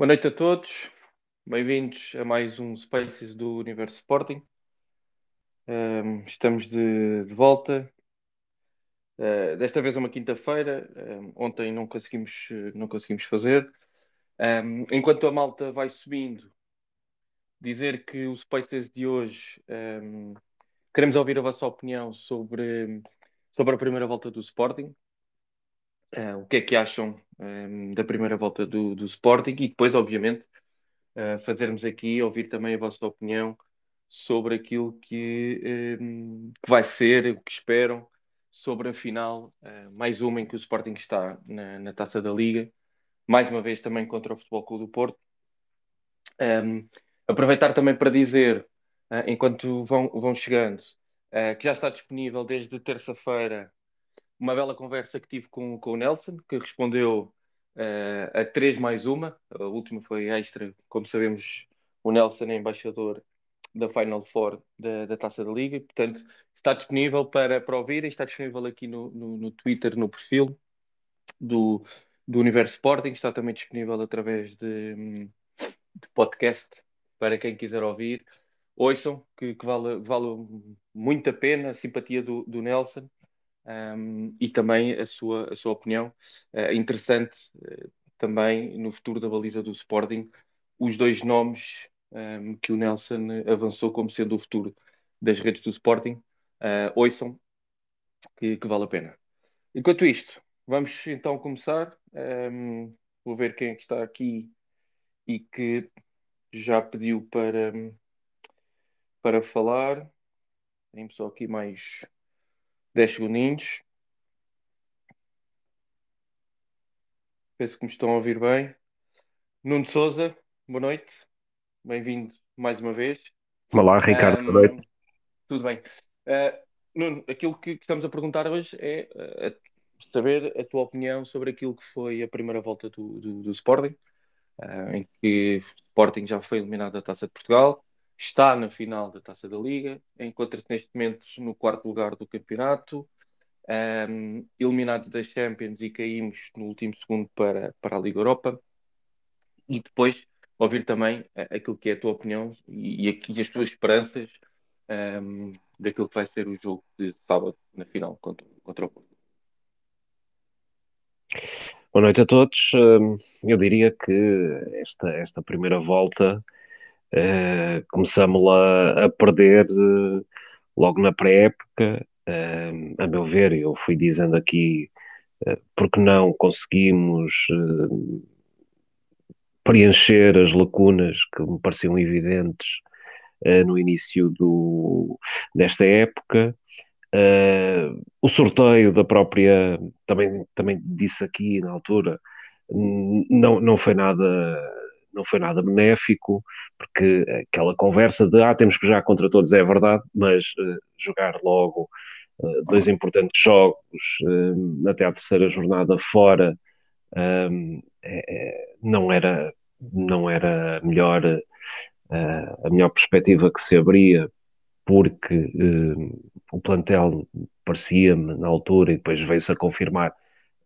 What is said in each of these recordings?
Boa noite a todos, bem-vindos a mais um Spaces do Universo Sporting. Um, estamos de, de volta, uh, desta vez é uma quinta-feira, um, ontem não conseguimos, não conseguimos fazer. Um, enquanto a malta vai subindo, dizer que o Spaces de hoje queremos ouvir a vossa opinião sobre, sobre a primeira volta do Sporting. Uh, o que é que acham um, da primeira volta do, do Sporting e depois, obviamente, uh, fazermos aqui, ouvir também a vossa opinião sobre aquilo que, um, que vai ser, o que esperam sobre a final, uh, mais uma em que o Sporting está na, na, Taça da Liga, mais uma vez também contra o Futebol Clube do Porto. Um, aproveitar também para dizer, enquanto vão, vão chegando, que já está disponível desde terça-feira uma bela conversa que tive com, com o Nelson, que respondeu uh, a três mais uma. A última foi extra, como sabemos, o Nelson é embaixador da Final Four da, da Taça da Liga, portanto está disponível para, para ouvir, está disponível aqui no, no, no Twitter, no perfil do, do Universo Sporting, está também disponível através de, de podcast para quem quiser ouvir. Ouçam, que, que vale, vale muito a pena a simpatia do, do Nelson um, e também a sua, a sua opinião. Uh, interessante uh, também no futuro da baliza do Sporting, os dois nomes um, que o Nelson avançou como sendo o futuro das redes do Sporting. Uh, ouçam, que, que, vale a pena. Enquanto isto, vamos então começar. Um, vou ver quem é está aqui e que já pediu para, para falar. Tem só aqui mais 10 segundinhos. Penso que me estão a ouvir bem. Nuno Souza, boa noite. Bem-vindo mais uma vez. Olá, Ricardo, boa noite. Tudo bem. Uh, Nuno, aquilo que estamos a perguntar hoje é uh, saber a tua opinião sobre aquilo que foi a primeira volta do, do, do Sporting, uh, em que o Sporting já foi eliminado da Taça de Portugal, está na final da Taça da Liga, encontra-se neste momento no quarto lugar do campeonato, um, eliminados das Champions e caímos no último segundo para, para a Liga Europa. E depois ouvir também aquilo que é a tua opinião e, e as tuas esperanças um, daquilo que vai ser o jogo de sábado na final contra, contra o Porto. Boa noite a todos. Eu diria que esta, esta primeira volta Uh, começamos lá a perder uh, logo na pré-época. Uh, a meu ver, eu fui dizendo aqui porque não conseguimos preencher as lacunas que me pareciam evidentes no início do, desta época. o sorteio da própria, também, também disse aqui na altura, não, não foi nada não foi nada benéfico, porque aquela conversa de ah, temos que jogar contra todos é verdade, mas uh, jogar logo uh, dois importantes jogos uh, até à terceira jornada fora é, é, não era não era a melhor a melhor perspectiva que se abria porque o plantel parecia-me na altura e depois veio-se a confirmar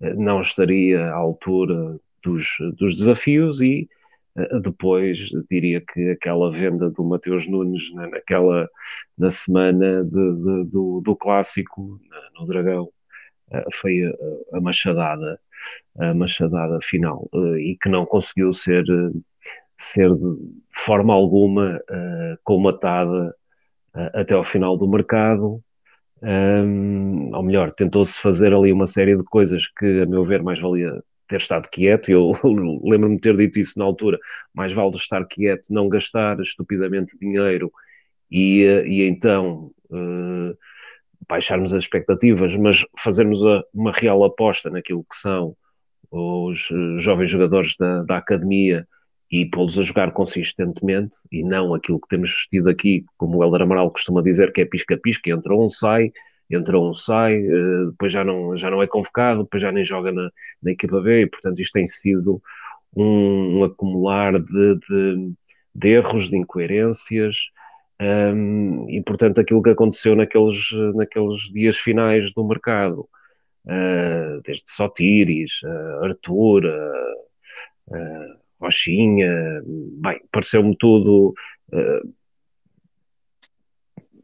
não estaria à altura dos, dos desafios e depois diria que aquela venda do Mateus Nunes na, naquela na semana de, de, do, do clássico no Dragão eh, foi a, a, machadada a machadada final. Eh, e que não conseguiu ser ser de forma alguma colmatada até ao final do mercado. Um, ou melhor, tentou-se fazer ali uma série de coisas que, a meu ver, mais valia ter estado quieto, eu lembro-me de ter dito isso na altura, mais vale estar quieto, não gastar estupidamente dinheiro e, eh, e então uh, baixarmos as expectativas, mas fazermos a, uma real aposta naquilo que são os eh, jovens jogadores da, da academia e pô-los a jogar consistentemente e não aquilo que temos tido aqui, como o Helder Amaral costuma dizer, que é pisca-pisca, entra um, sai, entra um, sai, uh, depois já não, já não é convocado, depois já nem joga na, na equipa B, e portanto isto tem sido um, um acumular de, de, de, erros, de incoerências, um, e portanto aquilo que aconteceu naqueles, naqueles dias finais do mercado, uh, desde Sotiris, uh, Arthur, uh, Rochinha, bem, pareceu-me tudo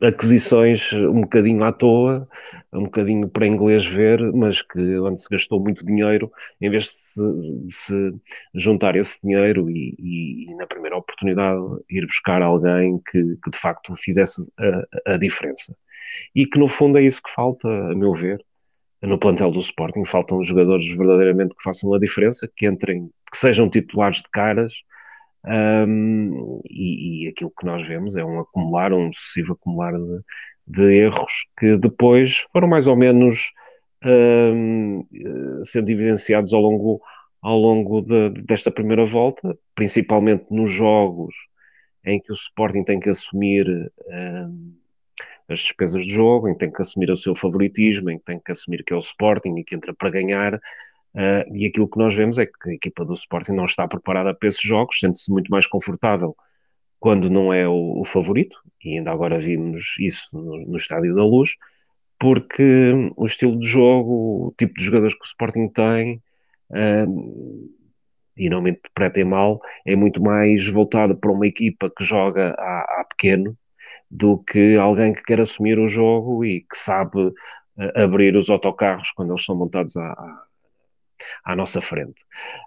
aquisições um bocadinho à toa, um bocadinho para inglês ver, mas que onde se gastou muito dinheiro, em vez de se, de se juntar esse dinheiro e, e, e, na primeira oportunidade ir buscar alguém que, que de facto fizesse a, a, diferença. E que no fundo é isso que falta, a meu ver, no plantel do Sporting. Faltam jogadores verdadeiramente que façam a diferença, que entrem, que sejam titulares de caras um, e, e, aquilo que nós vemos é um acumular, um sucessivo acumular de, de erros que depois foram mais ou menos um, sendo evidenciados ao longo, ao longo de, desta primeira volta, principalmente nos jogos em que o Sporting tem que assumir um, as despesas de jogo, em que tem que assumir o seu favoritismo, em que tem que assumir que é o Sporting e que entra para ganhar, Uh, e aquilo que nós vemos é que a equipa do Sporting não está preparada para esses jogos, sente-se muito mais confortável quando não é o, o, favorito, e ainda agora vimos isso no, no, Estádio da Luz, porque o estilo de jogo, o tipo de jogadores que o Sporting tem, uh, e não me interpretem mal, é muito mais voltado para uma equipa que joga a, a pequeno do que alguém que quer assumir o jogo e que sabe uh, abrir os autocarros quando eles são montados à, à nossa frente.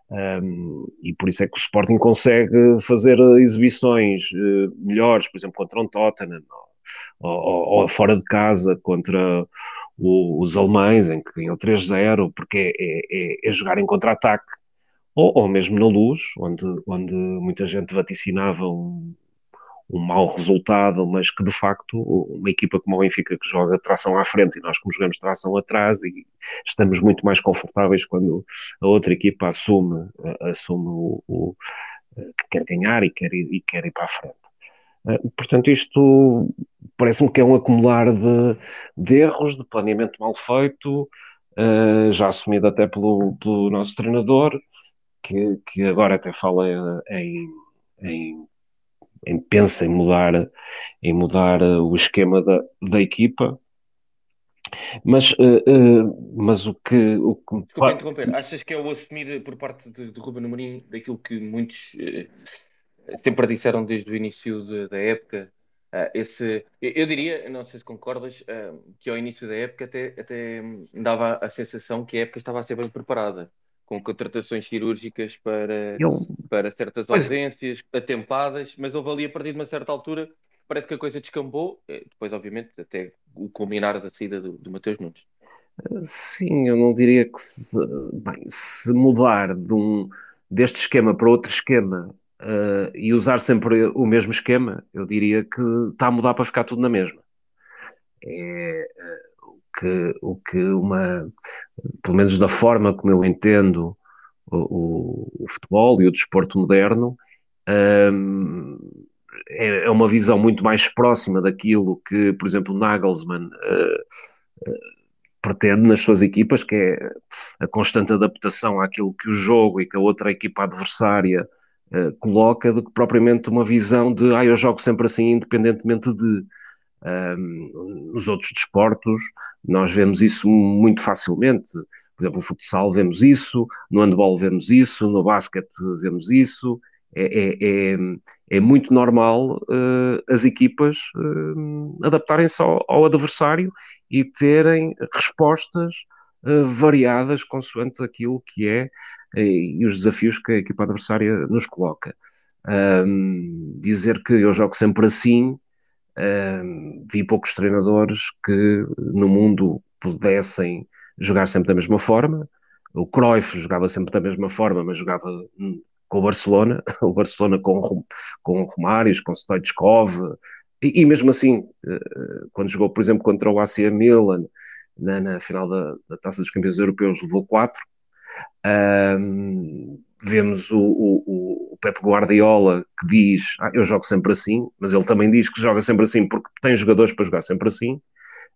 Um, e por isso é que o Sporting consegue fazer exibições uh, melhores, por exemplo, contra um Tottenham, ou, ou, ou fora de casa contra o, os alemães, em que ganhou 3-0, porque é, é, é, jogar em contra-ataque. Ou, ou mesmo na luz, onde, onde muita gente vaticinava um, um mau resultado, mas que de facto uma equipa como o Benfica que joga tração à frente e nós como jogamos tração atrás e estamos muito mais confortáveis quando a outra equipa assume, assume o, o que quer ganhar e quer ir, e quer ir para a frente. Eh, portanto, isto parece-me que é um acumular de, de, erros, de planeamento mal feito, já assumido até pelo, pelo nosso treinador, que, que agora até fala em, em em, pensa em mudar, em mudar eh, o esquema da, da equipa. Mas, uh, uh, mas o que. O que... Desculpa interromper. Achas que é o assumir por parte de, de Ruben Amorim daquilo que muitos uh, sempre disseram desde o início de, da época? esse, eu diria, não sei se concordas, que ao início da época até, até dava a sensação que a época estava a ser bem preparada com contratações cirúrgicas para, eu... para certas pois... ausências, atempadas, mas houve ali a partir de uma certa altura, parece que a coisa descambou, eh, depois, obviamente, até o culminar da saída do, do Mateus Nunes. Sim, eu não diria que se, bem, se mudar de um, deste esquema para outro esquema uh, e usar sempre o mesmo esquema, eu diria que está a mudar para ficar tudo na mesma. É, o, que, o que uma pelo menos da forma como eu entendo o, o, o futebol e o desporto moderno, um, é, é, uma visão muito mais próxima daquilo que, por exemplo, Nagelsmann uh, uh, pretende nas suas equipas, que é a constante adaptação àquilo que o jogo e que a outra equipa adversária uh, coloca, do que propriamente uma visão de ah, eu jogo sempre assim, independentemente de. Um, nos outros desportos, nós vemos isso muito facilmente. Por exemplo, no futsal vemos isso, no handball vemos isso, no basquete vemos isso. É, é, é, é muito normal uh, as equipas uh, adaptarem-se ao, ao, adversário e terem respostas uh, variadas consoante aquilo que é e os desafios que a equipa adversária nos coloca. dizer que eu jogo sempre assim vi poucos treinadores que no mundo pudessem jogar sempre da mesma forma. O Cruyff jogava sempre da mesma forma, mas jogava com o Barcelona, o Barcelona com, com Romários, com Stoichkov, e, e, mesmo assim, eh, quando jogou, por exemplo, contra o AC Milan, na, na final da, da, Taça dos Campeões Europeus, levou 4. Um, vemos o, o, o Pep Guardiola que diz ah, eu jogo sempre assim, mas ele também diz que joga sempre assim porque tem jogadores para jogar sempre assim.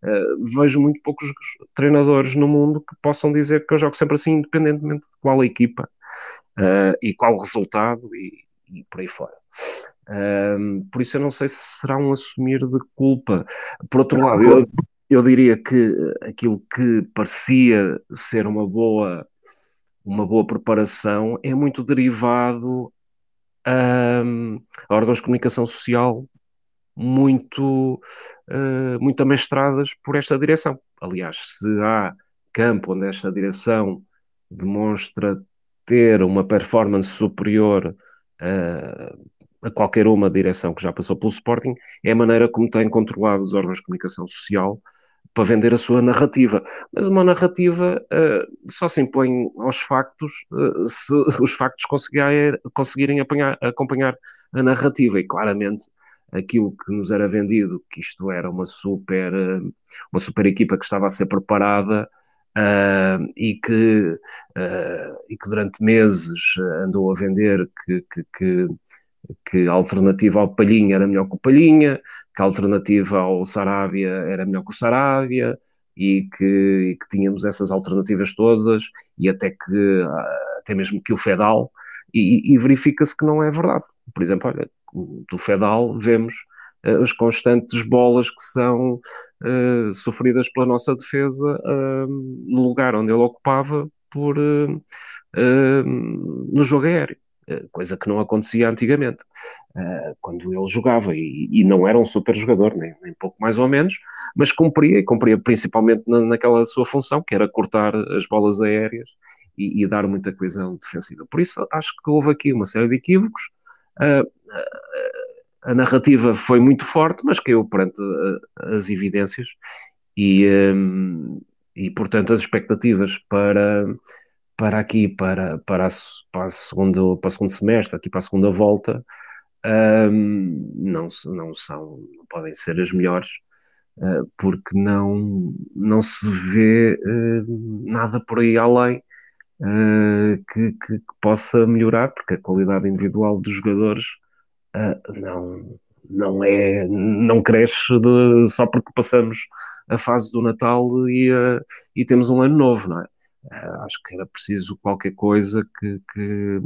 Uh, vejo muito poucos treinadores no mundo que possam dizer que eu jogo sempre assim, independentemente de qual equipa uh, e qual resultado e, e por aí fora. Por isso eu não sei se será um assumir de culpa. Por outro lado, eu, eu diria que aquilo que parecia ser uma boa uma boa preparação é muito derivado a, a órgãos de comunicação social muito, uh, muito amestradas por esta direção. Aliás, se há campo onde esta direção demonstra ter uma performance superior uh, a qualquer uma direção que já passou pelo Sporting, é a maneira como tem controlado os órgãos de comunicação social para vender a sua narrativa. Mas uma narrativa uh, só se impõe aos factos uh, se os factos conseguirem, apanhar, acompanhar a narrativa. E claramente aquilo que nos era vendido, que isto era uma super, uh, uma super equipa que estava a ser preparada. e, que, e que durante meses andou a vender que, que, que que a alternativa ao Palhinha era melhor que o Palhinha, que a alternativa ao Sarávia era melhor que o Sarávia, e que, e que tínhamos essas alternativas todas, e até que até mesmo que o Fedal, e, e verifica-se que não é verdade. Por exemplo, olha, do Fedal vemos uh, as constantes bolas que são uh, sofridas pela nossa defesa uh, no lugar onde ele ocupava por, no jogo aéreo. Eh, coisa que não acontecia antigamente, uh, quando ele jogava, e, não era um super jogador, nem, nem, pouco mais ou menos, mas cumpria, e cumpria principalmente na, naquela sua função, que era cortar as bolas aéreas e, e, dar muita coesão defensiva. Por isso, acho que houve aqui uma série de equívocos. Uh, a narrativa foi muito forte, mas caiu perante as evidências e, um, e portanto, as expectativas para para aqui, para, para, a, para, a para o segundo semestre, aqui para a segunda volta, um, não, não são, não podem ser as melhores, uh, porque não, não se vê uh, nada por aí além uh, que, que, que, possa melhorar, porque a qualidade individual dos jogadores não, não é, não cresce de, só porque passamos a fase do Natal e, e temos um ano novo, não é? Uh, acho que era preciso qualquer coisa que, que,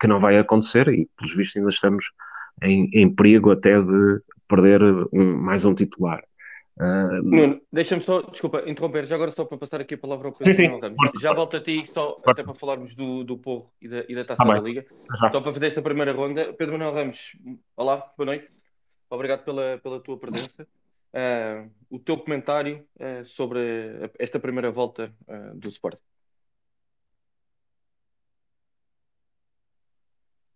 que, não vai acontecer e, pelos vistos, ainda estamos em, em perigo até de perder um, mais um titular. Uh, Nuno, deixa-me só, desculpa, interromper, já agora só para passar aqui a palavra ao Pedro sim, sim. Já volto a ti, só Força. até para falarmos do, do Porro e da, e da Taça ah, da Liga. Já. Só para fazer esta primeira ronda. Pedro Manuel Ramos, olá, boa noite. Obrigado pela, pela tua presença. Uh, o teu comentário uh, sobre esta primeira volta do Sporting.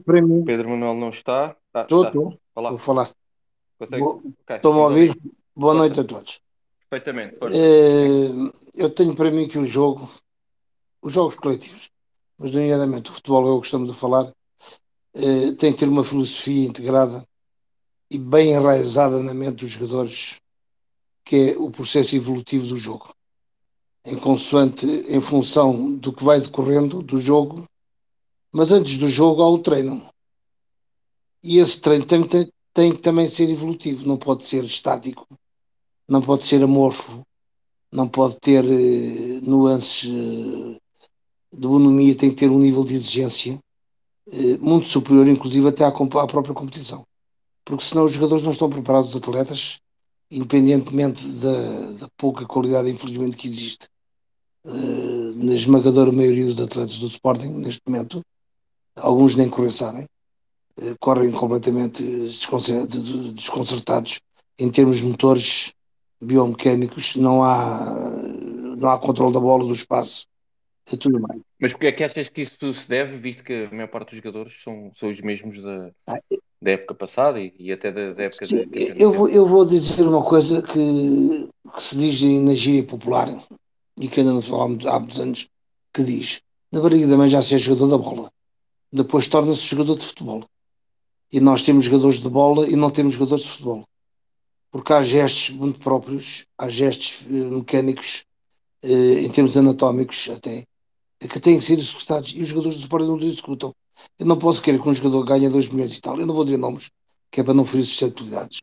Para mim. Pedro Manuel não está. Ah, estou, estou. Vou falar. Estou-me okay. a ouvir. Boa noite a todos. Perfeitamente. É, eu tenho para mim que o jogo, os jogos coletivos, mas nomeadamente o futebol, eu gostamos de falar, é, tem que ter uma filosofia integrada e bem enraizada na mente dos jogadores, que é o processo evolutivo do jogo. Em consoante, em função do que vai decorrendo do jogo, mas antes do jogo há o treino. E esse treino tem, tem, tem que também ser evolutivo, não pode ser estático, não pode ser amorfo, não pode ter eh, nuances eh, de bonomia, tem que ter um nível de exigência eh, muito superior, inclusive até à, à, própria competição. Porque senão os jogadores não estão preparados, os atletas, independentemente da, da pouca qualidade, infelizmente, que existe eh, na esmagadora maioria dos atletas do Sporting neste momento, alguns nem correr sabem, eh, correm completamente desconcertados. Em termos de motores biomecânicos, não há, não há controle da bola, do espaço, é tudo bem. Mas porque é que achas que isso se deve, visto que a maior parte dos jogadores são, são os mesmos da, ah, da época passada e, e até da, da época sim, de, eu, vou, eu vou dizer uma coisa que, que se diz na gíria popular e que ainda não falamos há muitos anos, que diz, na barriga da mãe já se é jogador da bola depois torna-se jogador de futebol. E nós temos jogadores de bola e não temos jogadores de futebol. Porque há gestos muito próprios, há gestos eh, mecânicos, eh, em termos anatómicos até, que têm que ser executados e os jogadores do Sporting não os executam. Eu não posso querer que um jogador ganhe 2 milhões e tal. Eu não vou dizer nomes, que é para não ferir suscetibilidades.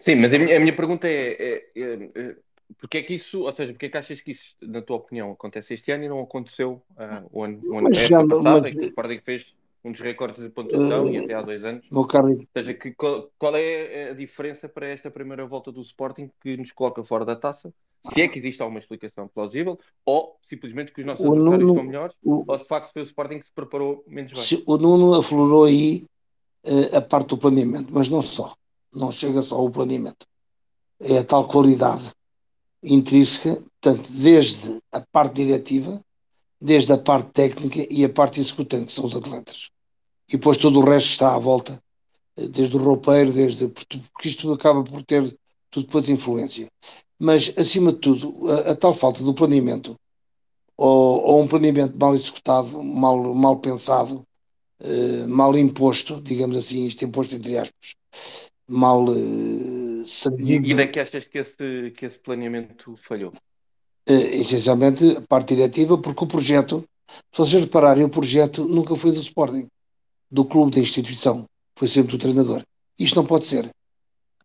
Sim, mas a minha, a minha pergunta é, é, é, é porque é que isso, ou seja, porque é que achas que isso, na tua opinião, acontece este ano e não aconteceu uh, o ano, o ano mas, já, passado, mas, em que o Sporting fez um dos recordes de pontuação uh, e até há dois anos. Meu caro... Ou seja, que, qual, qual, é a diferença para esta primeira volta do Sporting que nos coloca fora da taça? Se é que existe alguma explicação plausível, ou simplesmente que os nossos o adversários Nuno, estão melhores, o, ou de facto foi o Sporting que se preparou menos bem. O Nuno aflorou aí uh, a parte do planeamento, mas não só. Não chega só ao planeamento. É a tal qualidade intrínseca, portanto, desde a parte diretiva, desde a parte técnica e a parte executante, que são os atletas. E depois todo o resto está à volta, desde o roupeiro, desde, porque isto acaba por ter tudo depois de influência. Mas, acima de tudo, a, a tal falta do planeamento, ou, ou, um planeamento mal executado, mal, mal pensado, eh, mal imposto, digamos assim, isto imposto entre aspas, mal eh, sabido. E é que achas que esse, que esse planeamento falhou? Eh, essencialmente a parte diretiva, porque o projeto, se vocês repararem, o projeto nunca foi do Sporting, do clube, da instituição, foi sempre do treinador. Isto não pode ser.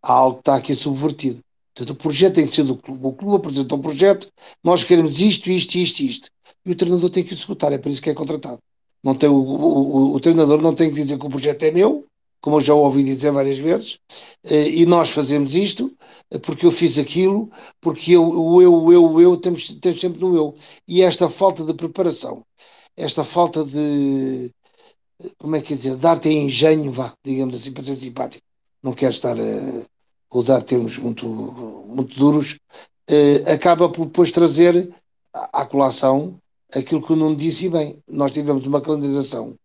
Há algo que está aqui subvertido. Portanto, o projeto tem que ser do clube. O clube apresenta um projeto, nós queremos isto, isto, isto, isto. E o treinador tem que executar, é por isso que é contratado. Não tem, o, o, o treinador não tem que dizer que o projeto é meu, como eu já ouvi dizer várias vezes, eh, e nós fazemos isto eh, porque eu fiz aquilo, porque eu, o eu, o eu, o eu, temos, temos sempre no eu. E esta falta de preparação, esta falta de, como é que é dizer, dar-te engenho, vá, digamos assim, para ser simpático, não quero estar a usar termos muito, muito duros, eh, acaba por depois trazer à colação aquilo que o Nuno disse bem. Nós tivemos uma calendarização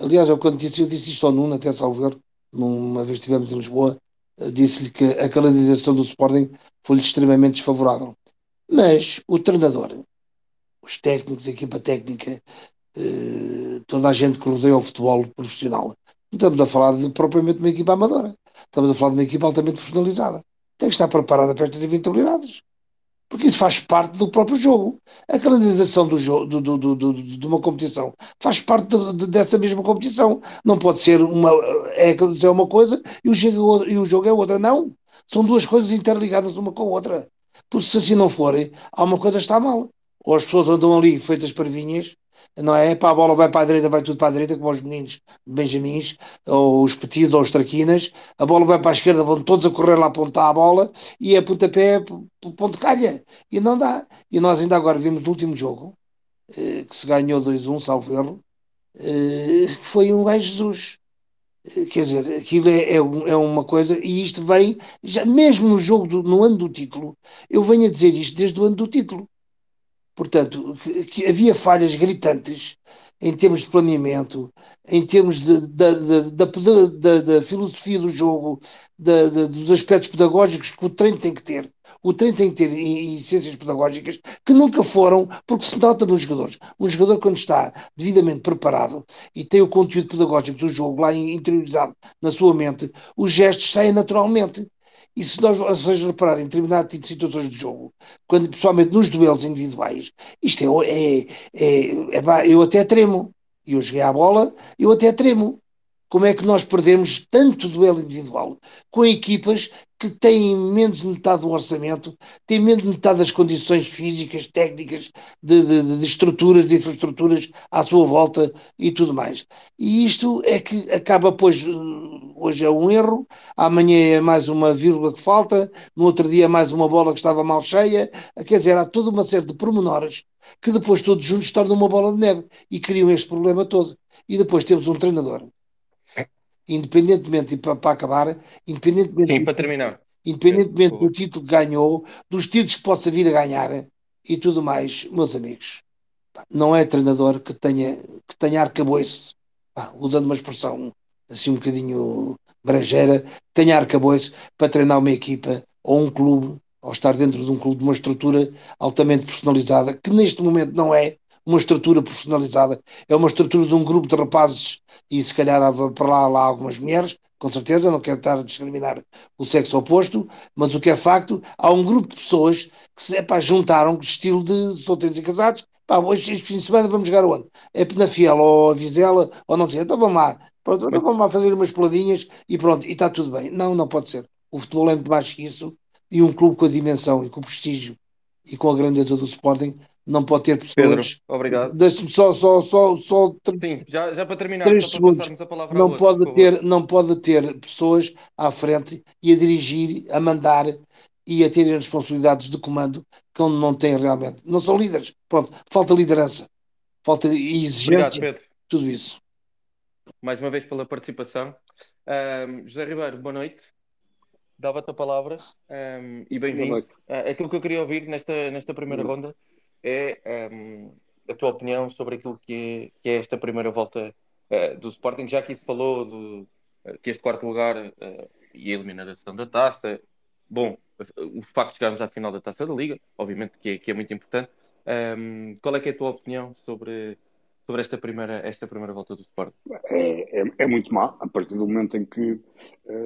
Aliás, eu quando disse, eu disse isto ao Nuno, até Salvador, numa vez que estivemos em Lisboa, eh, disse-lhe que a calendarização do Sporting foi-lhe extremamente desfavorável. Mas o treinador, os técnicos, a equipa técnica, toda a gente que rodeia o futebol profissional, não estamos a falar de propriamente uma equipa amadora, estamos a falar de uma equipa altamente profissionalizada. Tem que estar preparada para estas eventualidades porque isso faz parte do próprio jogo. A calendarização do jogo, do, do, do, de uma competição faz parte de, dessa mesma competição. Não pode ser uma, é, é uma coisa e o, jogo, e o jogo é outra. Não. São duas coisas interligadas uma com a outra. Porque se assim não for, há uma coisa que está mal. Ou as pessoas andam ali feitas parvinhas não é? Para a bola vai para a direita, vai tudo para a direita, como os meninos Benjamins, ou os petidos, ou os traquinas. A bola vai para a esquerda, vão todos a correr lá apontar a bola e a pontapé, ponto calha. E não dá. E nós ainda agora vimos no último jogo, eh, que se ganhou 2-1, salvo erro, eh, foi um gajo Jesus. Eh, quer dizer, aquilo é, é, é, uma coisa, e isto vem, já, mesmo no jogo, do, no ano do título, eu venho a dizer isto desde o ano do título Portanto, que, que havia falhas gritantes em termos de planeamento, em termos da filosofia do jogo, dos aspectos pedagógicos que o treino tem que ter. O treino tem que ter essências pedagógicas que nunca foram, porque se nota nos jogadores. Um jogador, quando está devidamente preparado e tem o conteúdo pedagógico do jogo lá interiorizado na sua mente, os gestos saem naturalmente. E se nós, vocês repararem em determinado tipo de situações de jogo, quando, pessoalmente nos duelos individuais, isto é, é, é, é, eu até tremo. Eu joguei à bola, eu até tremo. Como é que nós perdemos tanto duelo individual com equipas que têm menos de metade do orçamento, têm menos de metade das condições físicas, técnicas, de, de, de estruturas, de infraestruturas à sua volta e tudo mais. E isto é que acaba, pois, hoje é um erro, amanhã é mais uma vírgula que falta, no outro dia mais uma bola que estava mal cheia, quer dizer, há toda uma série de pormenores que depois todos juntos tornam uma bola de neve e criam este problema todo. E depois temos um treinador independentemente, e para, para acabar, independentemente, Sim, para terminar. independentemente do título que ganhou, dos títulos que possa vir a ganhar e tudo mais, meus amigos, não é treinador que tenha, que tenha arcabouço, usando uma expressão assim um bocadinho brejeira, tenha arcabouço para treinar uma equipa ou um clube, ou estar dentro de um clube de uma estrutura altamente personalizada, que neste momento não é, uma estrutura profissionalizada, é uma estrutura de um grupo de rapazes e se calhar para lá, lá algumas mulheres, com certeza, não quero estar a discriminar o sexo oposto, mas o que é facto, há um grupo de pessoas que se epá, juntaram de estilo de solteiros e casados, pá, hoje este fim de semana vamos jogar onde? É Penafiel ou a Vizela, ou não sei, então vamos lá, pronto, então vamos lá fazer umas peladinhas e pronto, e está tudo bem. Não, não pode ser. O futebol é muito mais que isso, e um clube com a dimensão e com o prestígio e com a grandeza do Sporting não pode ter pessoas. Pedro, obrigado. Deixe-me só, só, só, só. Sim, já, já para terminar, três só para segundos. a palavra não pode ter, não pode ter pessoas à frente e a dirigir, a mandar e a terem responsabilidades de comando que não têm realmente. Não são líderes. Pronto, falta liderança, falta exigência, obrigado, Pedro. tudo isso. Mais uma vez pela participação. Um, José Ribeiro, boa noite. Dava-te a palavra um, e bem-vindo. Uh, aquilo que eu queria ouvir nesta, nesta primeira ronda é um, a tua opinião sobre aquilo que é, que é esta primeira volta uh, do Sporting, já que isso falou do, uh, que este quarto lugar uh, eliminar a da taça. Bom, o facto de chegarmos à final da taça da Liga, obviamente que é, que é muito importante. Um, qual é, é a tua opinião sobre, sobre esta primeira, esta primeira volta do Sporting? É, é, é muito má, a partir do momento em que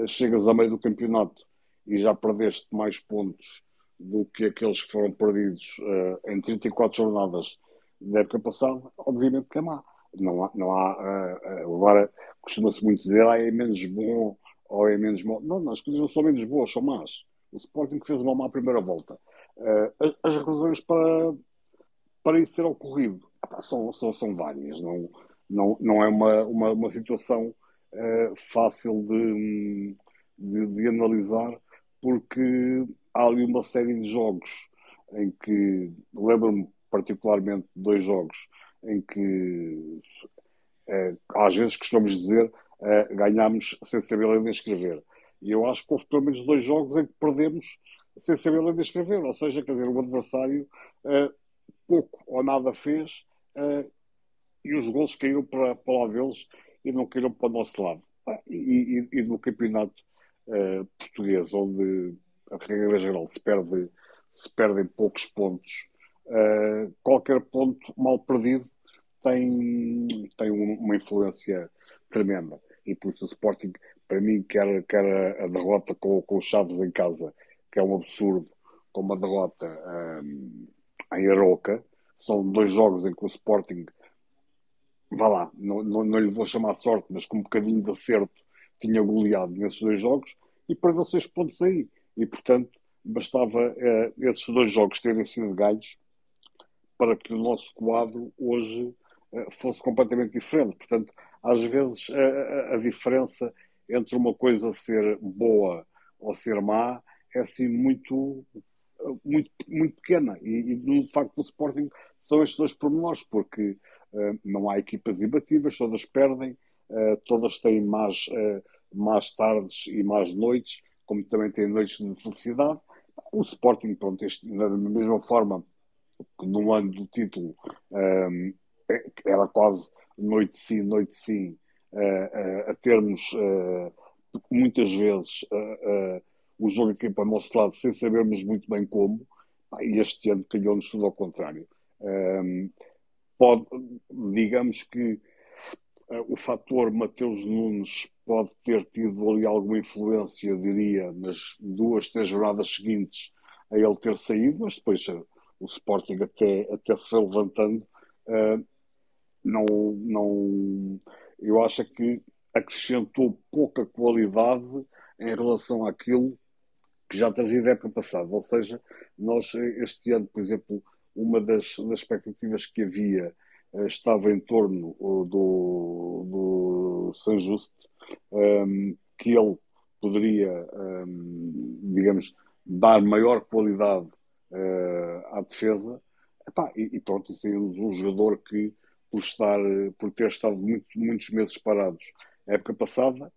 chegas ao meio do campeonato e já perdeste mais pontos do que aqueles que foram perdidos uh, em 34 jornadas da época passada, obviamente que é má. Não há, não há uh, agora costuma-se muito dizer, ah, é menos bom ou é menos. Não, não, as coisas não são menos boas, são más. O Sporting fez uma má primeira volta. Uh, as, as, razões para, para isso ter ocorrido são, são, são várias. Não, não, não é uma, uma, uma situação fácil de, de, de, analisar, porque há ali uma série de jogos em que, lembro-me particularmente de dois jogos, em que uh, às vezes costumamos dizer uh, ganhámos sem saber ler nem escrever. E eu acho que houve pelo menos dois jogos em que perdemos sem saber ler nem escrever, ou seja, quer dizer, o adversário uh, pouco ou nada fez uh, e os gols caíram para, para lá deles e não caíram para o nosso lado. Ah, e, e, e, no campeonato uh, português, onde a regra geral se, perde, se perdem poucos pontos, uh, qualquer ponto mal perdido tem, tem uma influência tremenda. E por isso o Sporting, para mim, quer, quer a, derrota com, com os Chaves em casa, que é um absurdo, como a derrota um, em Aroca, são dois jogos em que o Sporting, vá lá, não, não, não lhe vou chamar sorte, mas com um bocadinho de acerto, tinha goleado nesses dois jogos e perdeu seis pontos aí. E, portanto, bastava eh, esses dois jogos terem sido ganhos para que o nosso quadro hoje eh, fosse completamente diferente. Portanto, às vezes a, a, diferença entre uma coisa ser boa ou ser má é assim muito muito, muito pequena e, e no facto do Sporting são estes dois pormenores, porque não há equipas imbatíveis, todas perdem, todas têm uh, más tardes e más noites, como também têm noites de felicidade. O Sporting, pronto, este, da mesma forma que no ano do título um, era quase noite sim, noite sim, a termos muitas vezes o jogo aqui para o nosso lado sem sabermos muito bem como, e este ano calhou-nos tudo ao contrário. Um, pode, digamos que uh, o fator Mateus Nunes pode ter tido ali alguma influência, diria, nas duas, três jornadas seguintes a ele ter saído, mas depois uh, o Sporting até, até se foi levantando. Uh, não, não, eu acho que acrescentou pouca qualidade em relação àquilo que já trazia da época passada. Ou seja, nós este ano, por exemplo, uma das, das expectativas que havia estava em torno do, do San Juste, um, que ele poderia, um, digamos, dar maior qualidade uh, à defesa. Epá, e, e pronto, isso um jogador que, por, estar, por ter estado muito, muitos meses parados a época passada,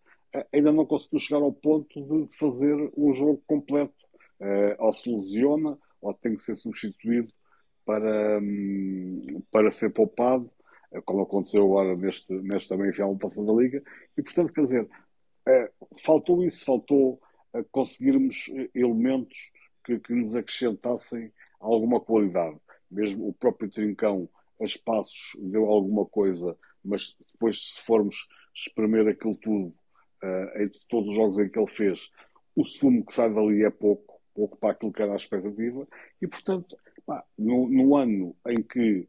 ainda não conseguiu chegar ao ponto de fazer um jogo completo. Uh, ou se lesiona, ou tem que ser substituído para, um, para ser poupado, como aconteceu agora neste, nesta meia final passada da Liga. E, portanto, quer dizer, uh, faltou isso, faltou conseguirmos elementos que, que nos acrescentassem alguma qualidade. Mesmo o próprio Trincão, a espaços, deu alguma coisa, mas depois, se formos espremer aquilo tudo uh, entre todos os jogos em que ele fez, o sumo que sai dali é pouco, pouco para aquilo que era a expectativa, e portanto, pá, no, no, ano em que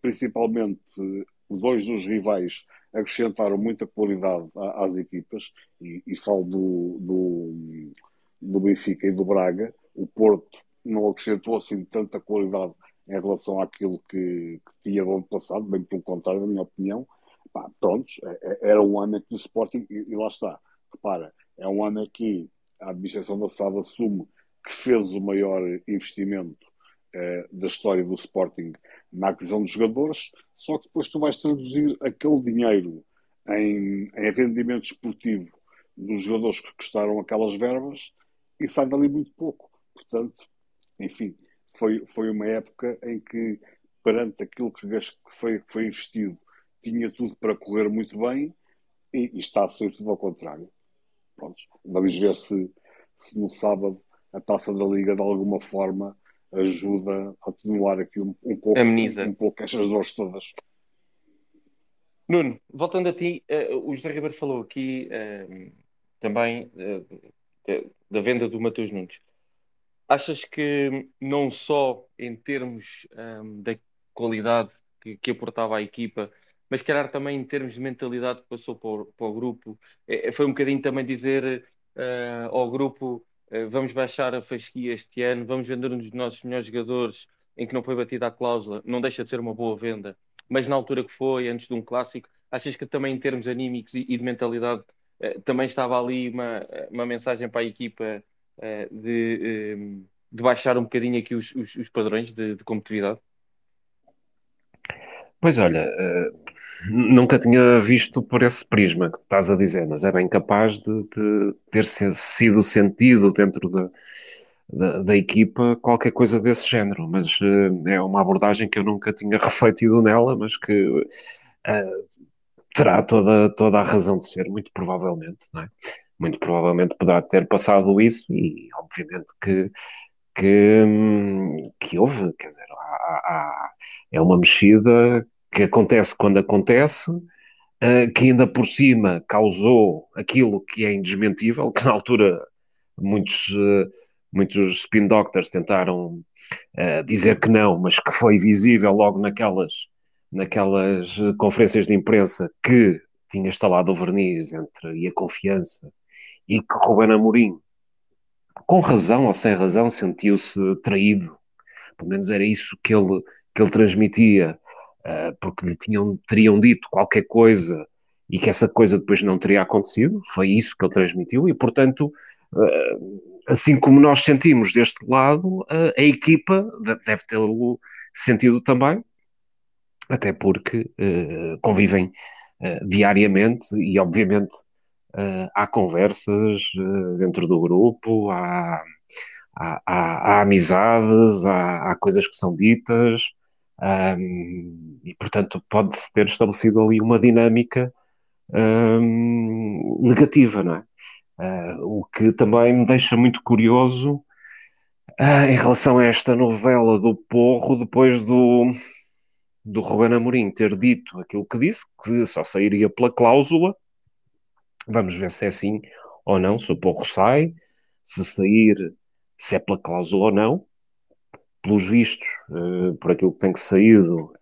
principalmente dois dos rivais acrescentaram muita qualidade às equipas, e, e falo do, do, do, Benfica e do Braga, o Porto não acrescentou assim tanta qualidade em relação àquilo que, que tinha do ano passado, bem pelo contrário, na minha opinião, pá, prontos, é, é, era um ano em que o Sporting, e, e, lá está, repara, é um ano em que a administração da SAD assume que fez o maior investimento eh, da história do Sporting na aquisição de jogadores, só que depois tu vais traduzir aquele dinheiro em, em rendimento esportivo dos jogadores que custaram aquelas verbas e sai dali muito pouco. Portanto, enfim, foi, foi uma época em que, perante aquilo que foi, foi investido, tinha tudo para correr muito bem e, e está a ser tudo ao contrário. Pronto, vamos ver se, se no sábado a taça da Liga de alguma forma ajuda a atenuar aqui um, um pouco, Ameniza. um pouco estas dores todas. Nuno, voltando a ti, uh, o José Ribeiro falou aqui uh, também uh, da venda do Matheus Nunes. Achas que não só em termos um, da qualidade que, que, aportava à equipa, mas calhar também em termos de mentalidade que passou para o, para o grupo, é, foi um bocadinho também dizer ao grupo vamos baixar a fasquia este ano, vamos vender um dos nossos melhores jogadores em que não foi batida a cláusula, não deixa de ser uma boa venda mas na altura que foi, antes de um clássico, achas que também em termos anímicos e, de mentalidade eh, também estava ali uma, uma mensagem para a equipa eh, de, de baixar um bocadinho aqui os, os, os padrões de, de, competitividade? Pois olha, nunca tinha visto por esse prisma que estás a dizer, mas é bem capaz de, de ter sido sentido dentro da, da, da, equipa qualquer coisa desse género, mas uh, é uma abordagem que eu nunca tinha refletido nela, mas que uh, terá toda, toda a razão de ser, muito provavelmente, não é? Muito provavelmente poderá ter passado isso e, obviamente, que, que, que houve, quer dizer, há, há, é uma mexida que acontece quando acontece, uh, que ainda por cima causou aquilo que é indesmentível, que na altura muitos muitos spin doctors tentaram uh, dizer que não, mas que foi visível logo naquelas, naquelas conferências de imprensa que tinha instalado o verniz entre e a confiança e que Ruben Amorim, com razão ou sem razão, sentiu-se traído. Pelo menos era isso que ele, que ele transmitia, uh, porque lhe tinham, teriam dito qualquer coisa e que essa coisa depois não teria acontecido. Foi isso que ele transmitiu e, portanto, uh, assim como nós sentimos deste lado, a, a equipa deve tê-lo sentido também, até porque uh, convivem uh, diariamente e, obviamente, uh, há conversas dentro do grupo, há, há, há, há amizades, há, há, coisas que são ditas, um, e, portanto, pode-se ter estabelecido ali uma dinâmica um, negativa, não é? Uh, o que também me deixa muito curioso uh, em relação a esta novela do Porro, depois do, do Ruben Amorim ter dito aquilo que disse, que só sairia pela cláusula. Vamos ver se é assim ou não, se o Porro sai, se sair, se é pela cláusula ou não. Pelos vistos, uh, por aquilo que tem que saído,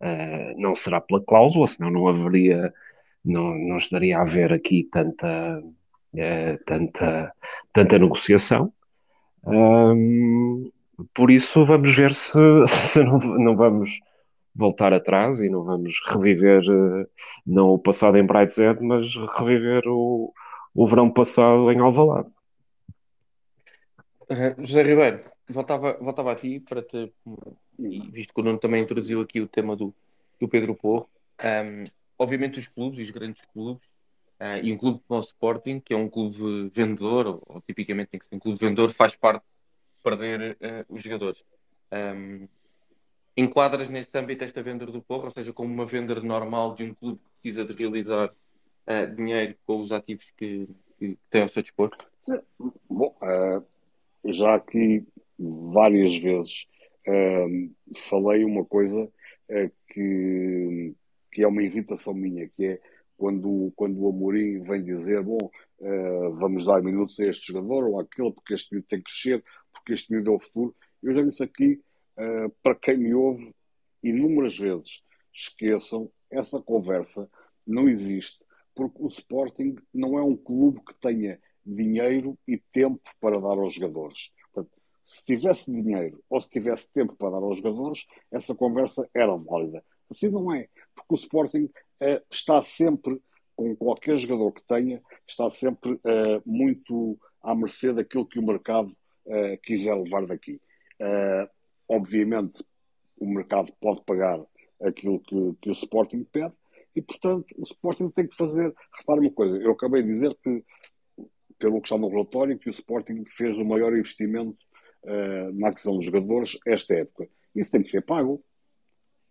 não será pela cláusula, senão não haveria, não, não estaria a haver aqui tanta é, tanta, tanta negociação. Por isso, vamos ver se, se não, não, vamos voltar atrás e não vamos reviver não o passado em Brideshead, mas reviver o, o verão passado em Alvalade. José Ribeiro, voltava, voltava a ti para te, e visto que o Nuno também introduziu aqui o tema do, do Pedro Porro, um, obviamente os clubes, os grandes clubes, Uh, e um clube como o Sporting, que é um clube vendedor, ou, ou, tipicamente tem que ser um clube vendedor, faz parte de perder uh, os jogadores. Um, enquadras nesse âmbito esta venda do Porro, ou seja, como uma venda normal de um clube que precisa de realizar uh, dinheiro com os ativos que, que, tem ao seu dispor? Bom, já aqui várias vezes falei uma coisa que, que é uma irritação minha, que é quando, quando o Amorim vem dizer, bom, uh, vamos dar minutos a este jogador ou àquele, porque este miúdo tem que crescer, porque este miúdo é o futuro. Eu já disse aqui, uh, para quem me ouve, inúmeras vezes, esqueçam, essa conversa não existe, porque o Sporting não é um clube que tenha dinheiro e tempo para dar aos jogadores. Se tivesse dinheiro ou se tivesse tempo para dar aos jogadores, essa conversa era válida. Assim não é, porque o Sporting uh, está sempre, com qualquer jogador que tenha, está sempre uh, muito à mercê daquilo que o mercado uh, quiser levar daqui. obviamente, o mercado pode pagar aquilo que, que o Sporting pede E, portanto, o Sporting tem que fazer. Repara uma coisa, eu acabei de dizer que, pelo que está no relatório, que o Sporting fez o maior investimento uh, na aquisição dos jogadores esta época. Isso tem que ser pago.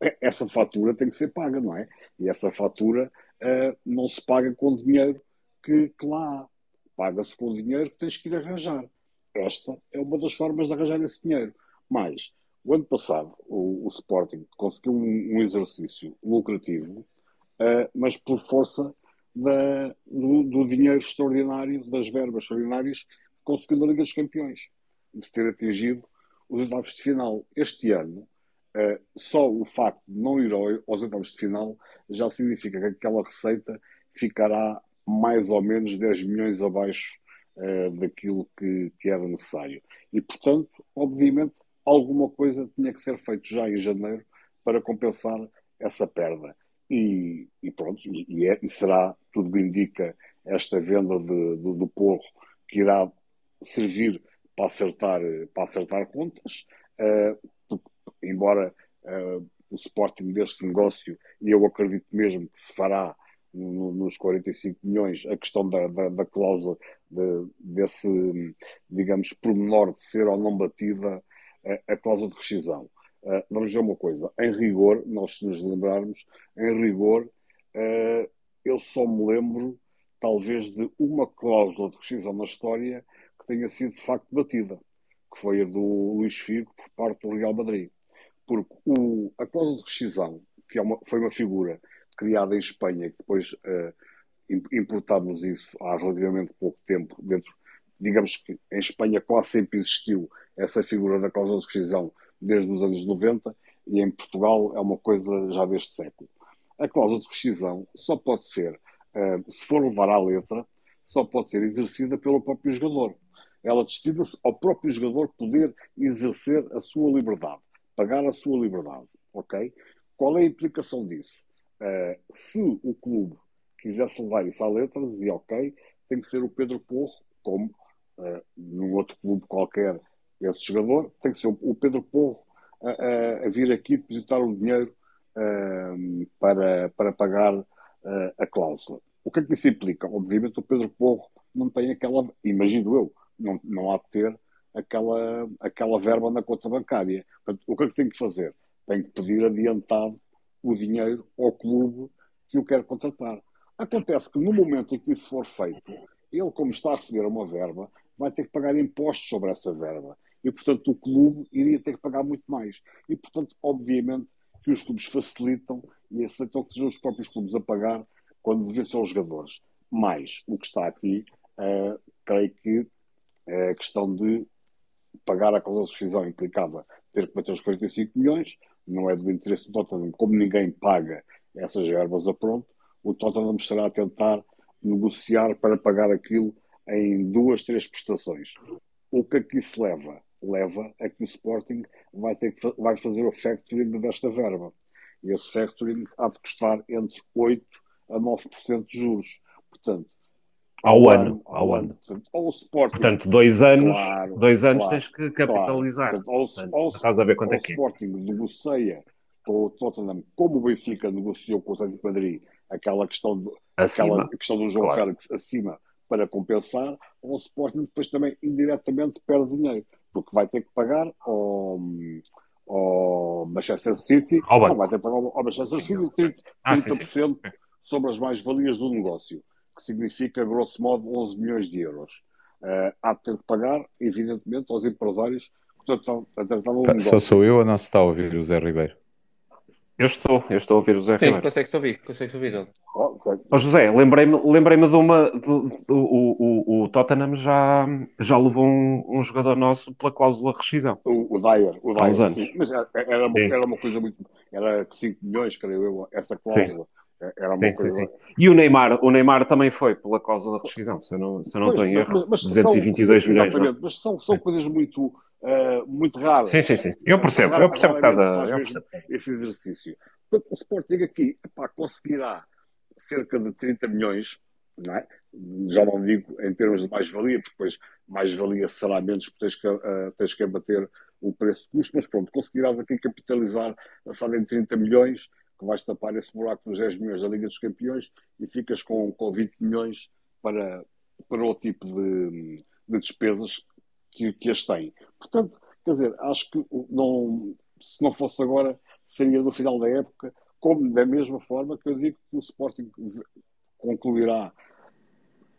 É, essa fatura tem que ser paga, não é? E essa fatura uh, não se paga com dinheiro que, que lá há. Paga-se com dinheiro que tens que ir arranjar. Esta é uma das formas de arranjar esse dinheiro. Mas, o ano passado, o, o Sporting conseguiu um, um exercício lucrativo, uh, mas por força da, do, do, dinheiro extraordinário, das verbas extraordinárias conseguiu na Liga dos Campeões, de ter atingido os oitavos de final. Este ano, uh, só o facto de não ir aos oitavos de final já significa que aquela receita ficará mais ou menos 10 milhões abaixo uh, daquilo que, que, era necessário. E, portanto, obviamente, alguma coisa tinha que ser feito já em janeiro para compensar essa perda. E, e pronto, e, é, e, será, tudo indica, esta venda de, de, do porro que irá servir para acertar, para acertar contas, uh, embora uh, o Sporting deste negócio, e eu acredito mesmo que se fará nos 45 milhões a questão da, da, da cláusula de, desse, digamos, pormenor de ser ou não batida a, a cláusula de rescisão. Uh, vamos ver uma coisa, em rigor, nós se nos lembrarmos, em rigor, eu só me lembro, talvez, de uma cláusula de rescisão na história que tenha sido de facto batida, que foi a do Luís Figo por parte do Real Madrid. Porque o, a cláusula de rescisão, que é uma, foi uma figura criada em Espanha, que depois uh, importámos isso há relativamente pouco tempo, dentro, digamos que em Espanha quase sempre existiu essa figura da cláusula de rescisão desde os anos 90 e em Portugal é uma coisa já deste século. A cláusula de rescisão só pode ser, uh, se for levar à letra, só pode ser exercida pelo próprio jogador. Ela destina-se ao próprio jogador poder exercer a sua liberdade, pagar a sua liberdade, ok? Qual é a implicação disso? Uh, se o clube quisesse levar isso à letra, dizia ok, tem que ser o Pedro Porro, como uh, num outro clube qualquer, esse jogador, tem que ser o Pedro Porro a, a, a vir aqui depositar o dinheiro uh, para, para pagar uh, a cláusula. O que é que isso implica? Obviamente o Pedro Porro não tem aquela, imagino eu, não, não há de ter aquela, aquela verba na conta bancária. Portanto, o que é que tem que fazer? Tem que pedir adiantado o dinheiro ao clube que o quer contratar. Acontece que no momento em que isso for feito, ele, como está a receber uma verba, vai ter que pagar impostos sobre essa verba. E, portanto, o clube iria ter que pagar muito mais. E, portanto, obviamente que os clubes facilitam e aceitam que sejam os próprios clubes a pagar quando devem ser os jogadores. Mas o que está aqui, uh, creio que é a questão de pagar a causa de rescisão implicava ter que bater os 45 milhões, não é do interesse do Tottenham, como ninguém paga essas verbas a pronto, o Tottenham estará a tentar negociar para pagar aquilo em duas, três prestações. O que é que isso leva? Leva a que o Sporting vai, ter que, vai fazer o factoring desta verba. E esse factoring há de custar entre 8% a 9% de juros. Portanto, ao, ano, ao ano. Portanto, ao Sporting, Portanto, dois anos, claro, dois anos claro, tens que capitalizar. Claro. Portanto, ao, ao, estás a ver quanto é que é. Sporting negocia com o Tottenham, como o Benfica negociou com o Atlético de Madrid, aquela questão, do, aquela questão do João Félix acima para compensar, o Sporting depois também indiretamente perde dinheiro, porque vai ter que pagar ao, ao Manchester City, ao não, vai ter que pagar ao Manchester City 30%, ah, sim, sim. sobre as mais-valias do negócio que significa, grosso modo, 11 milhões de euros. Uh, há de ter que pagar, evidentemente, aos empresários que estão a tratar um negócio. Só sou eu ou não se está a ouvir o Zé Ribeiro? Eu estou, eu estou a ouvir o Zé Sim, Ribeiro. consegue-se ouvir, consegue-se ouvir. Oh, okay. oh, José, lembrei-me lembrei de uma. Do, do, o, o, o, Tottenham já, já levou um, um, jogador nosso pela cláusula de rescisão. O, o Dyer, o Dyer, sim. Mas era, era, uma, era uma coisa muito. Era 5 milhões, creio eu, essa cláusula. Sim. É, era uma sim, coisa... sim, sim. E o Neymar, o Neymar também foi pela causa da rescisão, se eu não, se eu não estou em erro. Mas, mas 222 são, milhões. Não? Mas são, são coisas muito, uh, muito raras. Sim, sim, sim. Eu percebo, eu percebo que estás a. Eu percebo. Esse exercício. Portanto, o Sporting aqui epá, conseguirá cerca de 30 milhões, não é? já não digo em termos de mais-valia, porque depois mais-valia será menos porque tens que, uh, tens que abater o preço de custo, mas pronto, conseguirás aqui capitalizar, passar em 30 milhões que vais tapar esse buraco dos 10 milhões da Liga dos Campeões e ficas com, com 20 milhões para, para o tipo de, de despesas que, que as têm. Portanto, quer dizer, acho que não, se não fosse agora, seria no final da época, como da mesma forma que eu digo que o Sporting concluirá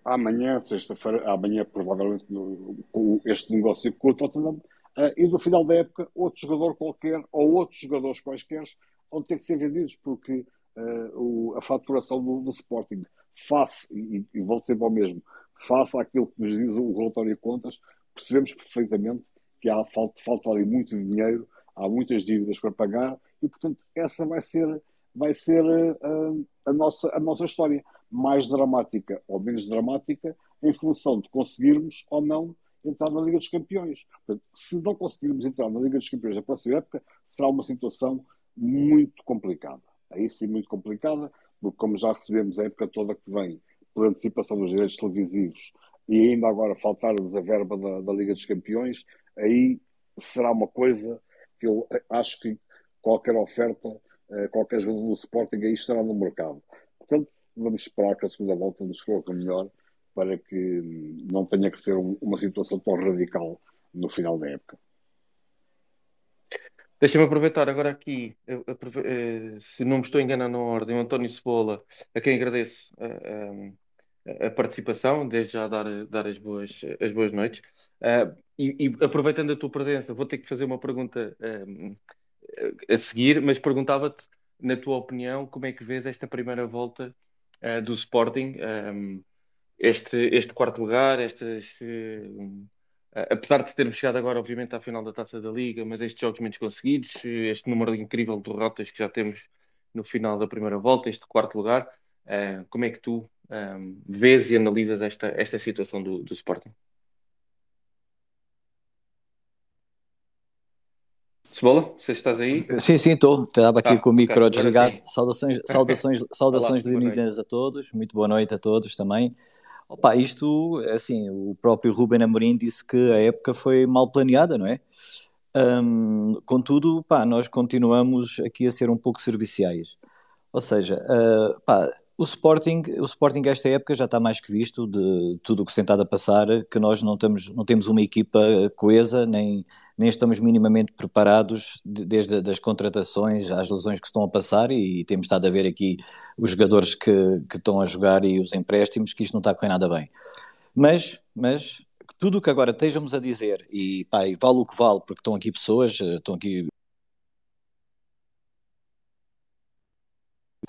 amanhã, sexta-feira, amanhã provavelmente no, com este negócio com o Tottenham, uh, e no final da época outro jogador qualquer ou outros jogadores quaisquer vão ter que ser vendidos porque uh, o, a faturação do, do, Sporting face, e, e vou dizer para o mesmo, face àquilo que nos diz o relatório de contas, percebemos perfeitamente que há falta, falta ali muito dinheiro, há muitas dívidas para pagar e portanto essa vai ser vai ser uh, a, nossa, a nossa história mais dramática ou menos dramática em função de conseguirmos ou não entrar na Liga dos Campeões. Portanto, se não conseguirmos entrar na Liga dos Campeões na próxima época, será uma situação muito complicada. Aí sim, muito complicada, porque como já recebemos a época toda que vem por antecipação dos direitos televisivos e ainda agora faltar-nos a verba da, da, Liga dos Campeões, aí será uma coisa que eu acho que qualquer oferta, eh, qualquer jogador do Sporting aí estará no mercado. Portanto, vamos esperar que a segunda volta nos coloque melhor para que não tenha que ser uma situação tão radical no final da época. Deixa-me aproveitar agora aqui, eh, se não me estou enganando na ordem, o António Cebola, a quem agradeço a, eh, a, a participação, desde já dar, dar as, boas, as boas noites. Uh, e, e, aproveitando a tua presença, vou ter que fazer uma pergunta a seguir, mas perguntava-te, na tua opinião, como é que vês esta primeira volta do Sporting, um, este, este quarto lugar, estes, uh, apesar de termos chegado agora, obviamente, à final da Taça da Liga, mas estes jogos menos conseguidos, este número incrível de derrotas que já temos no final da primeira volta, este quarto lugar, uh, como é que tu um, vês e analisas esta, esta situação do, do Sporting? Cebola, você estás aí? Sim, sim, estou. Estava aqui ah, com o micro okay, desligado. Saudações, saudações, saudações leoninas a todos. Muito boa noite a todos também. Opa, isto, assim, o próprio Ruben Amorim disse que a época foi mal planeada, não é? Um, contudo, pá, nós continuamos aqui a ser um pouco serviciais. Ou seja, uh, pá, o Sporting, o Sporting esta época já está mais que visto de tudo o que se tentado a passar, que nós não, temos não temos uma equipa coesa, nem, nem estamos minimamente preparados de, desde as contratações às lesões que estão a passar e, temos estado a ver aqui os jogadores que, que estão a jogar e os empréstimos, que isto não está a correr nada bem. Mas, mas tudo o que agora estejamos a dizer, e, pá, e vale o que vale, porque estão aqui pessoas, estão aqui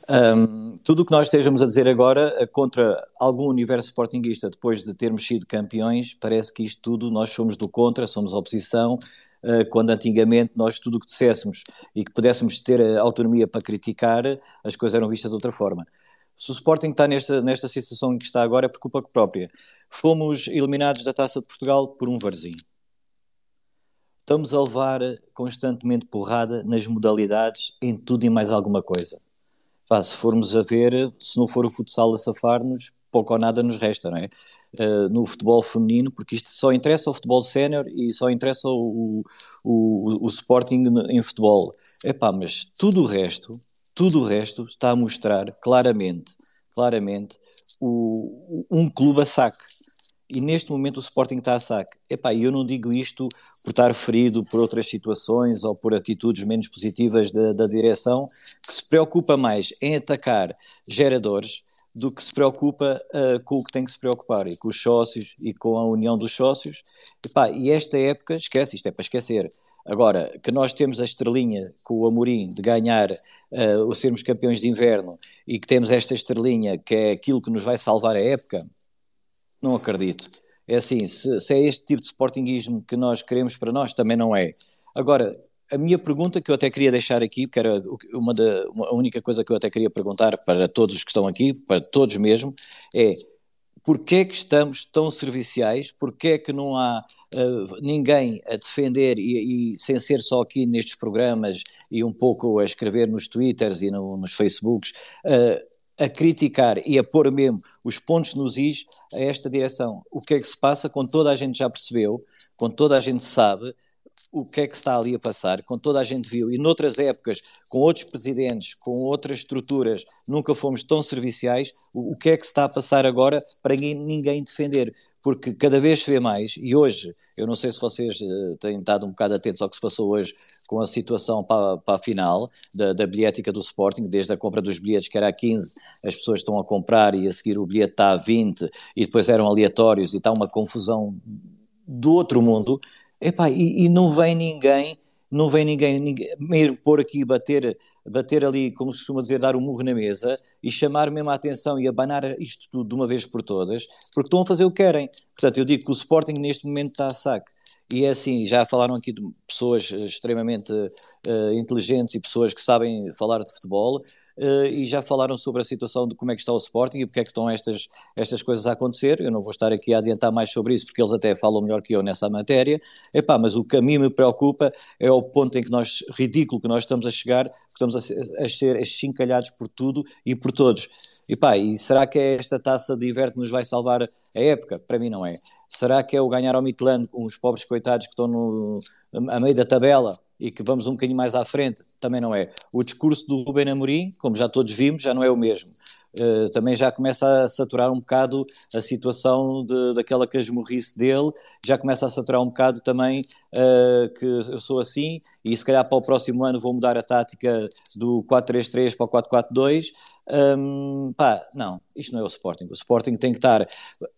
Um, tudo o que nós estejamos a dizer agora eh, contra algum universo sportinguista, depois de termos sido campeões, parece que isto tudo nós somos do contra, somos oposição, uh, quando antigamente nós tudo o que disséssemos e que pudéssemos ter a autonomia para criticar, as coisas eram vistas de outra forma. Se o Sporting está nesta, nesta situação em que está agora é por culpa própria. Fomos eliminados da Taça de Portugal por um varzinho. Estamos a levar constantemente porrada nas modalidades, em tudo e mais alguma coisa Pá, se formos a ver, se não for o futsal a safar-nos, pouco ou nada nos resta, não é? Uh, no futebol feminino, porque isto só interessa o futebol sénior e só interessa o, o, o, Sporting em futebol. Epá, mas tudo o resto, tudo o resto está a mostrar claramente, claramente o, um clube a saque e neste momento o Sporting está a saque. Epá, eu não digo isto por estar ferido por outras situações ou por atitudes menos positivas da, da direção, que se preocupa mais em atacar geradores do que se preocupa uh, com o que tem que se preocupar, e com os sócios e com a união dos sócios. Epá, e esta época, esquece, isto é para esquecer. Agora, que nós temos a estrelinha com o Amorim de ganhar uh, o sermos campeões de inverno e que temos esta estrelinha que é aquilo que nos vai salvar a época, não acredito. É assim, se, se, é este tipo de sportinguismo que nós queremos para nós, também não é. Agora, a minha pergunta que eu até queria deixar aqui, que era uma da uma, a única coisa que eu até queria perguntar para todos os que estão aqui, para todos mesmo, é porquê é que estamos tão serviciais, porquê é que não há uh, ninguém a defender e, e, sem ser só aqui nestes programas e um pouco a escrever nos twitters e no, nos facebooks, uh, a criticar e a pôr mesmo os pontos nos is a esta direção. O que é que se passa? Com toda a gente já percebeu, com toda a gente sabe, o que é que está ali a passar, quando toda a gente viu, e noutras épocas, com outros presidentes, com outras estruturas, nunca fomos tão serviciais, o, o que é que está a passar agora para ninguém defender? Porque cada vez se vê mais, e hoje, eu não sei se vocês uh, têm estado um bocado atentos ao que se passou hoje com a situação para, para a final da, da bilhética do Sporting, desde a compra dos bilhetes que era a 15, as pessoas estão a comprar e a seguir o bilhete está a 20, e depois eram aleatórios e está uma confusão do outro mundo, Epá, e, e não vem ninguém, não vem ninguém, ninguém mesmo pôr aqui, bater, bater ali, como se costuma dizer, dar um murro na mesa e chamar mesmo a atenção e abanar isto tudo de uma vez por todas, porque estão a fazer o que querem. Portanto, eu digo que o Sporting neste momento está a saque. E é assim, já falaram aqui de pessoas extremamente uh, inteligentes e pessoas que sabem falar de futebol e já falaram sobre a situação de como é que está o Sporting e porque é que estão estas, estas coisas a acontecer. Eu não vou estar aqui a adiantar mais sobre isso, porque eles até falam melhor que eu nessa matéria. Epá, mas o que a mim me preocupa é o ponto em que nós, ridículo que nós estamos a chegar, estamos a, a ser chincalhados por tudo e por todos. Epá, e será que é esta taça de inverno que nos vai salvar a época? Para mim não é. Será que é o ganhar ao Midland os pobres coitados que estão no, a meio da tabela? E que vamos um bocadinho mais à frente, também não é. O discurso do Rubén Amorim, como já todos vimos, já não é o mesmo. Uh, também já começa a saturar um bocado a situação de, daquela casmurrice dele, já começa a saturar um bocado também uh, que eu sou assim e se calhar para o próximo ano vou mudar a tática do 4-3-3 para o 4-4-2. Um, pá, não, isto não é o Sporting. O Sporting tem que estar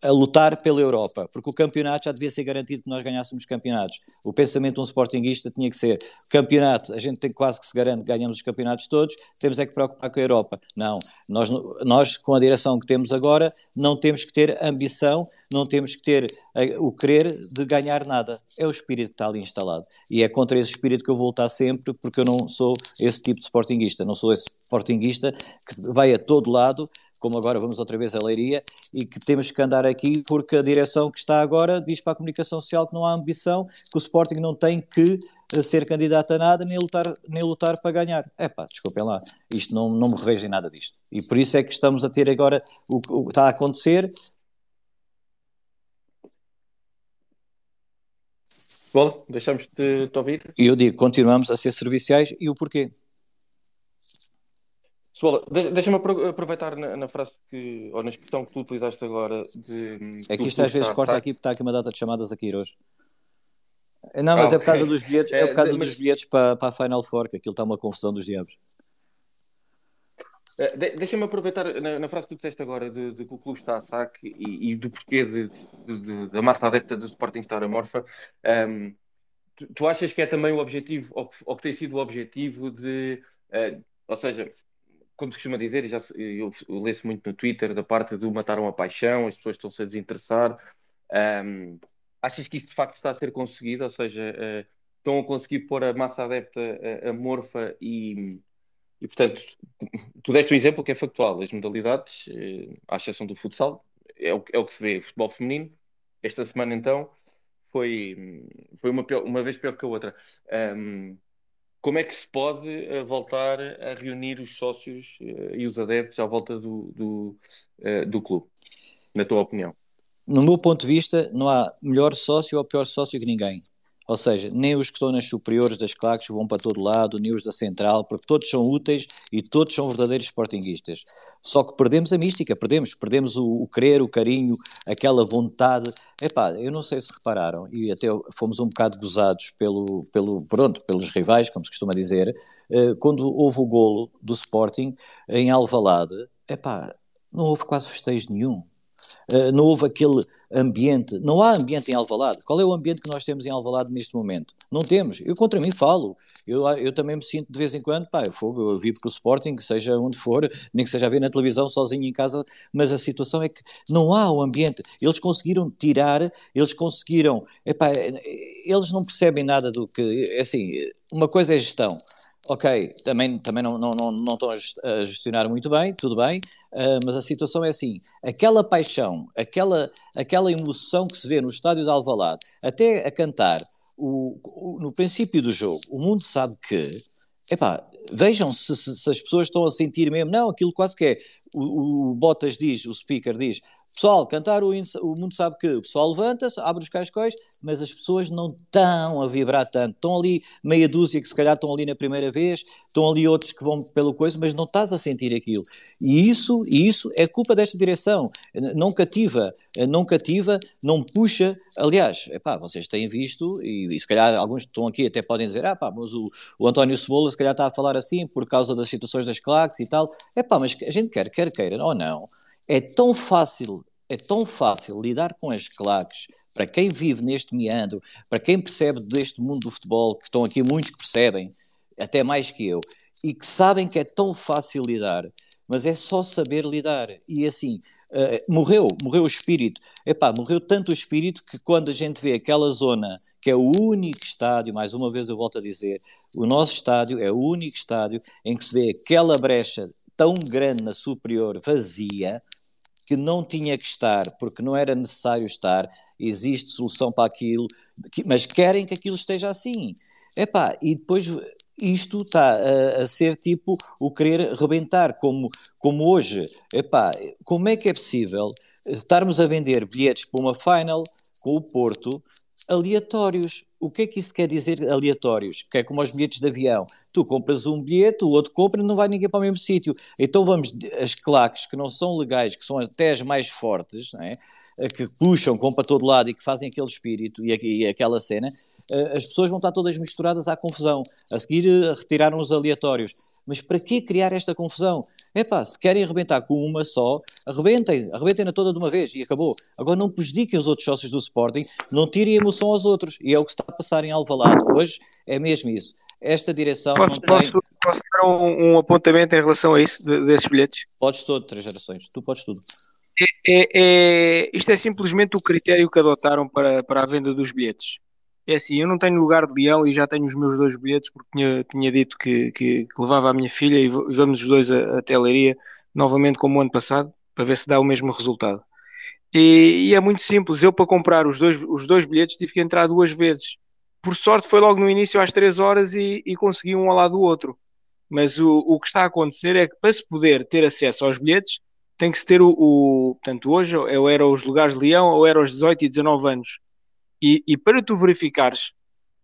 a lutar pela Europa, porque o campeonato já devia ser garantido que nós ganhássemos campeonatos. O pensamento de um Sportingista tinha que ser campeonato, a gente tem quase que se garante que ganhamos os campeonatos todos, temos é que preocupar com a Europa. Não, nós, nós com a direção que temos agora, não temos que ter ambição não temos que ter eh, o querer de ganhar nada. É o espírito que está ali instalado. E é contra esse espírito que eu vou lutar sempre, porque eu não sou esse tipo de sportinguista. Não sou esse sportinguista que vai a todo lado, como agora vamos outra vez a Leiria, e que temos que andar aqui porque a direção que está agora diz para a comunicação social que não há ambição, que o Sporting não tem que ser candidato a nada nem lutar, nem lutar para ganhar. É pá, desculpem lá, isto não, não me revejo em nada disto. E por isso é que estamos a ter agora o que está a acontecer, Bom, deixamos de te ouvir. E eu digo, continuamos a ser serviciais e o porquê? Pessoal, deixa-me aproveitar na, na, frase que, ou na expressão que tu utilizaste agora de. É que isto às vezes corta aqui porque está aqui uma data de chamadas aqui hoje. Não, mas ah, é por causa dos bilhetes, é por causa é, mas... dos bilhetes para, para a Final Four, que aquilo está uma confusão dos diabos. Eh, deixa-me aproveitar na, na, frase que tu disseste agora de, de que o clube está a saque e, e do porquê de, da massa adepta do Sporting estar amorfa. Um, tu, tu, achas que é também o objetivo, ou, ou que tem sido o objetivo de. Uh, ou seja, como se costuma dizer, já, eu, eu leio muito no Twitter da parte do mataram a paixão, as pessoas estão-se a desinteressar. Um, achas que isso de facto está a ser conseguido? Ou seja, uh, estão a conseguir pôr a massa adepta amorfa e e, portanto, tu deste um exemplo que é factual. As modalidades, eh, à exceção do futsal, é o, é o que se vê. Futebol feminino, esta semana, então, foi, foi uma, pior, uma vez pior que a outra. Um, como é que se pode uh, voltar a reunir os sócios uh, e os adeptos à volta do, do, uh, do clube, na tua opinião? No meu ponto de vista, não há melhor sócio ou pior sócio que ninguém. Ou seja, nem os que estão nas superiores das claques vão para todo lado, nem os da central, porque todos são úteis e todos são verdadeiros sportinguistas. Só que perdemos a mística, perdemos, perdemos o, o querer, o carinho, aquela vontade. Epá, eu não sei se repararam, e até fomos um bocado gozados pelo, pelo, pronto, pelos rivais, como se costuma dizer, eh, quando houve o golo do Sporting em Alvalade, epá, não houve quase festejo nenhum. Uh, não houve aquele ambiente, não há ambiente em Alvalade. Qual é o ambiente que nós temos em Alvalade neste momento? Não temos. Eu contra mim falo. Eu, eu também me sinto de vez em quando, pá, eu, fogo, eu vivo com o Sporting, seja onde for, nem que seja a ver na televisão sozinho em casa, mas a situação é que não há o ambiente. Eles conseguiram tirar, eles conseguiram, epá, eles não percebem nada do que, é assim, uma coisa é gestão, ok, também, também não, não, não, não estão a gestionar muito bem, tudo bem, uh, mas a situação é assim, aquela paixão, aquela, aquela emoção que se vê no estádio de Alvalade, até a cantar, o, o, no princípio do jogo, o mundo sabe que, epá, vejam se, se, se, as pessoas estão a sentir mesmo, não, aquilo quase que é, o, o Bottas diz, o speaker diz, Pessoal, cantar o, o mundo sabe que o pessoal levanta-se, abre os cascóis, mas as pessoas não estão a vibrar tanto. Estão ali meia dúzia que se calhar estão ali na primeira vez, estão ali outros que vão pelo coisa, mas não estás a sentir aquilo. E isso, isso é culpa desta direção. Não cativa, não cativa, não puxa. Aliás, epá, vocês têm visto, e, e se calhar alguns que estão aqui até podem dizer, ah pá, mas o, o António Cebola se calhar está a falar assim por causa das situações das claques e tal. Epá, mas a gente quer, quer queira ou não, é tão fácil, é tão fácil lidar com as claques para quem vive neste meandro, para quem percebe deste mundo do futebol, que estão aqui muitos que percebem, até mais que eu, e que sabem que é tão fácil lidar, mas é só saber lidar. E assim, uh, morreu, morreu o espírito. Epá, morreu tanto o espírito que quando a gente vê aquela zona, que é o único estádio, mais uma vez eu volto a dizer, o nosso estádio é o único estádio em que se vê aquela brecha tão grande na superior vazia, que não tinha que estar, porque não era necessário estar, existe solução para aquilo, mas querem que aquilo esteja assim. Epá, e depois isto está a, a, ser tipo o querer rebentar, como, como hoje. Epá, como é que é possível estarmos a vender bilhetes para uma final com o Porto aleatórios? O que é que isso quer dizer aleatórios? Que é como os bilhetes de avião. Tu compras um bilhete, o outro compra e não vai ninguém para o mesmo sítio. Então vamos, as claques que não são legais, que são até as mais fortes, é? que puxam, vão para todo lado e que fazem aquele espírito e, e aquela cena, eh, as pessoas vão estar todas misturadas à confusão. A seguir eh, retiraram os aleatórios. Mas para que criar esta confusão? É pá, se querem arrebentar com uma só, arrebentem, arrebentem-na toda de uma vez e acabou. Agora não prejudiquem os outros sócios do Sporting, não tirem emoção aos outros. E é o que está a passar em Alvalade. Hoje é mesmo isso. Esta direção posso, não tem... Posso, posso dar um, um, apontamento em relação a isso, de, desses bilhetes? Podes todo, três gerações. Tu podes tudo. É, é, é, isto é simplesmente o critério que adotaram para, para a venda dos bilhetes. É assim, eu não tenho lugar de leão e já tenho os meus dois bilhetes porque tinha, tinha dito que, que, que levava a minha filha e vamos os dois até a Leiria novamente como o ano passado para ver se dá o mesmo resultado. E, e, é muito simples, eu para comprar os dois, os dois bilhetes tive que entrar duas vezes. Por sorte foi logo no início às três horas e, e consegui um ao lado do outro. Mas o, o que está a acontecer é que para se poder ter acesso aos bilhetes tem que se ter o, o portanto hoje ou era os lugares de leão ou era os 18 e 19 anos e, e para tu verificares,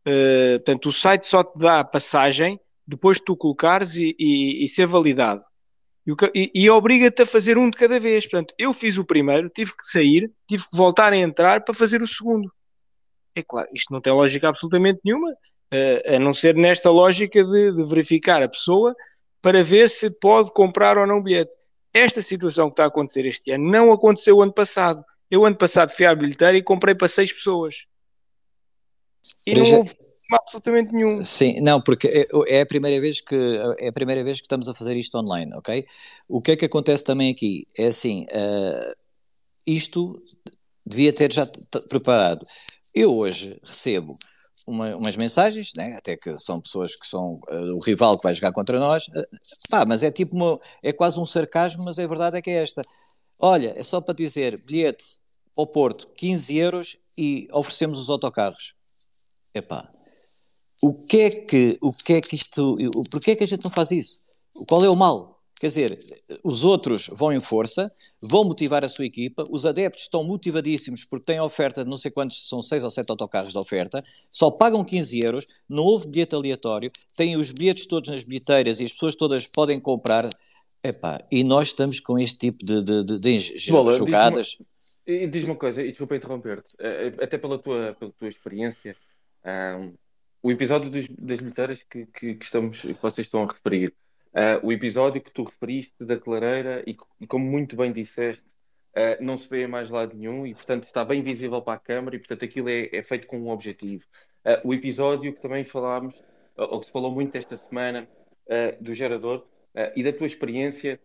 uh, portanto, o site só te dá a passagem depois de tu colocares e, e, e ser validado. E, e obriga-te a fazer um de cada vez. Portanto, eu fiz o primeiro, tive que sair, tive que voltar a entrar para fazer o segundo. É claro, isto não tem lógica absolutamente nenhuma, uh, a não ser nesta lógica de, de, verificar a pessoa para ver se pode comprar ou não bilhete. Esta situação que está a acontecer este ano não aconteceu ano passado. Eu ano passado fui à bilheteira e comprei para seis pessoas. E não houve absolutamente nenhum. Sim, não, porque é, é, a primeira vez que é a primeira vez que estamos a fazer isto online, ok? O que é que acontece também aqui? É assim, uh, isto devia ter já preparado. Eu hoje recebo uma, umas mensagens, né? até que são pessoas que são uh, o rival que vai jogar contra nós, uh, pá, mas é tipo uma, é quase um sarcasmo, mas a verdade é que é esta. Olha, é só para dizer, bilhete ao Porto, 15 euros e oferecemos os autocarros. Epá, o que é que, o que é que isto, porquê é que a gente não faz isso? Qual é o mal? Quer dizer, os outros vão em força, vão motivar a sua equipa, os adeptos estão motivadíssimos porque têm oferta, não sei quantos, são seis ou sete autocarros de oferta, só pagam 15 euros, não houve bilhete aleatório, têm os bilhetes todos nas bilheteiras e as pessoas todas podem comprar Epá, e nós estamos com este tipo de, de, de, de jogadas. Diz-me diz uma coisa, e desculpa interromper-te, eh, eh, até pela tua, pela tua experiência, um, o episódio dos, das bilheteiras que, que, que, estamos, que vocês estão a referir, uh, o episódio que tu referiste da clareira, e, e como muito bem disseste, uh, não se vê a mais lado nenhum, e portanto está bem visível para a câmara, e portanto aquilo é, é feito com um objetivo. Uh, o episódio que também falámos, ou que se falou muito esta semana, do gerador, Uh, e da tua experiência,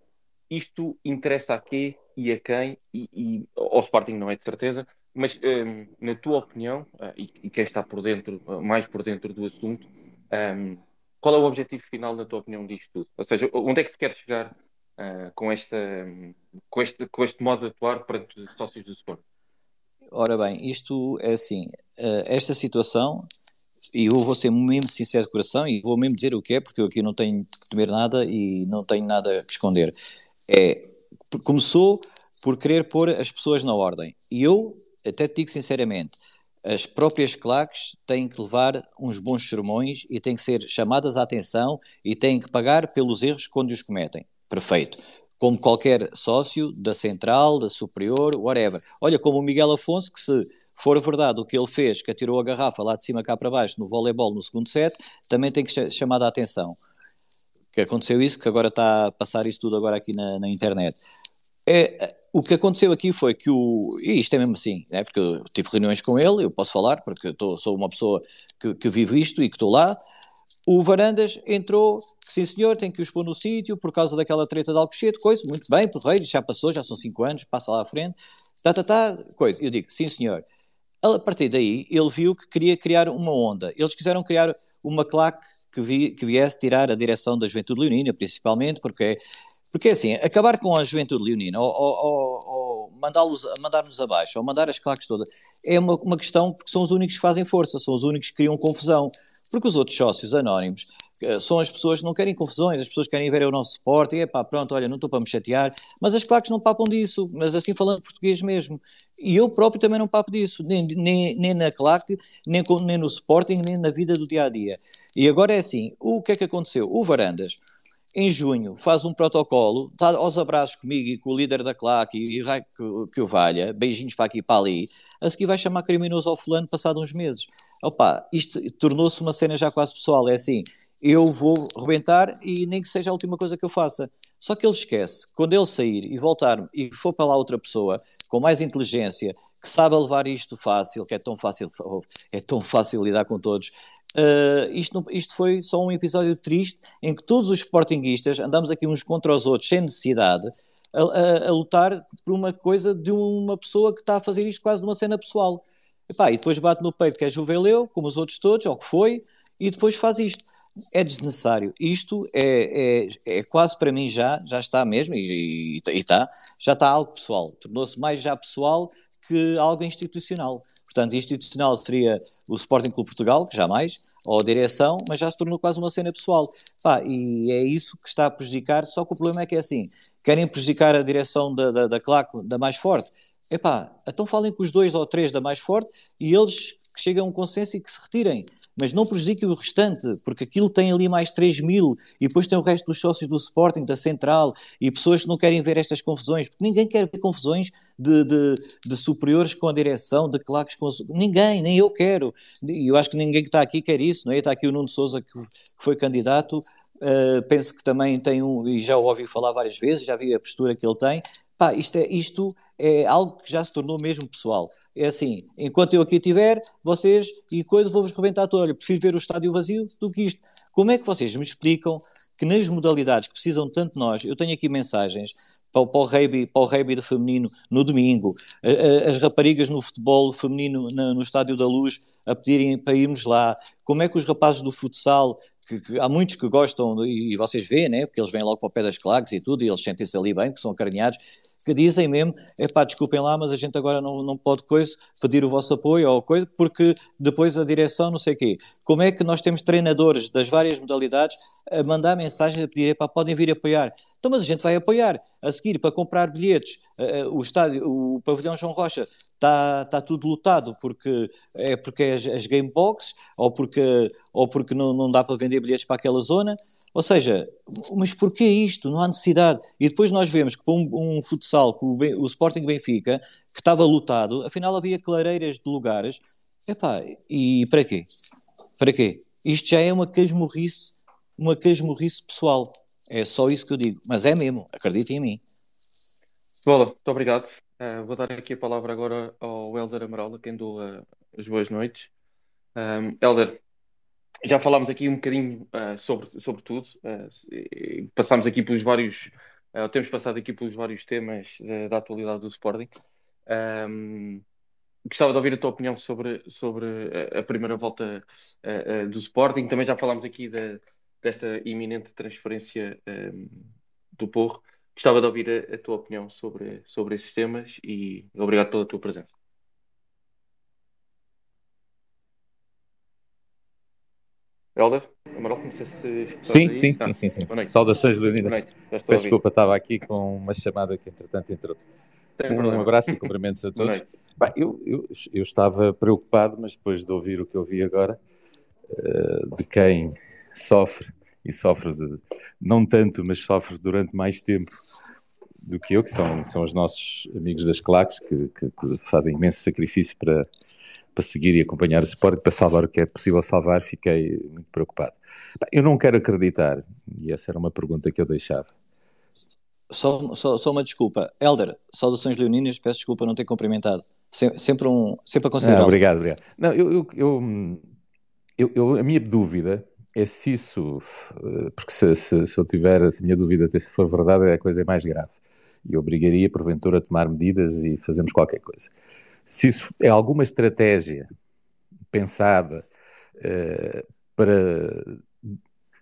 isto interessa a quê e a quem? E, e ao Sporting não é de certeza, mas um, ehm, na tua opinião, uh, e, e quem está por dentro, mais por dentro do assunto, um, ehm, qual é o objetivo final, na tua opinião, disto tudo? Ou seja, onde é que se quer chegar uh, com, esta, com, este, com este modo de atuar perante os sócios do Sporting? Ora bem, isto é assim, esta situação e eu vou ser mesmo sincero de coração e vou mesmo dizer o que é, porque eu aqui não tenho que temer nada e não tenho nada que esconder. É, começou por querer pôr as pessoas na ordem. E eu até te digo sinceramente, as próprias claques têm que levar uns bons sermões e têm que ser chamadas à atenção e têm que pagar pelos erros quando os cometem. Perfeito. Como qualquer sócio da central, da superior, whatever. Olha, como o Miguel Afonso, que se for verdade o que ele fez, que atirou a garrafa lá de cima cá para baixo no voleibol no segundo set, também tem que ser chamada a atenção. Que aconteceu isso, que agora está a passar isso tudo agora aqui na, na internet. É, o que aconteceu aqui foi que o. E isto é mesmo assim, né? porque eu tive reuniões com ele, eu posso falar, porque eu tô, sou uma pessoa que, que vivo isto e que estou lá. O Varandas entrou, sim senhor, tem que os pôr no sítio por causa daquela treta de Alcochete, coisa, muito bem, porreiro, já passou, já são cinco anos, passa lá à frente, tá, tá, tá, coisa. Eu digo, sim senhor. A partir daí, ele viu que queria criar uma onda. Eles quiseram criar uma claque que, vi, que viesse tirar a direção da Juventude Leonina, principalmente, porque porque assim, acabar com a juventude leonina ou, ou, ou, ou mandá-los, mandar-nos abaixo ou mandar as claques todas é uma, uma questão porque são os únicos que fazem força, são os únicos que criam confusão. Porque os outros sócios anónimos são as pessoas que não querem confusões, as pessoas que querem ver o nosso suporte, e é pá, pronto, olha, não estou para me chatear, mas as claques não papam disso, mas assim falando português mesmo. E eu próprio também não papo disso, nem, nem, nem na claque, nem, nem no Sporting, nem na vida do dia a dia. E agora é assim: o que é que aconteceu? O Varandas em junho faz um protocolo, está aos abraços comigo e com o líder da claque e raio que, que o valha, beijinhos para aqui e para ali, a seguir vai chamar criminoso ao fulano passado uns meses. Opa, isto tornou-se uma cena já quase pessoal, é assim, eu vou rebentar e nem que seja a última coisa que eu faça. Só que ele esquece, quando ele sair e voltar e for para lá outra pessoa com mais inteligência, que sabe levar isto fácil, que é tão fácil, é tão fácil lidar com todos, Uh, isto, isto, foi só um episódio triste em que todos os sportinguistas andamos aqui uns contra os outros sem necessidade a, a, a, lutar por uma coisa de uma pessoa que está a fazer isto quase de uma cena pessoal. Epá, e depois bate no peito que é juveleu, como os outros todos, ou que foi, e depois faz isto. É desnecessário. Isto é, é, é quase para mim já, já está mesmo, e, está, já está algo pessoal. Tornou-se mais já pessoal que algo institucional. Portanto, institucional seria o Sporting Clube Portugal, que jamais, ou a direção, mas já se tornou quase uma cena pessoal. Pá, e é isso que está a prejudicar, só que o problema é que é assim, querem prejudicar a direção da, da, da da mais forte, epá, então falem com os dois ou três da mais forte e eles que cheguem a um consenso e que se retirem, mas não prejudiquem o restante, porque aquilo tem ali mais 3 mil e depois tem o resto dos sócios do Sporting, da Central e pessoas que não querem ver estas confusões, porque ninguém quer ver confusões de, de, de superiores com a direção, de claques com a... Ninguém, nem eu quero. E eu acho que ninguém que está aqui quer isso, não é? Está aqui o Nuno Souza, que, que foi candidato, uh, penso que também tem um, e já o ouvi falar várias vezes, já vi a postura que ele tem. Pá, isto é, isto é algo que já se tornou mesmo pessoal. É assim, enquanto eu aqui estiver, vocês e coisa, vou-vos rebentar todo. Olha, prefiro ver o estádio vazio do que isto. Como é que vocês me explicam que nas modalidades que precisam tanto nós, eu tenho aqui mensagens para, para o rugby, para o rugby de feminino no domingo, as raparigas no futebol feminino no Estádio da Luz a pedirem para irmos lá, como é que os rapazes do futsal que, que, há muitos que gostam, e vocês veem, né, porque eles vêm logo para o pé das claques e tudo, e eles sentem-se ali bem, que são acarinhados, que dizem mesmo, é pá, desculpem lá, mas a gente agora não, não pode coisa, pedir o vosso apoio ou coisa, porque depois a direção não sei o quê. Como é que nós temos treinadores das várias modalidades a mandar mensagens a pedir, pá, podem vir apoiar. Então, mas a gente vai apoiar. A seguir, para comprar bilhetes, uh, o estádio, o pavilhão João Rocha está tá tudo lotado porque é porque é as, as game box ou porque, ou porque não, não dá para vender bilhetes para aquela zona. Ou seja, mas porquê isto? Não há necessidade. E depois nós vemos que um, um futsal, que o, o Sporting Benfica, que estava lotado, afinal havia clareiras de lugares. Epá, e para quê? Para quê? Isto já é uma casmurrice, uma casmurrice pessoal. É só isso que eu digo. Mas é mesmo, acreditem em mim. Bola, muito obrigado. Uh, vou dar aqui a palavra agora ao Helder Amaral, a quem dou as boas noites. Um, Helder, já falámos aqui um bocadinho uh, sobre, sobre tudo, passámos aqui pelos vários, temos passado aqui pelos vários temas da atualidade do Sporting. Um, gostava de ouvir a tua opinião sobre, sobre a, a primeira volta do Sporting. Também já falámos aqui da, desta iminente transferência um, do Porro. Gostava de ouvir a, a, tua opinião sobre, sobre esses temas e obrigado pela tua presença. Helder, Amaral, não sei se. Sim, sim, sim, sim, sim. Saudações, Leonidas. Peço desculpa, estava aqui com uma chamada que entretanto entrou. Um abraço e cumprimentos a todos. Eu, eu, eu, estava preocupado, mas depois de ouvir o que eu vi agora, uh, de quem sofre, e sofre de, não tanto, mas sofre durante mais tempo do que eu, que são, são os nossos amigos das claques, que, que, que fazem imenso sacrifício para, para seguir e acompanhar o Sport, para salvar o que é possível salvar, fiquei muito preocupado. Eu não quero acreditar, e essa era uma pergunta que eu deixava, só, só, só, uma desculpa. Helder, saudações leoninas, peço desculpa não ter cumprimentado. Sem, sempre, um, sempre a considerar. Ah, obrigado, obrigado. Não, eu, eu, eu, eu, a minha dúvida é se isso, eh, porque se, se, se eu tiver, se a minha dúvida for verdade, é a coisa mais grave. E obrigaria, porventura, a tomar medidas e fazermos qualquer coisa. Se isso é alguma estratégia pensada uh, para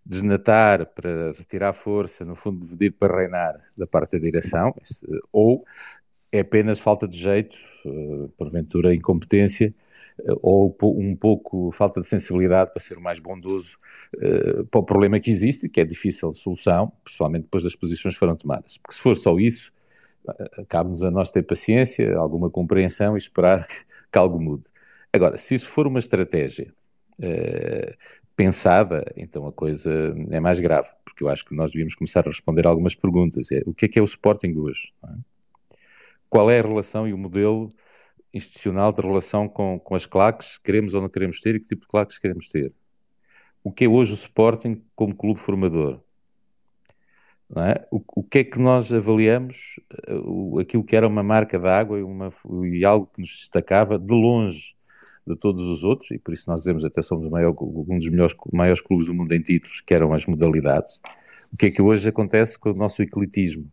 desnatar, para retirar força, no fundo, dividir para reinar da parte da direção, ou é apenas falta de jeito, eh, porventura incompetência, eh, ou um pouco falta de sensibilidade para ser o mais bondoso uh, para o problema que existe, que é difícil de solução, principalmente depois das posições que foram tomadas. Porque se for só isso, cabe-nos a nós ter paciência, alguma compreensão e esperar que algo mude. Agora, se isso for uma estratégia uh, pensada, então a coisa é mais grave, porque eu acho que nós devíamos começar a responder algumas perguntas. É, o que é que é o Sporting hoje? É? Qual é a relação e o modelo institucional de relação com, com as claques? Queremos ou não queremos ter e que tipo de claques queremos ter? O que é hoje o Sporting como clube formador? É? O, o, que é que nós avaliamos? O, aquilo que era uma marca d'água e, uma, e algo que nos destacava de longe de todos os outros, e por isso nós dizemos até somos maior, um dos melhores, maiores clubes do mundo em títulos, que eram as modalidades. O que é que hoje acontece com o nosso ecletismo?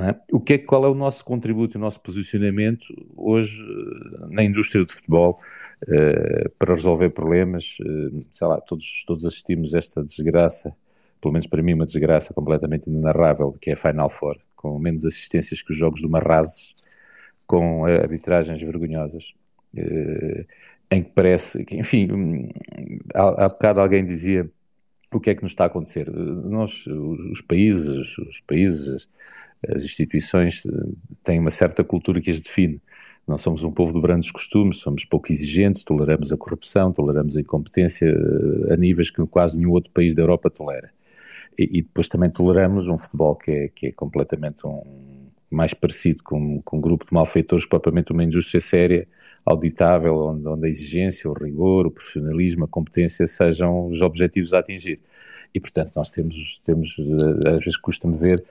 É? O que é, qual é o nosso contributo o nosso posicionamento hoje eh, na indústria do futebol uh, para resolver problemas? Uh, sei lá, todos, todos assistimos a esta desgraça, pelo menos para mim, uma desgraça completamente inenarrável, que é a Final Four, com menos assistências que os jogos do Marrazes, com arbitragens vergonhosas. Eh, em que parece, que, enfim, hum, há, há bocado alguém dizia o que é que nos está a acontecer. Nós, os países, os países, as instituições eh, têm uma certa cultura que as define. Nós somos um povo de brandos costumes, somos pouco exigentes, toleramos a corrupção, toleramos a incompetência eh, a níveis que quase nenhum outro país da Europa tolera. E, depois também toleramos um futebol que é, que é completamente um, mais parecido com, com um grupo de malfeitores propriamente uma indústria séria auditável, onde, onde a exigência, o rigor, o profissionalismo, a competência sejam os objetivos a atingir. E, portanto, nós temos, temos eh, às vezes custa-me ver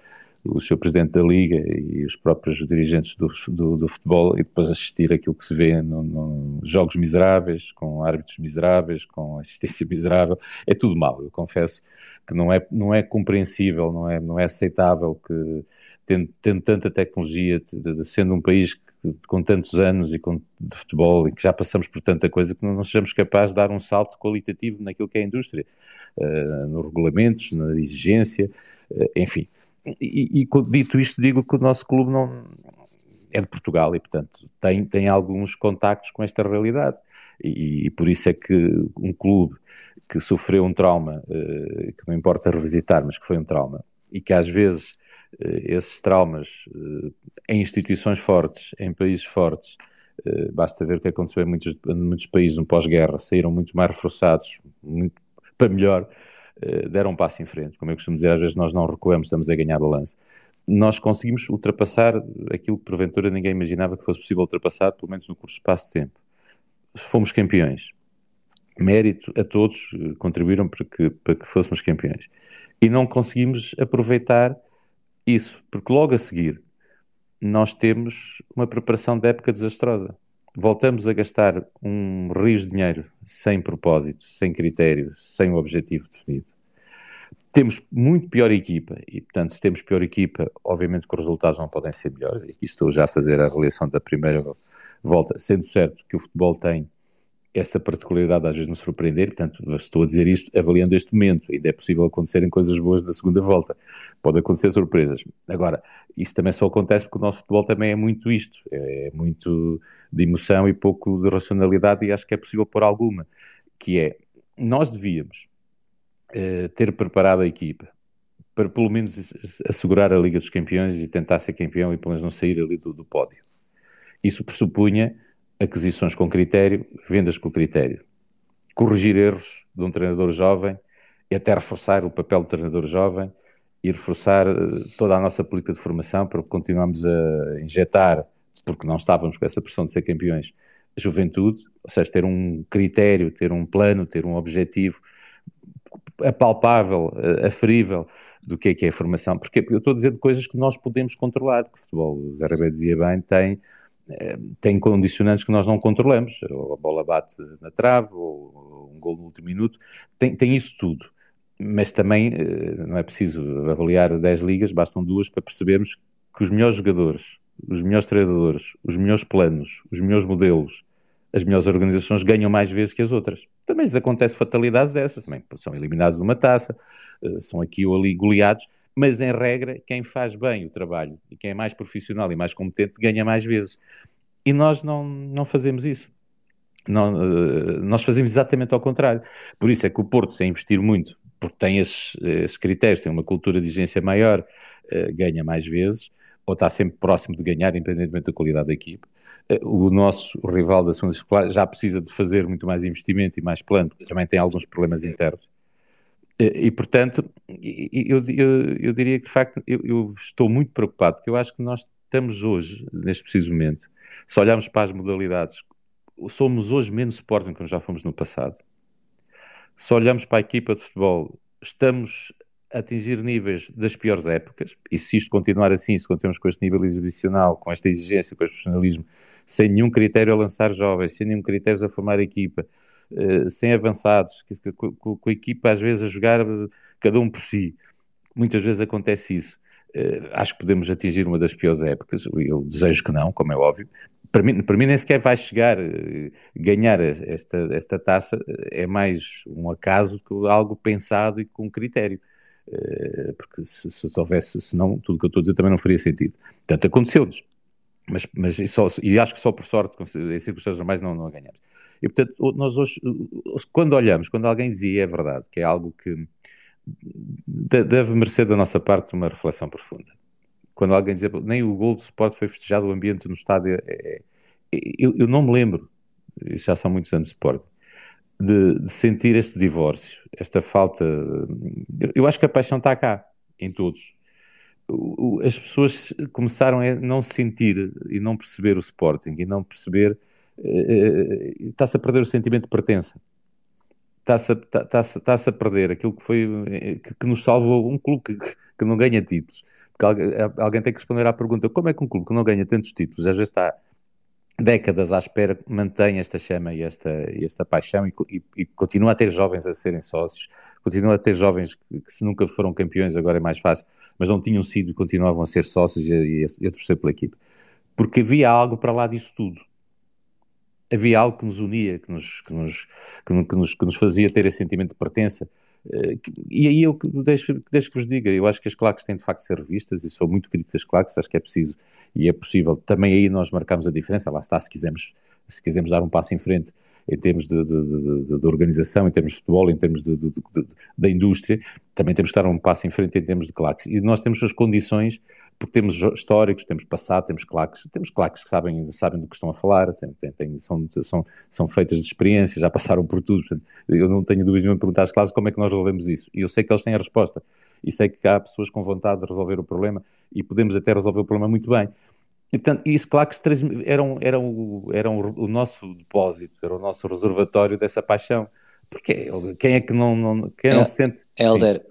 o seu presidente da Liga e os próprios dirigentes do, do, do futebol e depois assistir aquilo que se vê nos no jogos miseráveis, com árbitros miseráveis, com assistência miserável, é tudo mal. Eu confesso que não é, não é compreensível, não é, não é aceitável que, tendo, tendo tanta tecnologia, sendo um país com tantos anos e com, de futebol e que já passamos por tanta coisa que não, sejamos capazes de dar um salto qualitativo naquilo que é a indústria, uh, nos regulamentos, na exigência, uh, enfim. E, e, dito isto, digo que o nosso clube não é de Portugal e, portanto, tem, tem alguns contactos com esta realidade. E, e por isso é que um clube que sofreu um trauma, uh, que não importa revisitar, mas que foi um trauma, e que às vezes eh, esses traumas eh, em instituições fortes, em países fortes, eh, basta ver o que aconteceu em muitos, em muitos países no pós-guerra, saíram muito mais reforçados, muito, para melhor, deram um passo em frente. Como eu costumo dizer, às vezes nós não recuamos, estamos a ganhar balanço. Nós conseguimos ultrapassar aquilo que porventura ninguém imaginava que fosse possível ultrapassar, pelo menos no curto espaço de tempo. Fomos campeões. Mérito a todos, contribuíram para que, para que fôssemos campeões. E não conseguimos aproveitar isso, porque logo a seguir nós temos uma preparação de época desastrosa. Voltamos a gastar um rio de dinheiro sem propósito, sem critério, sem um objetivo definido. Temos muito pior equipa e, portanto, se temos pior equipa, obviamente que os resultados não podem ser melhores. E aqui estou já a fazer a avaliação da primeira volta, sendo certo que o futebol tem esta particularidade às vezes nos surpreender, portanto, estou a dizer isto avaliando este momento, ainda é possível acontecerem coisas boas da segunda volta, pode acontecer surpresas. Agora, isso também só acontece porque o nosso futebol também é muito isto, é muito de emoção e pouco de racionalidade e acho que é possível pôr alguma, que é, nós devíamos uh, ter preparado a equipa para pelo menos assegurar a Liga dos Campeões e tentar ser campeão e pelo menos não sair ali do, do pódio. Isso pressupunha aquisições com critério, vendas com critério, corrigir erros de um treinador jovem e até reforçar o papel do treinador jovem e reforçar eh, toda a nossa política de formação para continuarmos a injetar, porque não estávamos com essa pressão de ser campeões, a juventude, ou seja, ter um critério, ter um plano, ter um objetivo apalpável, eh, aferível do que é que é a formação. Porque eu estou a dizer de coisas que nós podemos controlar, que o futebol, o Garabé dizia bem, tem, tem condicionantes que nós não controlamos. Ou a bola bate na trave, ou um gol no último minuto, tem, tem isso tudo. Mas também eh, não é preciso avaliar 10 ligas, bastam duas para percebermos que os melhores jogadores, os melhores treinadores, os melhores planos, os melhores modelos, as melhores organizações ganham mais vezes que as outras. Também lhes acontece fatalidades dessas, também são eliminados de uma taça, eh, são aqui ou ali goleados, mas em regra, quem faz bem o trabalho e quem é mais profissional e mais competente ganha mais vezes. E nós não, não fazemos isso. Não, eh, nós fazemos exatamente ao contrário. Por isso é que o Porto, sem investir muito, porque tem esses, esses critérios, tem uma cultura de exigência maior, uh, ganha mais vezes, ou está sempre próximo de ganhar, independentemente da qualidade da equipe o nosso rival da segunda escolar já precisa de fazer muito mais investimento e mais plano, porque também tem alguns problemas internos. E, portanto, eu, eu, eu, diria que de facto eu, eu, estou muito preocupado, porque eu acho que nós estamos hoje, neste preciso momento, se olharmos para as modalidades, somos hoje menos Sporting que já fomos no passado. Se olharmos para a equipa de futebol, estamos a atingir níveis das piores épocas, e se isto continuar assim, se continuarmos com este nível exibicional, com esta exigência, com este profissionalismo, sem nenhum critério a lançar jovens, sem nenhum critério a formar equipa, uh, sem avançados, com, com, com, a equipa às vezes a jogar uh, cada um por si. Muitas vezes acontece isso. Uh, acho que podemos atingir uma das piores épocas. Eu desejo que não, como é óbvio. Para mim, para mim nem sequer vai chegar ganhar esta, esta taça. É mais um acaso que algo pensado e com critério porque se, se, houvesse, senão tudo o que eu estou a dizer também não faria sentido. Portanto, aconteceu-nos mas, mas só, e acho que só por sorte, em circunstâncias normais, não, não a ganhamos. E portanto, nós hoje, quando olhamos, quando alguém dizia é verdade, que é algo que deve merecer da nossa parte uma reflexão profunda. Quando alguém dizia nem o gol do Sport foi festejado, o ambiente no estádio é, é, é eu, eu, não me lembro, já são muitos anos de Sport, de, de, sentir este divórcio, esta falta. Eu, eu acho que a paixão está cá, em todos as pessoas começaram a não sentir e não perceber o Sporting e não perceber. Uh, está-se a perder o sentimento de pertença. Está-se a, está, está a perder aquilo que foi que, que nos salvou um clube que, que não ganha títulos. Porque alguém, tem que responder à pergunta: como é que um clube que não ganha tantos títulos às vezes está décadas à espera mantém esta chama e esta, e esta paixão e, e, e, continua a ter jovens a serem sócios, continua a ter jovens que, que, se nunca foram campeões agora é mais fácil, mas não tinham sido e continuavam a ser sócios e e a, a torcer pela equipe. Porque havia algo para lá disso tudo. Havia algo que nos unia, que nos, que nos, que nos, que nos fazia ter esse sentimento de pertença, eh, e aí eu deixo, deixo que vos diga, eu acho que as claques têm de facto de ser revistas e sou muito crítico das claques, acho que é preciso e é possível. Também aí nós marcamos a diferença, lá está, se quisermos, se quisermos dar um passo em frente em termos de, de, de, de organização, em termos de futebol, em termos da indústria, também temos que dar um passo em frente em termos de claques. E nós temos as condições, porque temos históricos, temos passado, temos claques, temos claques que sabem, sabem do que estão a falar, tem, tem, tem, são, são, são feitas de experiência, já passaram por tudo. Eu não tenho dúvidas nenhuma perguntar às claques como é que nós resolvemos isso. E eu sei que eles têm a resposta. E sei que há pessoas com vontade de resolver o problema e podemos até resolver o problema muito bem. E, portanto, isso, claro que se trans... era, um, era, um, era um, o nosso depósito, era o nosso reservatório dessa paixão. Porque quem é que não, não, quem é, não se sente. Helder,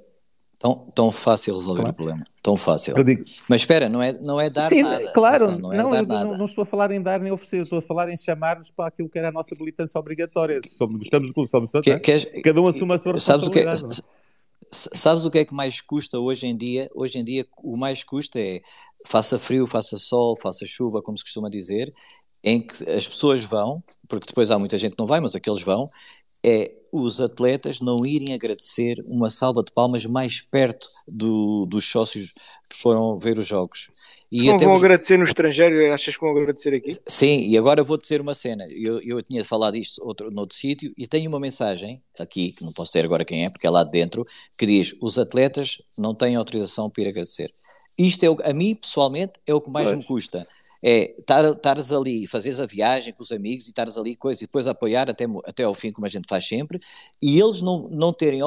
tão, tão fácil resolver claro. o problema. Tão fácil. Mas espera, não é, não é dar Sim, nada. Claro, não, é não, nada. Não, não, estou a falar em dar nem oferecer, estou a falar em chamar-nos para aquilo que era a nossa militância obrigatória. Somos, gostamos do clube, somos que, é? Cada um assume a sua responsabilidade. Sabes o que é, Sabes o que é que mais custa hoje em dia? Hoje em dia o mais custa é faça frio, faça sol, faça chuva, como se costuma dizer, em que as pessoas vão, porque depois há muita gente que não vai, mas aqueles vão, é os atletas não irem agradecer uma salva de palmas mais perto do, dos sócios que foram ver os jogos. E não vão agradecer no estrangeiro, achas que vão agradecer aqui? Sim, e agora vou dizer uma cena. Eu, eu tinha falado isto outro, noutro sítio e tenho uma mensagem aqui, que não posso ter agora quem é, porque é lá de dentro, que diz: os atletas não têm autorização para ir agradecer. Isto é o, a mim, pessoalmente, é o que mais pois. me custa. É estares ali, fazeres a viagem com os amigos e estares ali coisa, e depois apoiar até, até ao fim, como a gente faz sempre, e eles não, não terem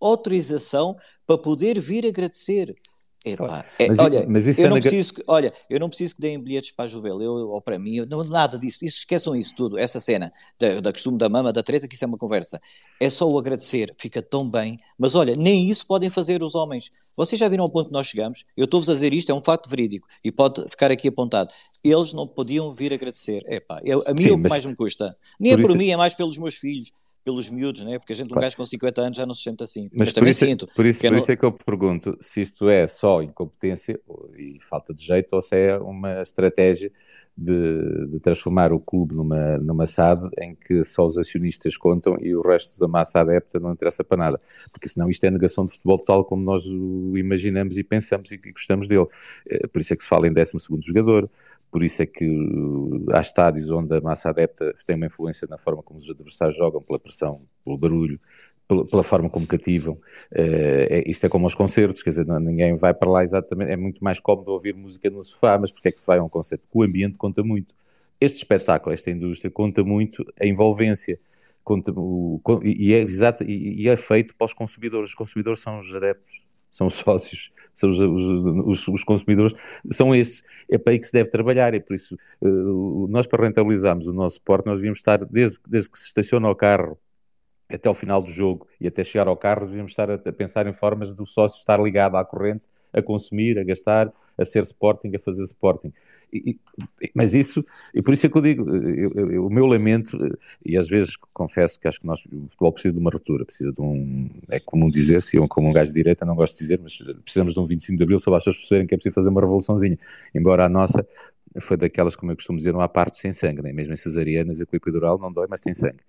autorização para poder vir agradecer. Epá, é, mas, olha, mas isso eu é não preciso que, olha, eu não preciso que deem bilhetes para a Juvel, eu, ou para mim, eu, não, nada disso, isso, esqueçam isso tudo, essa cena da, da costume da mama, da treta, que isso é uma conversa. É só o agradecer, fica tão bem, mas olha, nem isso podem fazer os homens. Vocês já viram ao ponto que nós chegamos? Eu estou-vos a dizer isto, é um facto verídico, e pode ficar aqui apontado. Eles não podiam vir agradecer. Epá, eu, a mim Sim, é o que mais me custa. Nem é por isso... mim, é mais pelos meus filhos pelos miúdos, né? porque a gente, um claro. gajo com 50 anos já não se sente assim. Mas, Mas também isso, é- sinto. Por isso, por não... isso é que eu pergunto se isto é só incompetência e falta de jeito ou se é uma estratégia de, de, transformar o clube numa, numa SAD em que só os acionistas contam e o resto da massa adepta não interessa para nada. Porque senão isto é negação de futebol tal como nós o imaginamos e pensamos e, gostamos dele. Eh, por isso é que se fala em 12 jogador, por isso é que uh, há estádios onde a massa adepta tem uma influência na forma como os adversários jogam, pela pressão, pelo barulho, pela, forma como cativam. Uh, isto é como aos concertos, quer dizer, não, ninguém vai para lá exatamente. É muito mais cómodo ouvir música no sofá, mas porque é que se vai a um concerto? O ambiente conta muito. Este espetáculo, esta indústria, conta muito a envolvência. Conta, o, e, é exato, e, é feito para os consumidores. Os consumidores são os adeptos são os sócios, são os, os, os, consumidores, são estes. É para aí que se deve trabalhar, é por isso, uh, nós para rentabilizarmos o nosso suporte, nós devíamos estar, desde, desde que se estaciona o carro até ao final do jogo e até chegar ao carro, devíamos estar a, pensar em formas do sócio estar ligado à corrente, a consumir, a gastar, a ser Sporting, a fazer Sporting. E, e, mas isso, e por isso é que eu digo, eu, eu, o meu lamento, e às vezes confesso que acho que nós, o futebol precisa de uma ruptura, precisa de um, é comum dizer-se, eu como um gajo de direita não gosto de dizer, mas precisamos de um 25 de Abril só para as pessoas que é preciso fazer uma revoluçãozinha, embora a nossa foi daquelas, como eu costumo dizer, não há parte sem sangue, né? mesmo em cesarianas e o epidural não dói, mas tem sangue.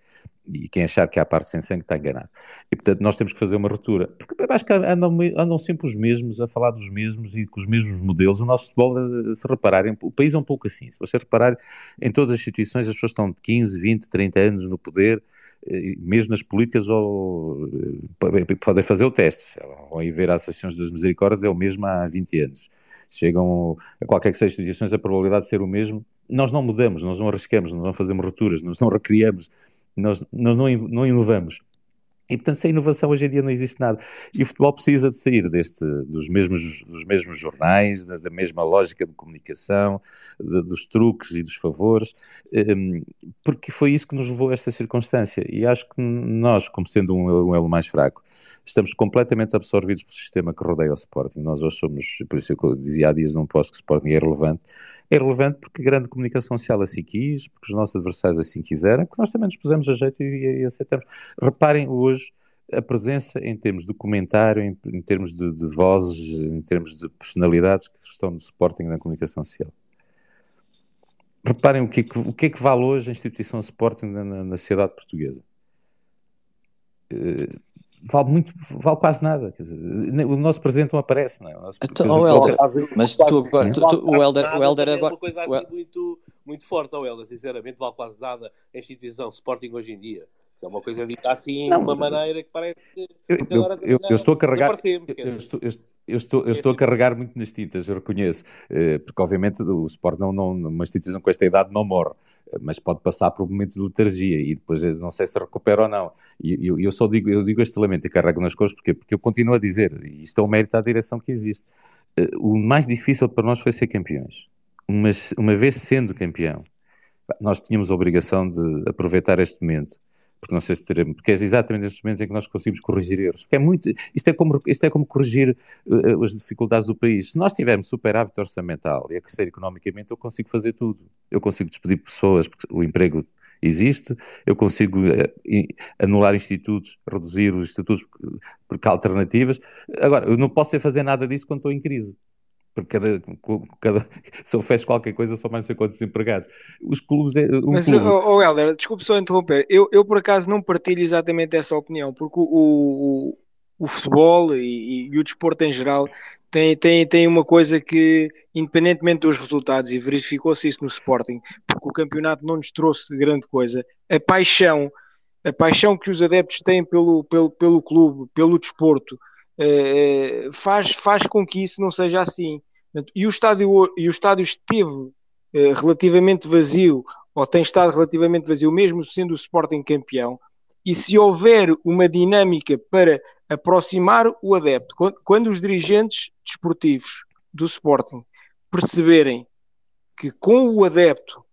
E quem achar que há parte sem sangue está enganado. E portanto nós temos que fazer uma ruptura, porque acho que andam, andam sempre os mesmos a falar dos mesmos e com os mesmos modelos. O nosso futebol, eh, se repararem, o país é um pouco assim. Se você reparar, em todas as instituições as pessoas estão de 15, 20, 30 anos no poder, eh, mesmo nas políticas, ou, eh, podem fazer o teste. Vão ir ver as Associações das Misericórdias, é o mesmo há 20 anos chegam a qualquer que seja instituições, a probabilidade de ser o mesmo, nós não mudamos, nós não arriscamos, nós não fazemos rupturas, nós não recriamos, nós, nós não, não inovamos. E, portanto, sem inovação hoje em dia não existe nada. E o futebol precisa de sair deste, dos, mesmos, dos mesmos jornais, da mesma lógica de comunicação, de, dos truques e dos favores, um, porque foi isso que nos levou a esta circunstância. E acho que nós, como sendo um, um elo mais fraco, estamos completamente absorvidos pelo sistema que rodeia o Sporting. Nós hoje somos, por isso eu dizia há dias num posto que o Sporting é relevante, é relevante porque grande comunicação social assim quis, porque os nossos adversários assim quiseram, que nós também nos pusemos a jeito e, e aceitamos. Reparem hoje a presença em termos de comentário, em, em termos de, de, vozes, em termos de personalidades que estão no Sporting na comunicação social. Reparem o que, é que, o que é que vale hoje a instituição Sporting na, na, na sociedade portuguesa. Uh, vale muito, vale quase nada. Dizer, o nosso presidente não aparece, não é? O nosso então, o Helder, mas tu agora, tu, tu, o Helder, o Helder agora. É uma coisa aqui muito, muito forte, o Helder, sinceramente, vale quase nada a instituição Sporting hoje em dia. É uma coisa dita assim de uma maneira que parece que. Eu, eu, eu, eu estou a carregar. Eu, estou, eu estou, eu estou a carregar muito nas tintas, eu reconheço, eh, porque obviamente o Sport não, não, uma instituição com esta idade não morre, mas pode passar por momentos de letargia e depois não sei se recupera ou não. E eu, eu só digo, eu digo este lamento e carrego nas cores porque, porque eu continuo a dizer, e isto é um mérito à direção que existe. Eh, o mais difícil para nós foi ser campeões. Uma, uma vez sendo campeão, nós tínhamos a obrigação de aproveitar este momento porque não sei se teremos, porque é exatamente nestes momentos em que nós conseguimos corrigir erros. Porque é muito, isto é como, isto é como corrigir uh, as dificuldades do país. Se nós tivermos superávit orçamental e a crescer economicamente, eu consigo fazer tudo. Eu consigo despedir pessoas, porque o emprego existe, eu consigo uh, anular institutos, reduzir os institutos porque há alternativas. Agora, eu não posso fazer nada disso quando estou em crise porque cada, cada, se eu fecho qualquer coisa só mais não sei quantos empregados. Os clubes... É, um Mas, clube... oh, oh Helder, desculpe só interromper, eu, eu por acaso não partilho exatamente essa opinião, porque o, o, o futebol e, e, o desporto em geral tem, tem, tem uma coisa que, independentemente dos resultados, e verificou-se isso no Sporting, porque o campeonato não nos trouxe grande coisa, a paixão, a paixão que os adeptos têm pelo, pelo, pelo clube, pelo desporto, faz, faz com que isso não seja assim. E o estádio, e o estádio esteve eh, relativamente vazio, ou tem estado relativamente vazio, mesmo sendo o Sporting campeão, e se houver uma dinâmica para aproximar o adepto, quando os dirigentes desportivos do Sporting perceberem que com o adepto,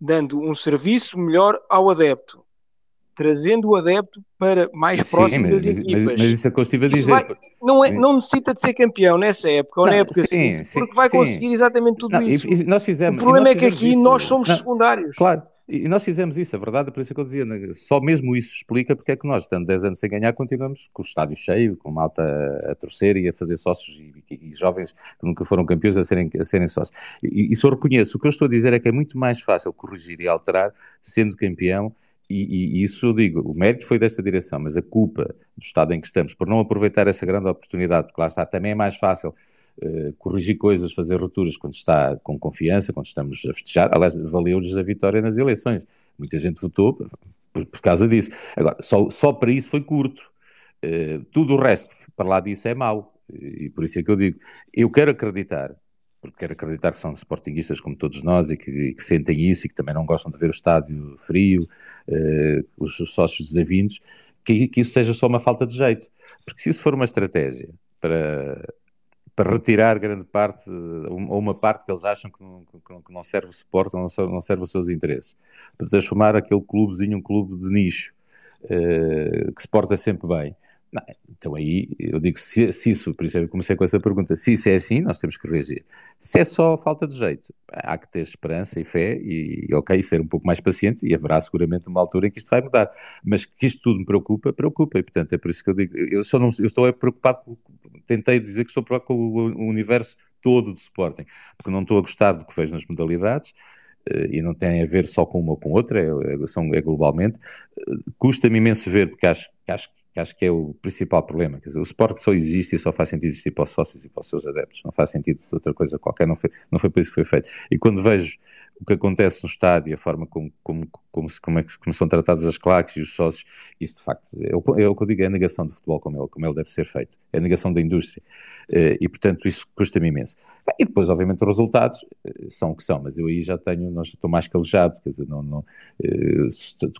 dando um serviço melhor ao adepto, trazendo o adepto para mais Sim, próximo mas, das equipas. Mas, mas, isso é que eu estive a dizer. Vai, não, é, não necessita de ser campeão nessa época ou não, na época sim, seguinte, sim, porque vai conseguir exatamente tudo não, isso. E, e nós fizemos, o problema é que aqui isso. nós somos secundários. Claro, e nós fizemos isso, a verdade, é por isso que eu dizia, né, só mesmo isso explica porque é que nós, estando 10 anos sem ganhar, continuamos com o estádio cheio, com malta a, a torcer e a fazer sócios e, e, e, jovens que nunca foram campeões a serem, a serem sócios. E isso eu reconheço. O que eu estou a dizer é que é muito mais fácil corrigir e alterar sendo campeão e, e, isso eu digo, o mérito foi desta direção, mas a culpa do estado em que estamos por não aproveitar essa grande oportunidade, porque lá está, também é mais fácil uh, corrigir coisas, fazer rupturas quando está com confiança, quando estamos a festejar. Aliás, valeu-lhes a vitória nas eleições. Muita gente votou por, por causa disso. Agora, só, só para isso foi curto. Uh, tudo o resto, para lá disso, é mau. E por isso é que eu digo, eu quero acreditar porque quero acreditar que são sportinguistas como todos nós e que, que, sentem isso e que também não gostam de ver o estádio frio, uh, os, os, sócios desavindos, que, que, isso seja só uma falta de jeito. Porque se isso for uma estratégia para, para retirar grande parte, ou uma parte que eles acham que não, que não serve o suporte, não serve, não serve os seus interesses, para transformar aquele clubezinho um clube de nicho, uh, que se porta sempre bem, então aí eu digo, se, se, isso, por isso eu comecei com essa pergunta, se isso é assim, nós temos que reagir. Se é só falta de jeito, há que ter esperança e fé e, ok, ser um pouco mais paciente e haverá seguramente uma altura em que isto vai mudar. Mas que isto tudo me preocupa, preocupa. E portanto é por isso que eu digo, eu, só não, eu estou preocupado, com, tentei dizer que estou preocupado com o, o universo todo do Sporting, porque não estou a gostar do que vejo nas modalidades, eh, e não tem a ver só com uma ou com outra, é, é, são, é globalmente. Eh, custa-me imenso ver, porque acho, acho que acho que é o principal problema. Quer dizer, o Sport só existe e só faz sentido existir para os sócios e para os seus adeptos, não faz sentido outra coisa qualquer, não foi, não foi por isso que foi feito. E quando vejo o que acontece no estádio, a forma como, como, como, como, é que, como são tratadas as claques e os sócios, isso de facto é o, é o que eu digo, é a negação do futebol como ele, como ele deve ser feito, é a negação da indústria. Eh, e portanto isso custa-me imenso. E depois, obviamente, os resultados eh, são o que são, mas eu aí já tenho, não, estou mais calejado, quer dizer, não, não eh,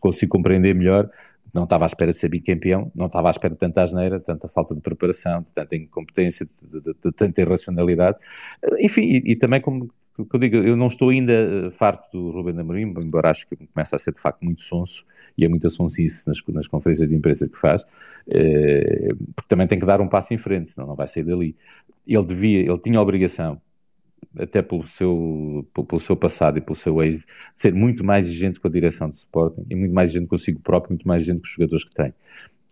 consigo compreender melhor não estava à espera de ser bicampeão, não estava à espera de tanta asneira, tanta falta de preparação, de tanta incompetência, de, de, de tanta irracionalidade. Enfim, e, e, também como eu digo, eu não estou ainda eh, farto do Rubem Amorim, embora acho que começa a ser de facto muito sonso, e é muita sonsice nas, nas conferências de imprensa que faz, eh, porque também tem que dar um passo em frente, senão não vai sair dali. Ele devia, ele tinha a obrigação, até pelo seu, pelo seu passado e pelo seu ex, de ser muito mais exigente com a direção do Sporting e muito mais exigente consigo próprio, muito mais exigente com os jogadores que tem.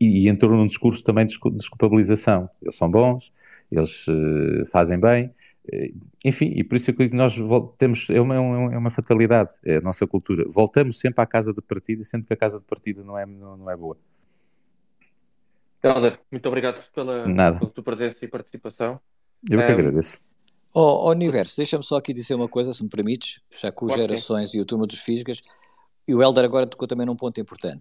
E, e entrou num discurso também de desculpabilização. Eles são bons, eles uh, fazem bem, uh, enfim, e por isso é que nós temos, é uma, é uma fatalidade, é a nossa cultura. Voltamos sempre à casa de partida, sendo que a casa de partida não é, não, não é boa. Helder, muito obrigado pela, pela tua presença e participação. Eu que agradeço. Oh, Universo, deixa-me só aqui dizer uma coisa, se me permites, já com claro gerações e o turma dos Fisgas, e o Helder agora tocou também num ponto importante.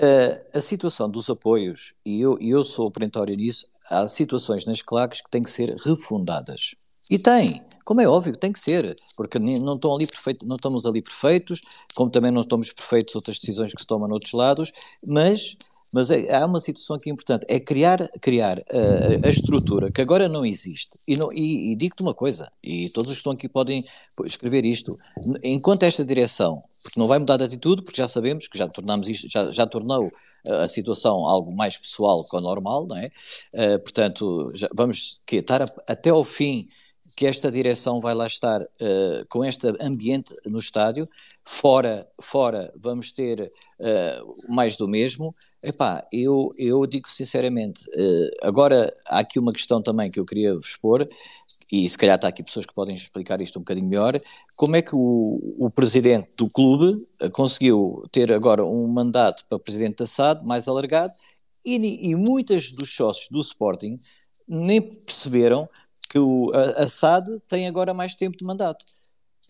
Uh, a situação dos apoios, e eu, eu sou perentório nisso, há situações nas claques que têm que ser refundadas. E tem, como é óbvio, tem que ser, porque não, estão ali perfeito, não estamos ali perfeitos, como também não estamos perfeitos outras decisões que se tomam noutros lados, mas mas é, há uma situação aqui importante, é criar, criar uh, a estrutura que agora não existe. E, e, e digo-te uma coisa, e todos os que estão aqui podem escrever isto, enquanto esta direção, porque não vai mudar de atitude, porque já sabemos que já tornamos isto, já, já tornou a situação algo mais pessoal que o normal, não é? Uh, portanto, já, vamos que, estar a, até ao fim que esta direção vai lá estar uh, com este ambiente no estádio, fora, fora vamos ter uh, mais do mesmo. Epá, eu, eu digo sinceramente, uh, agora há aqui uma questão também que eu queria vos expor, e se calhar está aqui pessoas que podem explicar isto um bocadinho melhor, como é que o, o presidente do clube conseguiu ter agora um mandato para presidente da SAD mais alargado E, e muitos dos sócios do Sporting nem perceberam que o Assad tem agora mais tempo de mandato.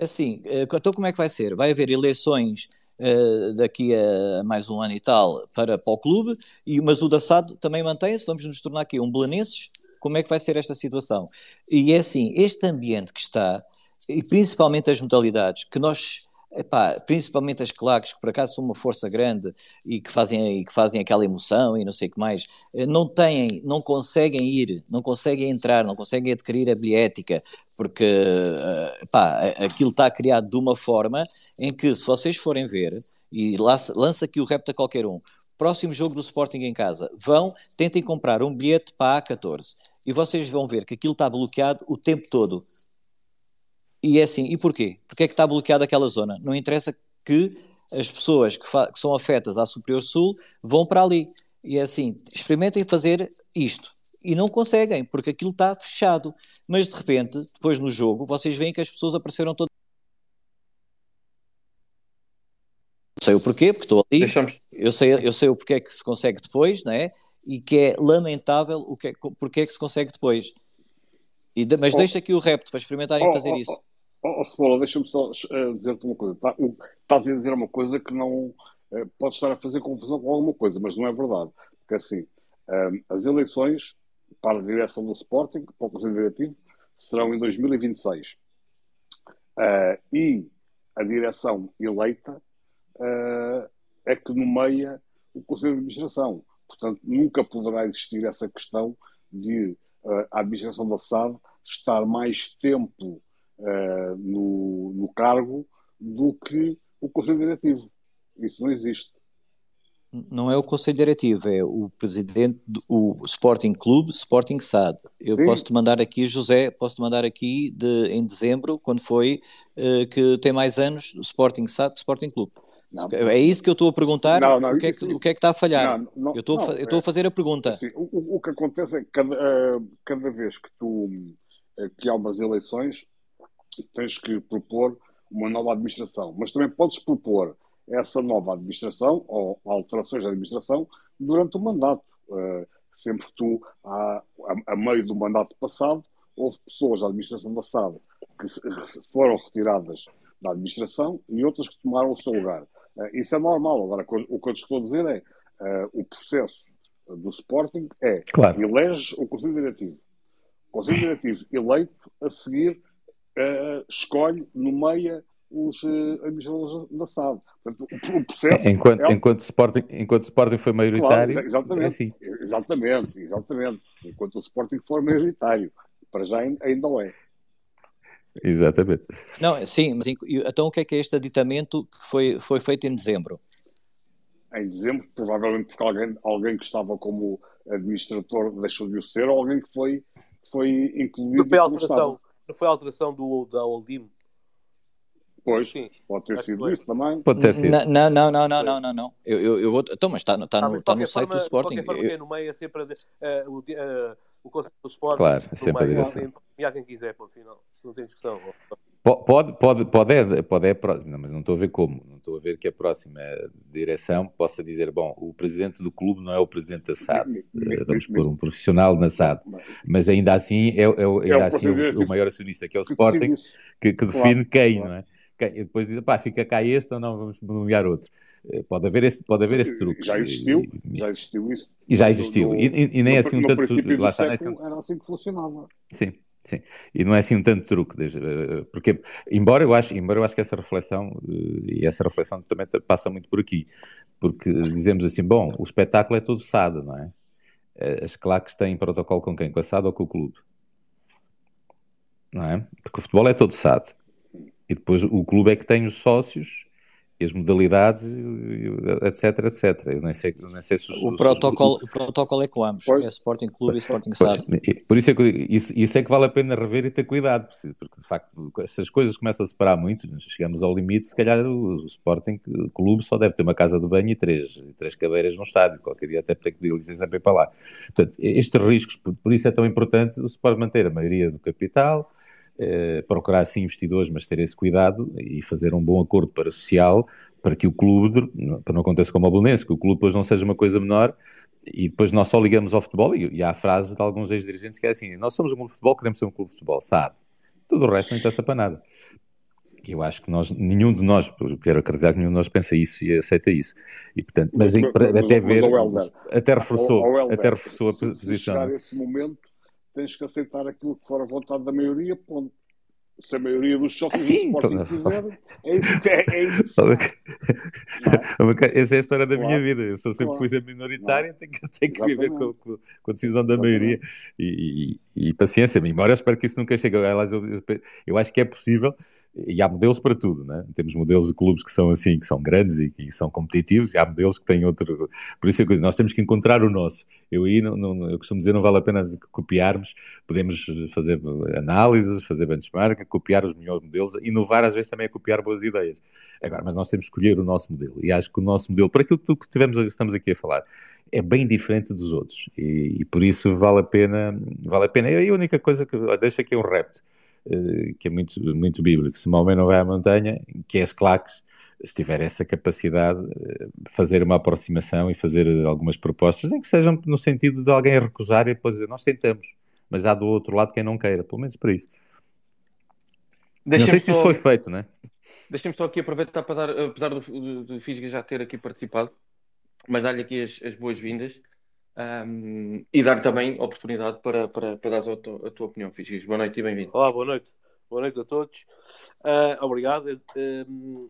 Assim, eh, então como é que vai ser? Vai haver eleições uh, daqui a mais um ano e tal para, para o clube, e, mas o da SAD também mantém-se, vamos nos tornar aqui um belenenses, como é que vai ser esta situação? E é assim, este ambiente que está, e principalmente as modalidades, que nós Epá, principalmente as claques, que por acaso são uma força grande e que fazem, e que fazem aquela emoção e não sei o que mais, eh, não têm, não conseguem ir, não conseguem entrar, não conseguem adquirir a bilhética, porque eh, epá, aquilo está criado de uma forma em que, se vocês forem ver, e lança, lança aqui o repto a qualquer um, próximo jogo do Sporting em casa, vão, tentem comprar um bilhete para a A14 e vocês vão ver que aquilo está bloqueado o tempo todo. E é assim, e porquê? Porque é que está bloqueada aquela zona? Não interessa que as pessoas que, que, são afetas à Superior Sul vão para ali. E é assim, experimentem fazer isto. E não conseguem, porque aquilo está fechado. Mas de repente, depois no jogo, vocês veem que as pessoas apareceram todas. Não sei o porquê, porque estou ali. Deixamos... Eu, sei, eu sei o porquê que se consegue depois, não é? E que é lamentável o que é, porque é que se consegue depois. E, mas oh, deixa aqui o repto para experimentarem oh, fazer oh, isso. Oh, oh Cebola, deixa-me só uh, dizer-te uma coisa. Tá, estás a dizer uma coisa que não uh, pode estar a fazer confusão com alguma coisa, mas não é verdade. Porque assim, uh, as eleições para a direção do Sporting, para o Conselho Diretivo, serão em 2026. Uh, e a direção eleita é que nomeia o Conselho de Administração. Portanto, nunca poderá existir essa questão de a administração da SAD estar mais tempo uh, no, no cargo do que o Conselho Diretivo. Isso não existe. Não é o Conselho Diretivo, é o presidente do Sporting Clube, Sporting SAD. Eu posso-te mandar aqui, José, posso-te mandar aqui de, em dezembro, quando foi, uh, que tem mais anos, Sporting SAD que Sporting Clube. Não, é isso que eu estou a perguntar? Não, não, o, que é que, o que é que está a falhar? Eu estou, a, eu estou a fazer a pergunta. Assim, o, o, que acontece é que cada, uh, cada vez que tu que há umas eleições, tens que propor uma nova administração, mas também podes propor essa nova administração ou alterações da administração durante o mandato. Uh, sempre que tu, a, a, a, meio do mandato passado, houve pessoas da administração passada que foram retiradas da administração e outras que tomaram o seu lugar. Uh, isso é normal. Agora, o que eu te estou a dizer é uh, o processo do Sporting é claro. elege o Conselho Diretivo. O Conselho Diretivo eleito a seguir uh, escolhe, nomeia os uh, administradores da SAD. Portanto, o, processo enquanto, é... enquanto, Sporting, enquanto o Sporting foi maioritário, claro, exatamente, é assim. Exatamente, exatamente. Enquanto o Sporting for maioritário. Para já ainda é. Exatamente. Não, sim, mas então o que é que é este aditamento que foi, foi feito em dezembro? Em dezembro, provavelmente porque alguém, alguém que estava como administrador deixou de o ser, ou alguém que foi, foi incluído. Foi alteração, não foi a alteração do, da Oldim? Pois, Sim. pode ter sido isso também. Pode ter sido. Não, não, não, não, não, não, não. Eu, eu, eu vou... Então, mas está, está, ah, no, está no site forma, do Sporting. De qualquer forma, eu... no meio é sempre uh, o, uh, o Conselho do Sporting. Claro, é sempre a direção. E há quem quiser, por final. Se não tem discussão. Pode, pode, pode, é, pode é, não, mas não estou a ver como, não estou a ver que a próxima direção possa dizer, bom, o presidente do clube não é o presidente da SAD, eh, vamos pôr um profissional na SAD, mas ainda assim é, é, é ainda assim o, o, maior acionista, que é o Sporting, que, que define quem, não é? Quem, e depois diz, pá, fica cá este ou não, vamos nomear outro. Eh, pode haver esse, pode haver esse truque. Já existiu, e, já existiu isso. E já existiu, no, e, e, nem no, assim um tanto... Lá está, assim, era assim que funcionava. Sim. Sim, e não é assim um tanto truque, eh, porque, embora eu acho, embora eu acho que essa reflexão, eh, e essa reflexão também passa muito por aqui, porque dizemos assim, bom, o espetáculo é todo SAD, não é? Eh, as claques têm protocolo com quem? Com a SAD ou com o clube? Não é? Porque o futebol é todo SAD. E depois o clube é que tem os sócios as modalidades, etc, etc. Eu nem sei, nem sei se o, protocolo, o protocolo é com ambos, é Sporting Clube e Sporting SAD. Por isso é que isso, isso, é que vale a pena rever e ter cuidado, porque de facto, se as coisas começam a separar muito, chegamos ao limite, se calhar o Sporting Clube só deve ter uma casa de banho e três, três cadeiras no estádio, qualquer dia até ter que pedir licença para ir para lá. Portanto, estes riscos, por isso é tão importante o Sport manter a maioria do capital, procurar sim investidores, mas ter esse cuidado e fazer um bom acordo para social, para que o clube, para não aconteça como o Belenense, que o clube depois não seja uma coisa menor e depois nós só ligamos ao futebol e, e há a frase de alguns ex-dirigentes que é assim: nós somos um clube de futebol, queremos ser um clube de futebol, sabe? Tudo o resto não interessa para nada. E eu acho que nós, nenhum de nós, quero acreditar que nenhum de nós pensa isso e aceita isso. E, portanto, mas, mas, mas até ver, até reforçou, até reforçou a posição. Se chegar esse momento, tens que aceitar aquilo que for a vontade da maioria, ponto se a maioria dos sócios ah, sim, do Sporting quiser, é isso. É, é isso. Essa é a história da claro. minha vida. Eu sou sempre claro. fui sempre minoritário, tenho que, tenho que viver com, com, com, a decisão da maioria. E, e, e paciência, embora eu espero que isso nunca chegue. Eu, eu, eu acho que é possível e há modelos para tudo, né? Temos modelos de clubes que são assim, que são grandes e que são competitivos, e há modelos que têm outro. Por isso é que nós temos que encontrar o nosso. Eu aí, não, não, eu costumo dizer, não vale a pena copiarmos, podemos fazer análises, fazer benchmark, copiar os melhores modelos, inovar às vezes também é copiar boas ideias. Agora, mas nós temos que escolher o nosso modelo, e acho que o nosso modelo, por aquilo que tivemos, estamos aqui a falar, é bem diferente dos outros, e, e por isso vale a pena, vale a pena. E a única coisa que, deixa aqui um repto que é muito, muito bíblico. Se Maomé não vai à montanha, que é as claques, se tiver essa capacidade, eh, fazer uma aproximação e fazer algumas propostas, nem que sejam no sentido de alguém recusar e depois dizer, nós tentamos, mas há do outro lado quem não queira, pelo menos para isso. Não sei se só... isso foi feito, né? Deixem-me só aqui aproveitar para dar, apesar do, do, do Fisga já ter aqui participado, mas dar-lhe aqui as, as boas-vindas um, e dar também oportunidade para, para, para dar a tua, a tua opinião, Fisches. Boa noite e bem-vindo. Olá, boa noite. Boa noite a todos. Uh, obrigado. Um,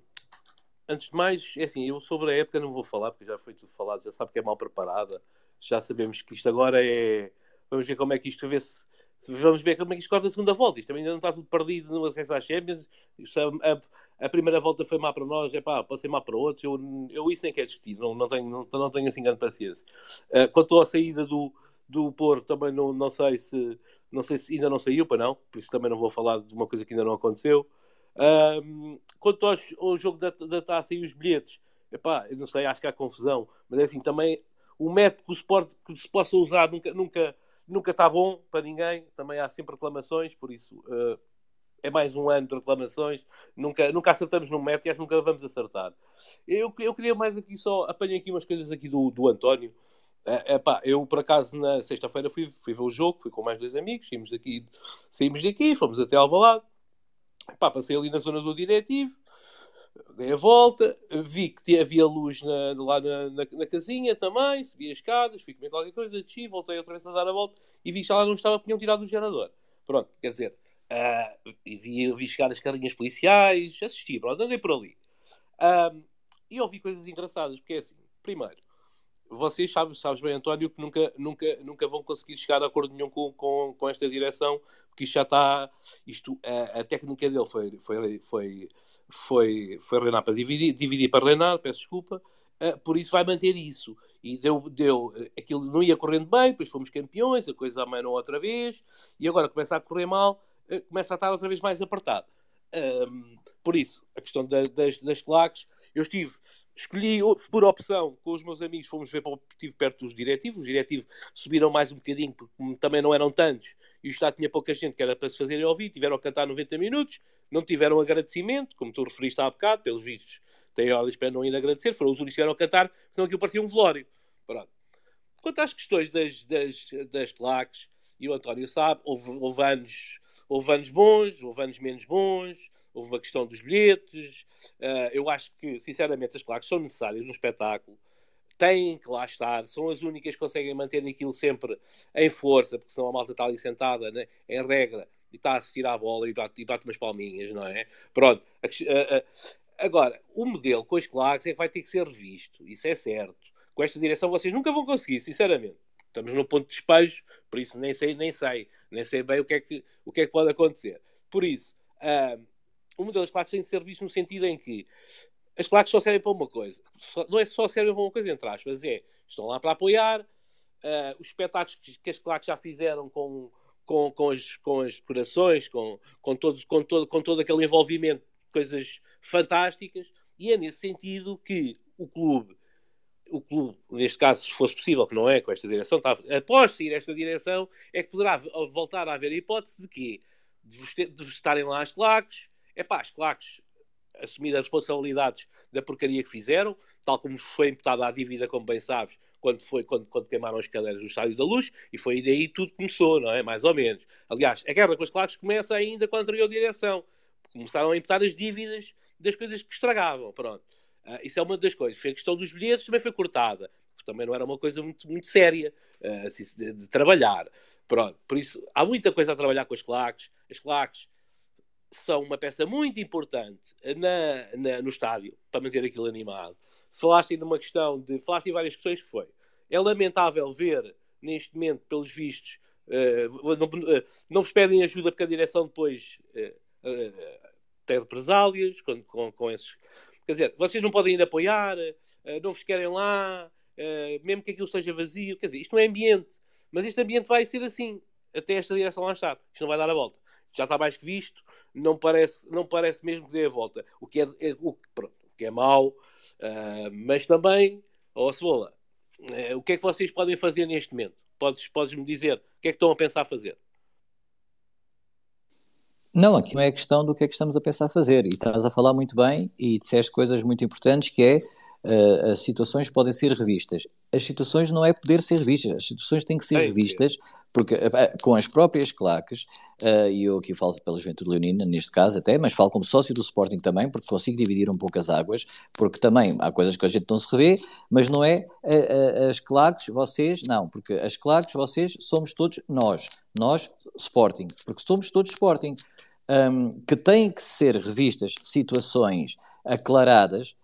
antes de mais, é assim, eu sobre a época não vou falar, porque já foi tudo falado, já sabe que é mal preparada, já sabemos que isto agora é. Vamos ver como é que isto vê se. Vamos ver como é que isto corre na segunda volta. Isto também ainda não está tudo perdido no acesso às Champions. Isto, a, a primeira volta foi má para nós, é pá, pode ser má para outros, eu, eu isso nem quero discutir, não, não, tenho, não, não tenho assim grande paciência. Uh, quanto à saída do, do Porto, também não, não sei se não sei se ainda não saiu, para não, por isso também não vou falar de uma coisa que ainda não aconteceu. Quanto ao, ao, jogo da, da taça e os bilhetes, epá, eu não sei, acho que há confusão, mas é assim, também o método que, o Sport, que se possa usar nunca, nunca, nunca está bom para ninguém, também há sempre reclamações, por isso. Uh, é mais um ano de reclamações, nunca, nunca acertamos no método e acho que nunca vamos acertar. Eu, eu queria mais aqui só, apanhei aqui umas coisas aqui do, do António. É, pá, eu por acaso na sexta-feira fui, fui ver o jogo, fui com mais dois amigos, saímos daqui, saímos daqui, fomos até Alvalade, pá, passei ali na zona do diretivo, dei a volta, vi que havia luz na, lá na, na, na, casinha também, subi as escadas, fui comer qualquer coisa, desci, voltei outra vez a dar a volta e vi que lá não estava, tinham tirado o gerador. Pronto, quer dizer, Uh, e vi, vi chegar as carinhas policiais, assisti, pronto, andei por ali. Uh, e ouvi coisas engraçadas, porque é assim, primeiro, vocês sabem, sabes bem, António, que nunca, nunca, nunca vão conseguir chegar a acordo nenhum com, com, com esta direção, porque isto já está. Isto, a, a técnica dele foi, foi, foi, foi, foi reinar para dividir, dividir para reinar, peço desculpa, uh, por isso vai manter isso. E deu, deu, aquilo não ia correndo bem, depois fomos campeões, a coisa amanou outra vez, e agora começa a correr mal começa a estar outra vez mais apertado. Um, por isso, a questão da, das, das claques, eu estive, escolhi por opção com os meus amigos, fomos ver, estive perto dos diretivos, os diretivos subiram mais um bocadinho, porque também não eram tantos, e o Estado tinha pouca gente que era para se fazerem ouvir, tiveram a cantar 90 minutos, não tiveram agradecimento, como tu referiste há bocado, pelos vistos, têm ordens para não ir agradecer, foram os únicos que vieram a cantar, senão aquilo parecia um velório. Pronto. Quanto às questões das, das, das claques, e o António sabe, houve, houve anos houve anos bons, houve anos menos bons, houve uma questão dos bilhetes. Uh, eu acho que, sinceramente, as claques são necessárias no espetáculo. Têm que lá estar, são as únicas que conseguem manter aquilo sempre em força, porque senão a malta está ali sentada, né, em regra, e está a assistir à bola e bate, e bate umas palminhas, não é? Pronto. Agora, o modelo com as claques é que vai ter que ser revisto, isso é certo. Com esta direção vocês nunca vão conseguir, sinceramente. Estamos no ponto de despejo, por isso nem sei, nem sei, nem sei bem o que é que, o que, é que pode acontecer. Por isso, uh, o modelo das claques tem de ser visto no sentido em que as claques só servem para uma coisa. Só, não é só servem para uma coisa, entre aspas, é estão lá para apoiar uh, os espetáculos que, que as claques já fizeram com, com, com, as, com as decorações, com, com, todo, com, todo, com todo aquele envolvimento, coisas fantásticas, e é nesse sentido que o clube o clube, neste caso, se fosse possível, que não é com esta direção, está, após sair esta direção, é que poderá voltar a haver a hipótese de quê? De, de estarem lá as claques. É pá, as claques assumir as responsabilidades da porcaria que fizeram, tal como foi imputada a dívida, como bem sabes, quando, foi, quando, quando queimaram as cadeiras do Estádio da Luz, e foi daí tudo começou, não é? Mais ou menos. Aliás, a guerra com os claques começa ainda com a anterior direção. Começaram a imputar as dívidas das coisas que estragavam, pronto. Uh, isso é uma das coisas. Foi a questão dos bilhetes, também foi cortada. Também não era uma coisa muito, muito séria uh, assim, de, de, trabalhar. Pronto. Por isso, há muita coisa a trabalhar com as claques. As claques são uma peça muito importante na, na, no estádio para manter aquilo animado. Falaste numa questão de. Falaste em várias questões que foi. É lamentável ver, neste momento, pelos vistos, uh, não, não, vos pedem ajuda porque a direção depois tem represálias com, com, com, esses. Quer dizer, vocês não podem ir apoiar, não vos querem lá, mesmo que aquilo esteja vazio. Quer dizer, isto não é ambiente. Mas este ambiente vai ser assim, até esta direção lá estar. Isto não vai dar a volta já está mais que visto, não parece, não parece mesmo que dê a volta. O que é, é o, pronto, o que é mau, uh, mas também, ó oh, Cebola, uh, o que é que vocês podem fazer neste momento? Podes, podes-me dizer o que é que estão a pensar fazer? Não, aqui não é questão do que é que estamos a pensar fazer. E estás a falar muito bem e disseste coisas muito importantes que é uh, as situações podem ser revistas. As situações não é poder ser revistas, as situações têm que ser revistas porque, uh, com as próprias claques, uh, e eu aqui falo pela Juventude Leonina, neste caso até, mas falo como sócio do Sporting também, porque consigo dividir um pouco as águas, porque também há coisas que a gente não se revê, mas não é as claques, vocês, não, porque as claques, vocês, somos todos nós, nós, Sporting, porque somos todos Sporting. Um, que têm que ser revistas situações aclaradas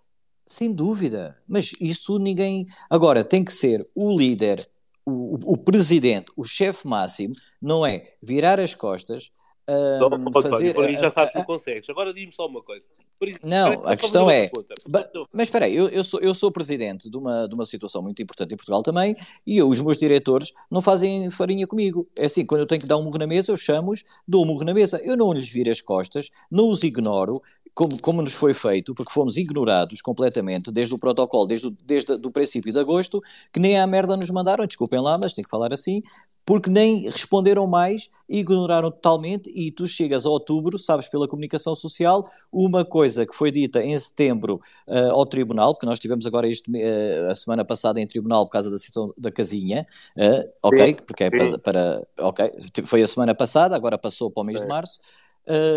sem dúvida, mas isso ninguém. Agora, tem que ser o líder, o, o presidente, o chefe máximo, não é virar as costas. Um, fazer, por aí já sabes que consegues. Agora diz-me só uma coisa. Isso, não, a questão é. Mas espera aí, eu, eu, sou, eu sou presidente de uma, de uma situação muito importante em Portugal também e eu, os meus diretores não fazem farinha comigo. É assim, quando eu tenho que dar um murro na mesa, eu chamo-os, dou um murro na mesa. Eu não lhes viro as costas, não os ignoro, como, como nos foi feito, porque fomos ignorados completamente desde o protocolo, desde o desde do princípio de agosto, que nem a merda nos mandaram, desculpem lá, mas tem que falar assim, porque nem responderam mais, ignoraram totalmente, e tu chegas a outubro, sabes pela comunicação social, uma coisa que foi dita em setembro uh, ao tribunal, porque nós tivemos agora isto uh, a semana passada em tribunal por causa da situação da casinha, uh, ok, sim, porque é para, para, ok, foi a semana passada, agora passou para o mês sim. de março,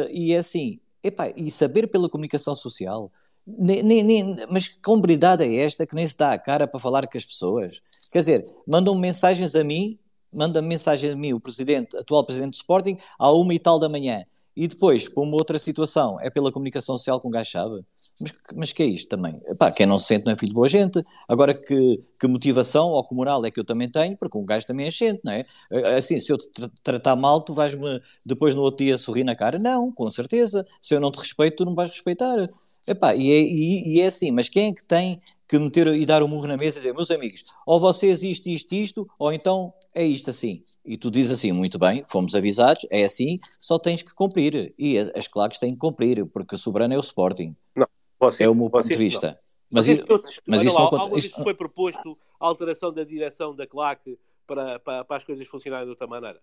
e é assim, Epá, e saber pela comunicação social. Nem, nem, nem, mas que comunidade é esta que nem se dá a cara para falar com as pessoas? Quer dizer, mandam mensagens a mim, manda mensagem a mim, o presidente, atual presidente do Sporting, à uma e tal da manhã. E depois, para uma outra situação, é pela comunicação social com sabe. Mas, mas que é isto também? Epá, quem não se sente não é filho de boa gente. Agora, que, que motivação ou que moral é que eu também tenho, porque um gajo também é gente, não é? Assim, se eu te tra tratar mal, tu vais-me depois no outro dia sorrir na cara? Não, com certeza. Se eu não te respeito, tu não vais respeitar. Epá, e, é, e, e é assim, mas quem é que tem que meter e dar o um murro na mesa e dizer, meus amigos, ou vocês isto, isto, isto, ou então é isto assim. E tu dizes assim, muito bem, fomos avisados, é assim, só tens que cumprir. E as claques têm que cumprir, porque o soberano é o Sporting. Não, vocês, é o meu ponto de vista. Não. Mas, vocês, isso, mas isso lá, não alguma isto... foi proposto a alteração da direção da claque para, para, para as coisas funcionarem de outra maneira?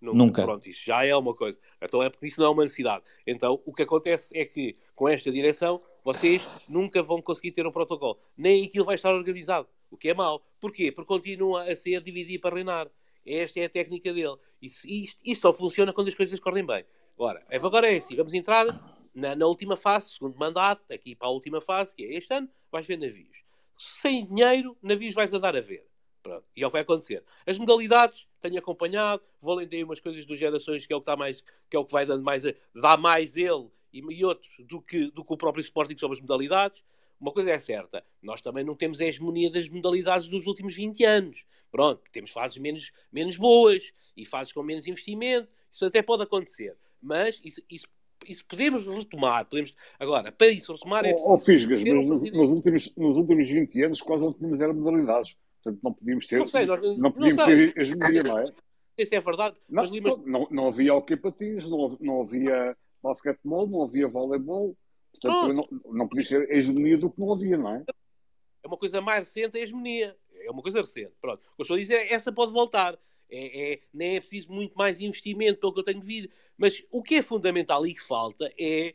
Nunca. Nunca. Pronto, isso já é uma coisa. Então é porque isso não é uma necessidade. Então o que acontece é que com esta direção vocês nunca vão conseguir ter um protocolo. Nem aquilo vai estar organizado. O que é mau. Porquê? Porque continua a ser dividir para reinar. Esta é a técnica dele. Isso, isto, isto só funciona quando as coisas correm bem. Ora, agora é assim. Vamos entrar na, na última fase, segundo mandato, aqui para a última fase, que é este ano, vais ver navios. Sem dinheiro, navios vais andar a ver. Pronto. E é o que vai acontecer. As modalidades, tenho acompanhado, vou lendo umas coisas dos gerações que é o que, está mais, que, é o que vai dando mais, dá mais ele e, e outros do que, do que o próprio Sporting sobre as modalidades. Uma coisa é certa, nós também não temos a hegemonia das modalidades dos últimos 20 anos. Pronto, temos fases menos, menos boas e fases com menos investimento. Isso até pode acontecer. Mas isso, isso isso podemos retomar. Podemos... Agora, para isso retomar é preciso. Oh, Fisgas, mas nos, nos, últimos, nos últimos 20 anos quase não tínhamos era modalidades. Portanto, não podíamos ter. Não, sei, nós, não podíamos não ter hegemonia, não é? Isso é verdade. Não, mas, mas... não, não havia hockey patins, não, não havia basquetebol, não havia voleibol. Portanto, não, não podia ser hegemonia do que não havia, não é? É uma coisa mais recente a hegemonia. É uma coisa recente. Pronto. O que eu estou a dizer é essa pode voltar. É, é, nem é preciso muito mais investimento pelo que eu tenho de vir. Mas o que é fundamental e que falta é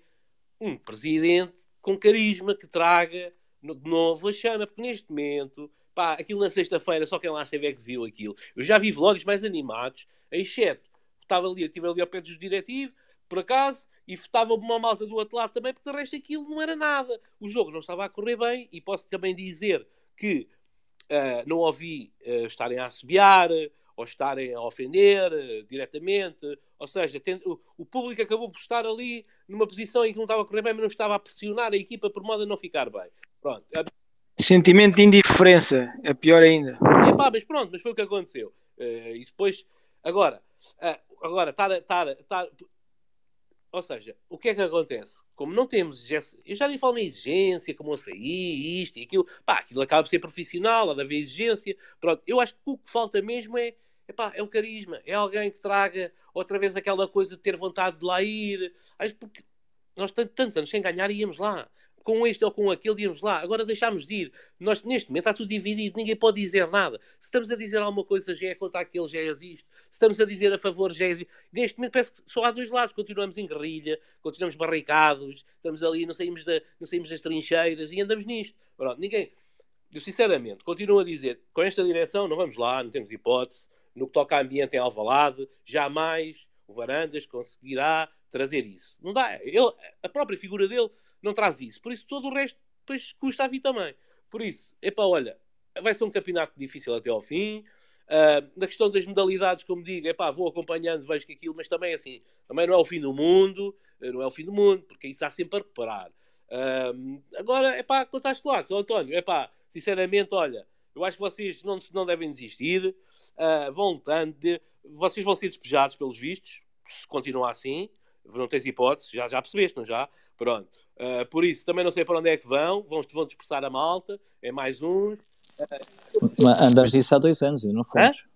um presidente com carisma que traga de novo a chama, porque neste momento, pá, aquilo na sexta-feira, só quem lá esteve é que viu aquilo. Eu já vi vlogs mais animados, exceto, estava ali, eu estive ali ao pé dos diretivos, por acaso, e estava uma malta do outro lado também, porque de resto aquilo não era nada. O jogo não estava a correr bem, e posso também dizer que uh, não ouvi uh, estarem a assobiar, ou estarem a ofender uh, diretamente, ou seja, o, o, público acabou por estar ali numa posição em que não estava a correr bem, mas não estava a pressionar a equipa por modo a não ficar bem. Pronto. Sentimento de indiferença, é pior ainda. Epá, mas pronto, mas foi o que aconteceu. E depois, agora, agora, estar, estar, estar, ou seja, o que é que acontece? Como não temos, eu já nem falo na exigência, como saí, isto e aquilo, pá, aquilo acaba por ser profissional, há de haver exigência, pronto, eu acho que o que falta mesmo é, epá, é o carisma, é alguém que traga outra vez aquela coisa de ter vontade de lá ir, acho porque nós tantos anos sem ganhar íamos lá, com este ou com aquele, íamos lá. Agora deixámos de ir. Nós, neste momento, está tudo dividido, ninguém pode dizer nada. Se estamos a dizer alguma coisa, já é contra aquele, já existe. Se estamos a dizer a favor, já existe. Neste momento, parece que só há dois lados. Continuamos em guerrilha, continuamos barricados, estamos ali, não saímos, da, não saímos das trincheiras e andamos nisto. Pronto, ninguém. Eu, sinceramente, continuo a dizer, com esta direção, não vamos lá, não temos hipótese. No que toca a ambiente em Alvalade, jamais o Varandas conseguirá trazer isso. Não dá. Ele, a própria figura dele não traz isso. Por isso, todo o resto depois custa a vir também. Por isso, epá, olha, vai ser um campeonato difícil até ao fim. Uh, na questão das modalidades, como digo, epá, vou acompanhando, vejo que aquilo, mas também assim, também não é o fim do mundo, eh, não é o fim do mundo, porque isso há sempre a reparar. Uh, agora, epá, quanto às claques, António, epá, sinceramente, olha, eu acho que vocês não, não devem desistir, uh, vão de, vocês vão ser despejados pelos vistos, se continuar assim, não tens hipótese, já, já percebeste, não já? Pronto. Uh, por isso, também não sei para onde é que vão, vão, vão dispersar a malta, é mais um. Andamos nisso há dois anos, e não fomos. Hã?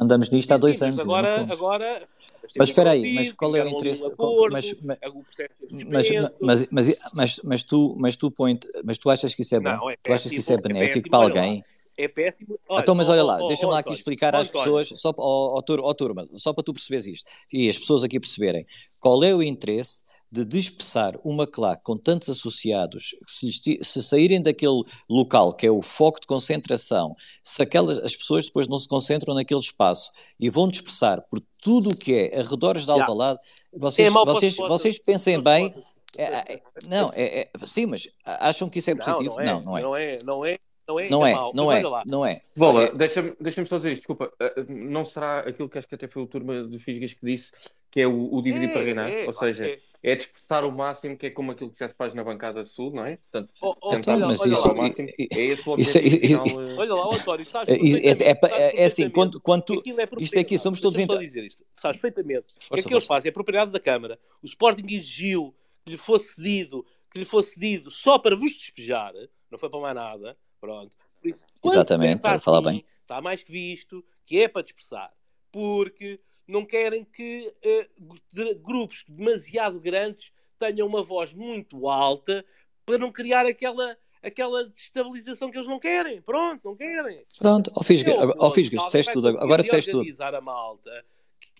Andamos nisto há dois sim, anos. Agora, agora mas espera aí, mas qual é o interesse? Acordo, mas, mas, mas, mas, mas, mas, tu, mas, tu põe, mas tu achas que isso é bom? Não, é péssimo, tu achas que isso é, é benéfico é para alguém? É péssimo. Olha, então, mas olha lá, deixa-me lá aqui explicar às pessoas, só, ó, ó, turma, só para tu perceberes isto e as pessoas aqui perceberem qual é o interesse de dispersar uma claque com tantos associados, se, se, saírem daquele local que é o foco de concentração, se aquelas, as pessoas depois não se concentram naquele espaço e vão dispersar por tudo o que é arredores de Alvalade, vocês, é vocês, vocês pensem bem, é, é, não, é, é, sim, mas acham que isso é positivo? Não, não é. Não é, não é. Não é, não é, não é, não é. Bola, deixa-me deixa só dizer isto, desculpa. Eh, eh, não será aquilo que acho que até foi o turma do Fisgas que disse, que é o, o dividir para reinar? Ou seja, é dispersar o máximo, que é como aquilo que já se faz na bancada sul, não é? Portanto, oh, oh, tentar olha, mas isso, máximo, é esse o objetivo isso, final. Olha lá, António, sabes é, é, é, é assim, quando, quando é isto aqui somos todos... Então... dizer isto, sabes perfeitamente. o que é que eles fazem? É propriedade da Câmara. O Sporting exigiu que lhe fosse cedido, que lhe fosse cedido só para vos despejar, não foi para mais nada, pronto. Por isso, Exatamente, para assim, falar bem. Está mais que visto que é para dispersar. Porque não querem que uh, grupos demasiado grandes tenham uma voz muito alta para não criar aquela aquela destabilização que eles não querem. Pronto, não querem. Pronto, ao Fisgas, ao Fisgas disseste tudo, agora disseste tudo. a malta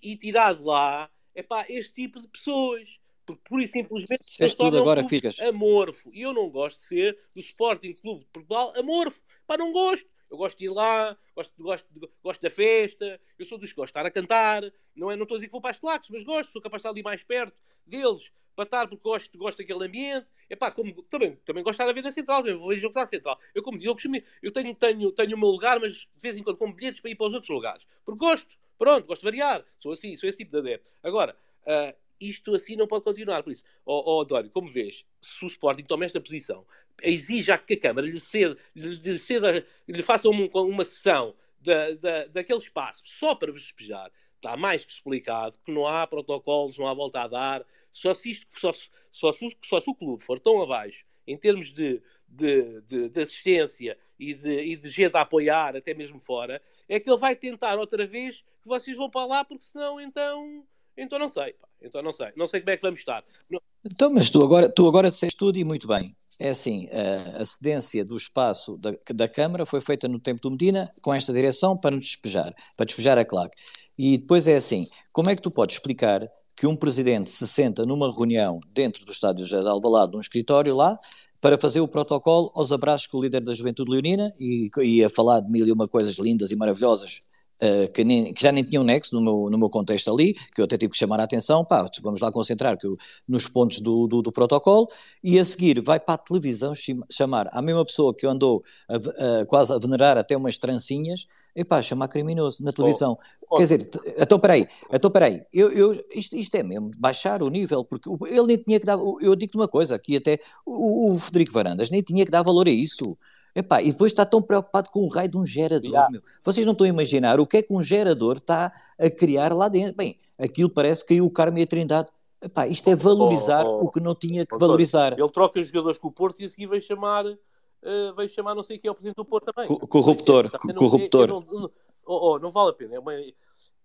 e tirar de lá, é pá, este tipo de pessoas. Porque pura e simplesmente disseste tudo agora, Fisgas. amorfo. E eu não gosto de ser do Sporting Clube de Portugal amorfo. Pá, não gosto. Eu gosto de ir lá, gosto, gosto, gosto da festa, eu sou dos que gosto de estar a cantar, não, é, não estou a dizer que vou para as placas, mas gosto, sou capaz de estar ali mais perto deles, para estar porque gosto, gosto daquele ambiente. Epá, como, também, também gosto de estar a ver na Central, também vou ver jogos à Central. Eu, como digo, eu, tenho, tenho, tenho o meu lugar, mas de vez em quando compro bilhetes para ir para os outros lugares. Porque gosto, pronto, gosto de variar. Sou assim, sou esse tipo de adepto. Agora, uh, isto assim não pode continuar. Por isso, ó oh, oh, como vês, se o Sporting toma esta posição, exija que a Câmara lhe, ceda, lhe, ceda, lhe faça uma, uma sessão da, da, daquele espaço só para vos despejar, está mais que explicado que não há protocolos, não há volta a dar. Só se, isto, só, só, só, só se o clube for tão abaixo em termos de, de, de, de assistência e de, e de gente a apoiar, até mesmo fora, é que ele vai tentar outra vez que vocês vão para lá, porque senão então então não sei, pá. então não sei, não sei como é que vamos estar. Não... Então, mas tu agora, tu agora disseste tudo e muito bem. É assim, a, cedência do espaço da, da Câmara foi feita no tempo do Medina com esta direção para nos despejar, para despejar a claque. E depois é assim, como é que tu podes explicar que um presidente se senta numa reunião dentro do estádio José de Alvalade, num escritório lá, para fazer o protocolo aos abraços com o líder da Juventude Leonina e, e a falar de mil e uma coisas lindas e maravilhosas Uh, que, nem, que, já nem tinham nexo no meu, no meu contexto ali, que eu até tive que chamar a atenção, pá, vamos lá concentrar que eu, nos pontos do, do, do, protocolo, e a seguir vai para a televisão chamar a mesma pessoa que andou a, a, quase a venerar até umas trancinhas, epá, chamar criminoso na televisão. Oh, Quer dizer, então peraí, então peraí, eu, eu, isto, isto é mesmo baixar o nível, porque ele nem tinha que dar, eu digo-te uma coisa, aqui até o, o Federico Varandas nem tinha que dar valor a isso. Epá, e depois está tão preocupado com o raio de um gerador. Yeah. Vocês não estão a imaginar o que é que um gerador está a criar lá dentro. Bem, aquilo parece que caiu o Carmo e a Trindade. Epá, isto é valorizar oh, oh, o que não tinha que oh, valorizar. Ele troca os jogadores com o Porto e a seguir vai chamar, uh, vai chamar não sei quem é o presidente do Porto também. Corruptor. corruptor. Não, não, oh, oh, não, vale a pena. É, uma,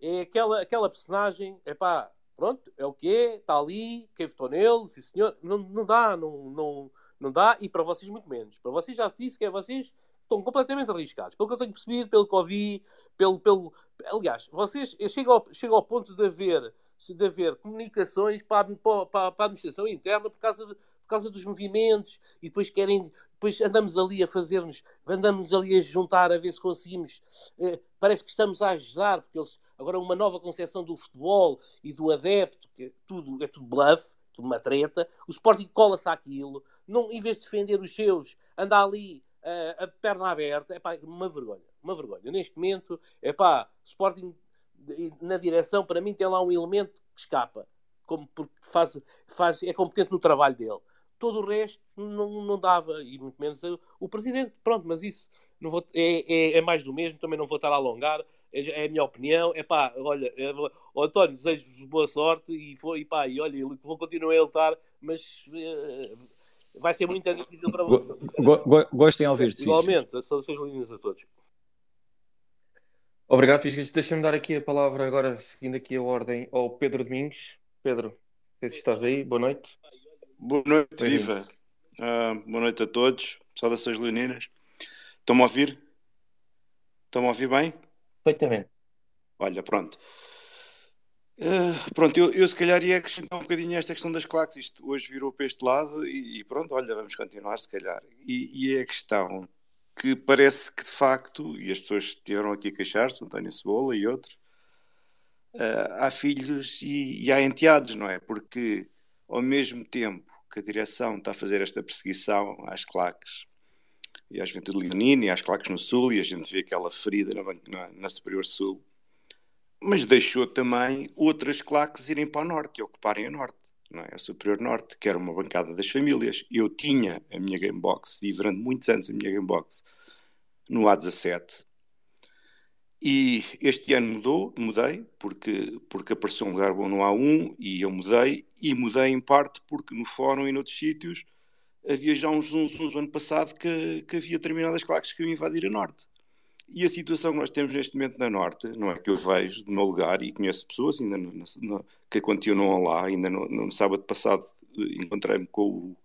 é aquela, aquela personagem, epá, pronto, é o que é, está ali, quem votou nele, sim senhor. Não, não dá, não, não, não dá, e para vocês muito menos. Para vocês já disse que é vocês estão completamente arriscados. Pelo que eu tenho percebido, pelo que ouvi, pelo. pelo... Aliás, vocês chegam ao, chegam ao ponto de haver, de haver comunicações para, para, para a administração interna por causa, de, por causa dos movimentos e depois querem. Depois andamos ali a fazer-nos, andamos ali a juntar a ver se conseguimos. Eh, parece que estamos a ajudar, porque eles. Agora, uma nova concepção do futebol e do adepto, que é tudo, é tudo bluff, uma treta. O Sporting cola-se àquilo, não, em vez de defender os seus, anda ali uh, a perna aberta. É pá, uma vergonha, uma vergonha. Neste momento, é pá, Sporting na direção, para mim, tem lá um elemento que escapa, como porque faz, faz, é competente no trabalho dele. Todo o resto não, não dava, e muito menos o, presidente. Pronto, mas isso vou, é, é, é, mais do mesmo, também não vou estar a alongar é, é a minha opinião. É pá, olha, é, António, desejo-vos boa sorte e, foi, e pá, e olha, vou continuar a lutar, mas uh, vai ser muito difícil para vocês. Gostem de ouvir-te. Igualmente, saudações lindas a todos. Obrigado, Fiscas. Deixa-me dar aqui a palavra agora, seguindo aqui a ordem, ao Pedro Domingos. Pedro, se estás aí, boa noite. Boa noite, viva. Uh, boa noite a todos. Saudações leoninas. Estão-me a ouvir? Estão-me a ouvir bem? Perfeitamente. Olha, pronto. Uh, pronto, eu, eu se calhar ia acrescentar um bocadinho esta questão das claques. Isto hoje virou para este lado e, e pronto, olha, vamos continuar se calhar. E, e, é a questão que parece que de facto, e as pessoas estiveram aqui a queixar-se, António Cebola e outros, uh, há filhos e, e há enteados, não é? Porque ao mesmo tempo que a direção está a fazer esta perseguição às claques e à Juventude Leonina e às Claques no Sul, e a gente vê aquela ferida na, na, na Superior Sul. Mas deixou também outras claques irem para o Norte e ocuparem a Norte, não é? a Superior Norte, que era uma bancada das famílias. Eu tinha a minha Gamebox, tive durante muitos anos a minha Gamebox, no A17. E este ano mudou, mudei, porque, porque apareceu um lugar bom no A1 e eu mudei, e mudei em parte porque no fórum e noutros sítios havia já uns uns no ano passado que, que havia determinadas claques que iam invadir a Norte. E a situação que nós temos neste momento na Norte, não é que eu vejo do meu lugar e conheço pessoas ainda no, no, que continuam lá, ainda no, no sábado passado encontrei-me com o,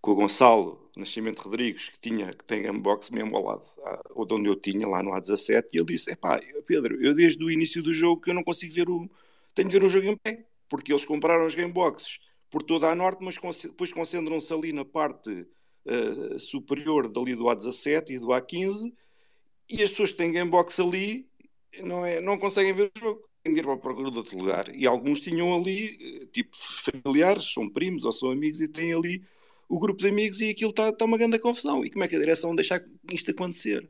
com o Gonçalo Nascimento Rodrigues, que, tinha, que tem box mesmo ao lado, ou de onde eu tinha, lá no A17, e ele disse, pá, Pedro, eu desde o início do jogo que eu não consigo ver o... tenho de ver o jogo em pé, porque eles compraram os gameboxes por toda a norte, mas depois concentram-se ali na parte uh, superior dali do A17 e do A15, e as pessoas que têm gamebox ali não, é, não conseguem ver o jogo, têm de ir para a procura de outro lugar. E alguns tinham ali, eh, tipo familiares, são primos ou são amigos, e têm ali o grupo de amigos, e aquilo está tá uma grande confusão. E como é que a direção deixa isto acontecer?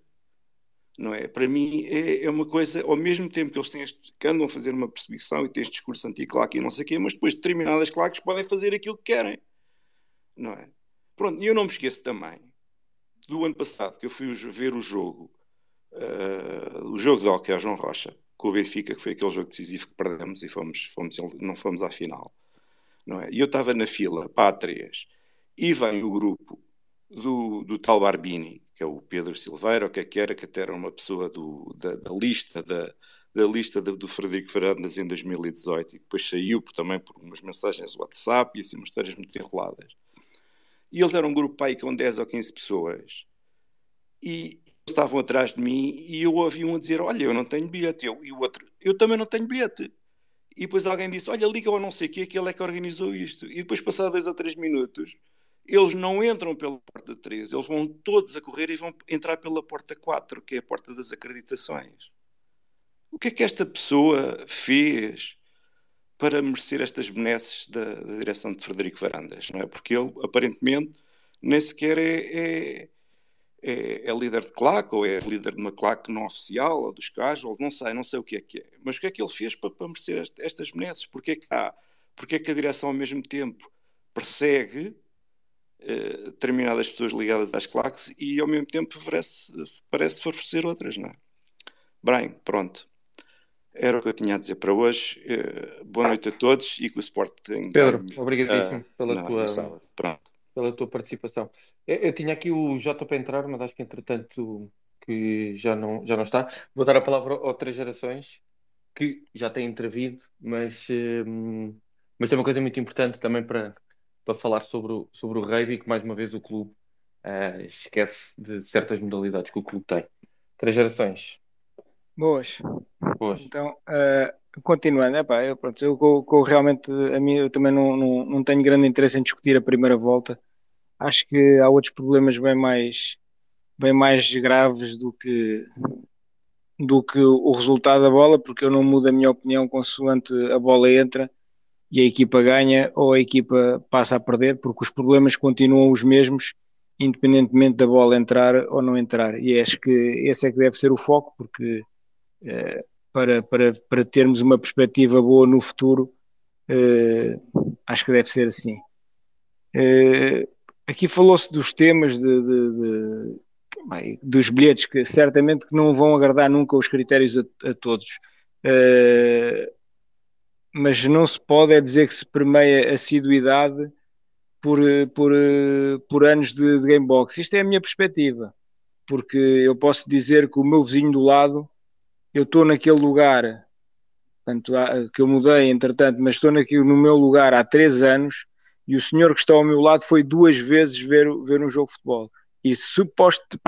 Não é? Para mim é, é, uma coisa, ao mesmo tempo que eles têm este, que andam a fazer uma perseguição e têm este discurso anti-claque e não sei o quê, mas depois determinadas claques podem fazer aquilo que querem, não é? Pronto, e eu não me esqueço também do ano passado que eu fui ver o jogo, uh, o jogo de hockey ao João Rocha, com o Benfica, que foi aquele jogo decisivo que perdemos e fomos, fomos, não fomos à final, não é? E eu estava na fila para a 3 e vem o grupo do, do tal Barbini, que é o Pedro Silveira, o que é que era, que até era uma pessoa do, da, da lista da, da lista do Frederico Fernandes em 2018 e depois saiu por, também por umas mensagens WhatsApp e assim umas histórias muito enroladas. E eles eram um grupo aí com 10 ou 15 pessoas e estavam atrás de mim e eu ouvi um a dizer: Olha, eu não tenho bilhete. Eu, e o outro: Eu também não tenho bilhete. e depois alguém disse: Olha, liga ao não sei o que, ele é que organizou isto. E depois, passado dois ou três minutos, eles não entram pela porta 3, eles vão todos a correr e vão entrar pela porta 4, que é a porta das acreditações. O que é que esta pessoa fez para merecer estas benesses da, da direção de Frederico Varandas? Não é? Porque ele, aparentemente, nem sequer é, é é, é, líder de claque, ou é líder de uma claque não oficial, ou dos casual, não sei, não sei o que é que é. Mas o que é que ele fez para, para merecer estas benesses? Porquê que, há, porquê que a direção ao mesmo tempo persegue eh, determinadas pessoas ligadas às claques e ao mesmo tempo parece, parece favorecer outras, não é? Bem, pronto. Era o que eu tinha a dizer para hoje. Uh, boa noite a todos e que o Sport tenha. Pedro, obrigadíssimo uh, pela, não, tua, pela tua participação. Eu, eu, tinha aqui o J para entrar, mas acho que entretanto que já não, já não está. Vou dar a palavra a outras gerações que já têm intervido, mas, mas tem uma coisa muito importante também para, para falar sobre o, sobre o rugby, que mais uma vez o clube uh, esquece de certas modalidades que o clube tem. Três gerações. Boas. Boas. Então, uh, continuando, epá, eu, pronto, eu, eu, eu, realmente, a mim, eu também não, não, não tenho grande interesse em discutir a primeira volta. Acho que há outros problemas bem mais, bem mais graves do que, do que o resultado da bola, porque eu não mudo a minha opinião consoante a bola entra e a equipa ganha ou a equipa passa a perder, porque os problemas continuam os mesmos, independentemente da bola entrar ou não entrar. E acho que esse é que deve ser o foco, porque eh, para, para, para termos uma perspectiva boa no futuro, eh, acho que deve ser assim. Eh, aqui falou-se dos temas de, de, de dos bilhetes que certamente que não vão agradar nunca os critérios a, a todos. Mas não se pode é dizer que se permeia assiduidade por, por, por anos de, de gamebox. Isto é a minha perspectiva, porque eu posso dizer que o meu vizinho do lado, eu estou naquele lugar, portanto, que eu mudei entretanto, mas estou no meu lugar há três anos e o senhor que está ao meu lado foi duas vezes ver, ver um jogo de futebol. E suposto,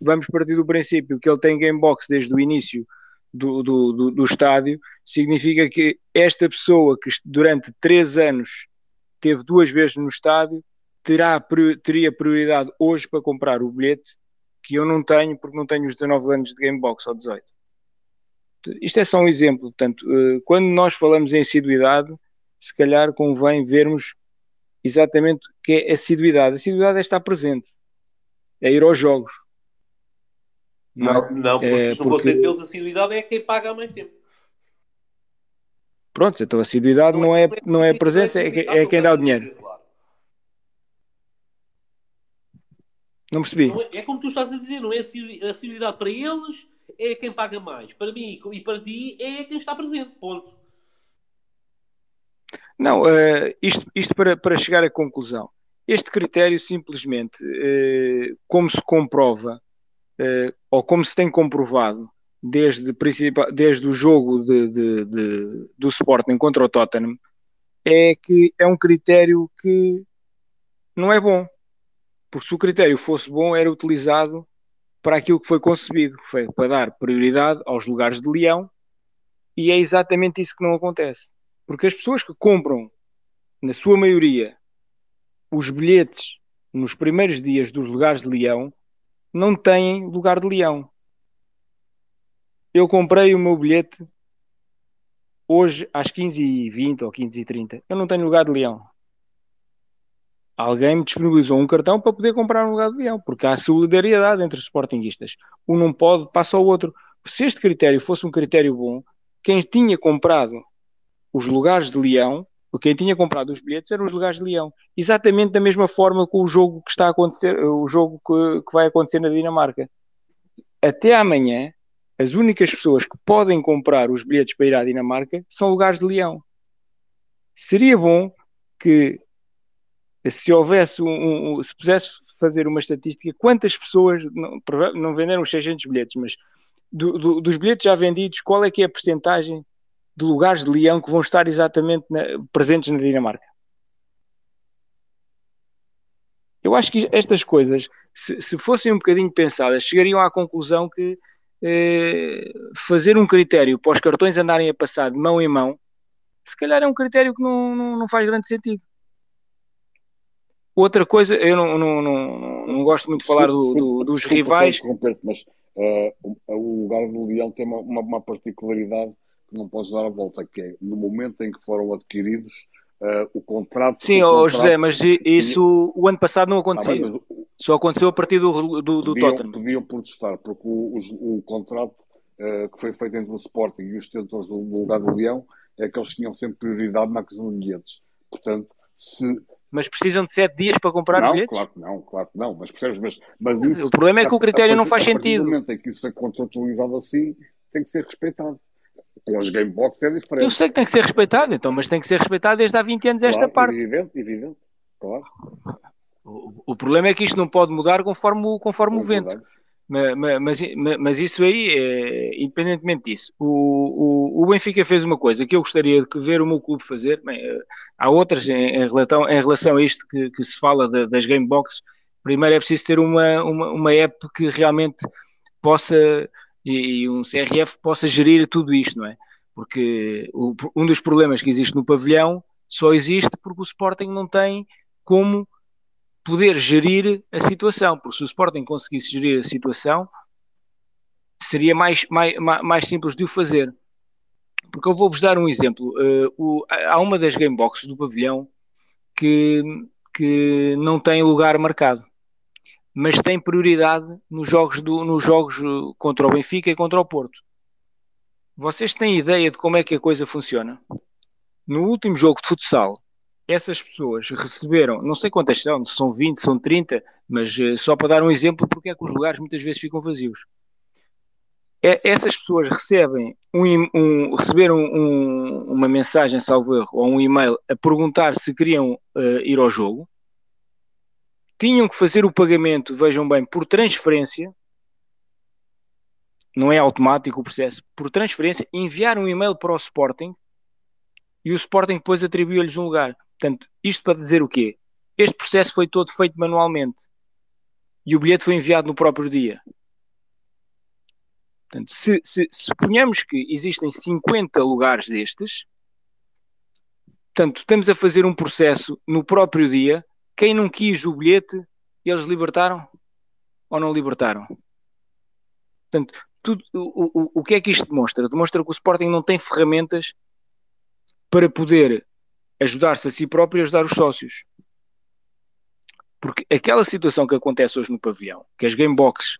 vamos partir do princípio que ele tem gamebox desde o início do, do, do, do estádio, significa que esta pessoa que durante três anos teve duas vezes no estádio terá, teria prioridade hoje para comprar o bilhete que eu não tenho porque não tenho os 19 anos de Gamebox ou 18. Isto é só um exemplo. Portanto, eh, quando nós falamos em assiduidade, se calhar convém vermos exatamente o que é assiduidade. Assiduidade é estar presente, é ir aos jogos, não, não porque é, se não porque... a assiduidade é quem paga há mais tempo. Pronto, então a assiduidade não, é, não é a presença, é, é quem dá o dinheiro. Não percebi. Não é, é, como tu estás a dizer, não é a assiduidade para eles, é quem paga mais. Para mim e para ti é quem está presente. Ponto. Não, uh, isto, isto para, para chegar à conclusão. Este critério simplesmente, uh, como se comprova ou como se tem comprovado desde, desde o jogo de, de, de, do Sporting contra o Tottenham, é que é um critério que não é bom. Porque se o critério fosse bom, era utilizado para aquilo que foi concebido, foi para dar prioridade aos lugares de leão, e é exatamente isso que não acontece. Porque as pessoas que compram, na sua maioria, os bilhetes nos primeiros dias dos lugares de leão, não têm lugar de leão. Eu comprei o meu bilhete hoje às 15h20 ou 15h30. Eu não tenho lugar de leão. Alguém me disponibilizou um cartão para poder comprar um lugar de leão, porque há solidariedade entre os sportinguistas. Um não pode, passa ao outro. Se este critério fosse um critério bom, quem tinha comprado os lugares de leão quem tinha comprado os bilhetes eram os lugares de Leão. Exatamente da mesma forma com o jogo que está a acontecer, o jogo que, que vai acontecer na Dinamarca. Até amanhã, as únicas pessoas que podem comprar os bilhetes para ir à Dinamarca são lugares de Leão. Seria bom que se houvesse um, um, se pudesse fazer uma estatística, quantas pessoas não, não venderam os 600 bilhetes, mas do, do, dos bilhetes já vendidos, qual é que é a percentagem de lugares de leão que vão estar exatamente na, presentes na Dinamarca. Eu acho que estas coisas, se, se, fossem um bocadinho pensadas, chegariam à conclusão que eh, fazer um critério para os cartões andarem a passar de mão em mão se calhar é um critério que não, não, não faz grande sentido. Outra coisa, eu não, não, não, não gosto muito de falar do, do, dos rivais. mas eh, o, lugar do Leão tem uma, uma, uma particularidade não podes dar a volta, que é no momento em que foram adquiridos, eh, o contrato. Sim, o contrato José, mas isso o ano passado não Tá bem, o- Só aconteceu a partir do, do, do podiam, Tottenham. podiam protestar, porque o, os- o contrato eh, que foi feito entre o Sporting e os detentores do, do lugar do Leão é que eles tinham sempre prioridade na aquisição de bilhetes. Portanto, se. Mas precisam de sete dias para comprar não, bilhetes? claro que não, claro que não, mas percebes? Mas, mas isso. O problema é que o a- critério a não faz a sentido. do momento em que isso é contratualizado assim, tem que ser respeitado. Com as gamebox é diferente. Eu sei que tem que ser respeitado, então, mas tem que ser respeitado desde há 20 anos esta Claro, parte. Evidente, evidente. Claro. O, o problema é que isto não pode mudar conforme, o- conforme o vento. Mas, ma- mas isso aí, é, independentemente disso, o, o, o Benfica fez uma coisa que eu gostaria de ver o meu clube fazer. Bem, eh, há outras em, em relação, em relação a isto que, que se fala da- das game boxes. Primeiro é preciso ter uma, uma, uma app que realmente possa, e, um CRF possa gerir tudo isto, não é? Porque o- um dos problemas que existe no pavilhão só existe porque o Sporting não tem como poder gerir a situação, porque se o Sporting conseguisse gerir a situação, seria mais, mais, ma- mais simples de o fazer. Porque eu vou-vos dar um exemplo. Eh, o- há uma das game boxes do pavilhão que, que não tem lugar marcado, mas tem prioridade nos jogos, do, nos jogos eh, contra o Benfica e contra o Porto. Vocês têm ideia de como é que a coisa funciona? No último jogo de futsal, essas pessoas receberam, não sei quantas são, são 20, são 30, mas eh, só para dar um exemplo, porque é que os lugares muitas vezes ficam vazios. É- essas pessoas recebem um, um- receberam um- uma mensagem, salvo erro, ou um e-mail a perguntar se queriam eh, ir ao jogo, tinham que fazer o pagamento, vejam bem, por transferência, não é automático o processo, por transferência, enviar um e-mail para o Sporting e o Sporting depois atribuiu-lhes um lugar. Portanto, isto para dizer o quê? Este processo foi todo feito manualmente e o bilhete foi enviado no próprio dia. Portanto, se, se, suponhamos que existem 50 lugares destes, portanto, estamos a fazer um processo no próprio dia. Quem não quis o bilhete, eles libertaram ou não libertaram? Portanto, tudo, o, o, o que é que isto demonstra? Demonstra que o Sporting não tem ferramentas para poder ajudar-se a si próprio e ajudar os sócios. Porque aquela situação que acontece hoje no pavilhão, que as game boxes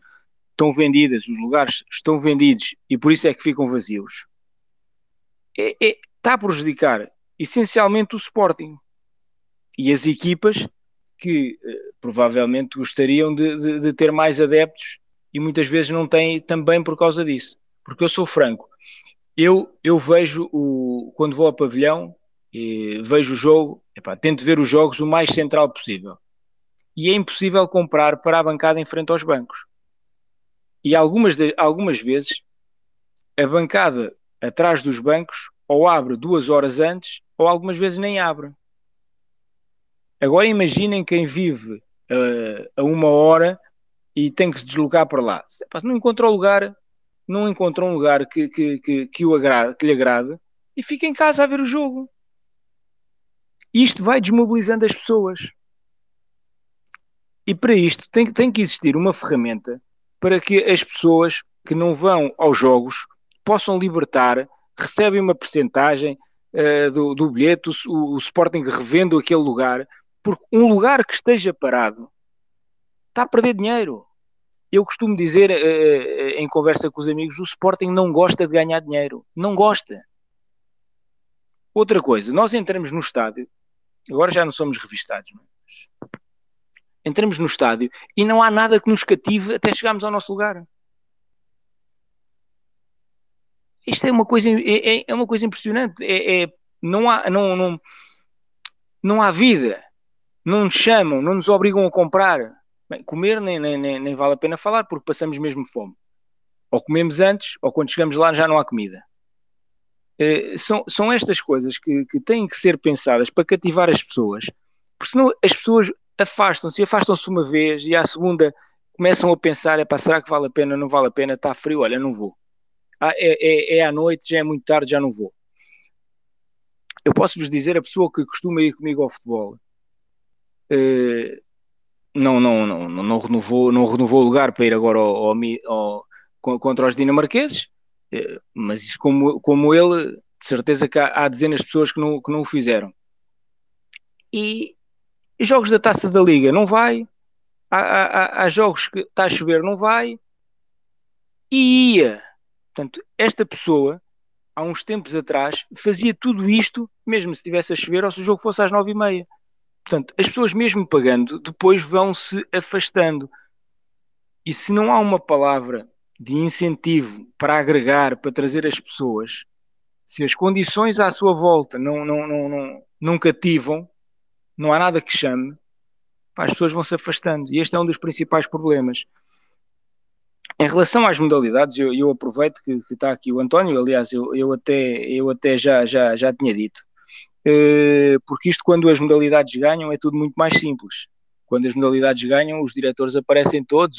estão vendidas, os lugares estão vendidos e por isso é que ficam vazios, é, é- está a prejudicar essencialmente o Sporting e as equipas que eh, provavelmente gostariam de, de- de ter mais adeptos e muitas vezes não têm também por causa disso. Porque eu sou franco, eu, eu vejo o, quando vou ao pavilhão, vejo o jogo, epá, tento ver os jogos o mais central possível. E é impossível comprar para a bancada em frente aos bancos. E algumas, de- algumas vezes a bancada atrás dos bancos ou abre duas horas antes ou algumas vezes nem abre. Agora imaginem quem vive eh, a uma hora e tem que se deslocar para lá. Se não encontrou lugar, não encontrou um lugar que, que, que, que, o agrade, que lhe agrade e fica em casa a ver o jogo. Isto vai desmobilizando as pessoas. E para isto tem, tem que existir uma ferramenta para que as pessoas que não vão aos jogos possam libertar, recebem uma percentagem uh, do, do bilhete, o, o Sporting revendo aquele lugar, porque um lugar que esteja parado está a perder dinheiro. Eu costumo dizer uh, em conversa com os amigos, o Sporting não gosta de ganhar dinheiro. Não gosta. Outra coisa, nós entramos no estádio, agora já não somos revistados, mas entramos no estádio e não há nada que nos cative até chegarmos ao nosso lugar. Isto é uma coisa, é, é uma coisa impressionante. É, é, não, há, não, não, não há vida. Não nos chamam, não nos obrigam a comprar. Bem, comer nem, nem, nem, nem vale a pena falar porque passamos mesmo fome. Ou comemos antes, ou quando chegamos lá já não há comida. É, são, são estas coisas que, que têm que ser pensadas para cativar as pessoas, porque senão as pessoas afastam-se, afastam-se uma vez e à segunda começam a pensar: é, pá, será que vale a pena? Não vale a pena? Está frio? Olha, não vou. Ah, é, é, é, à noite, já é muito tarde, já não vou. eu posso vos dizer, a pessoa que costuma ir comigo ao futebol não, não, não, não, renovou, não renovou o lugar para ir agora ao, ao, ao, contra os dinamarqueses, uh, mas como, como ele, de certeza que há, há, dezenas de pessoas que não, que não o fizeram. E, e jogos da taça da liga não vai, há, há, há jogos que está a chover, não vai, e ia. Portanto, esta pessoa há uns tempos atrás, fazia tudo isto, mesmo se estivesse a chover ou se o jogo fosse às nove e meia. Portanto, as pessoas mesmo pagando, depois vão se afastando. E se não há uma palavra de incentivo para agregar, para trazer as pessoas, se as condições à sua volta não, não, não, não, não cativam, não há nada que chame, as pessoas vão se afastando. E este é um dos principais problemas. Em relação às modalidades, eu, eu aproveito que, que, está aqui o António, aliás, eu, eu até, eu até já, já, já tinha dito, porque isto, quando as modalidades ganham, é tudo muito mais simples. Quando as modalidades ganham, os diretores aparecem todos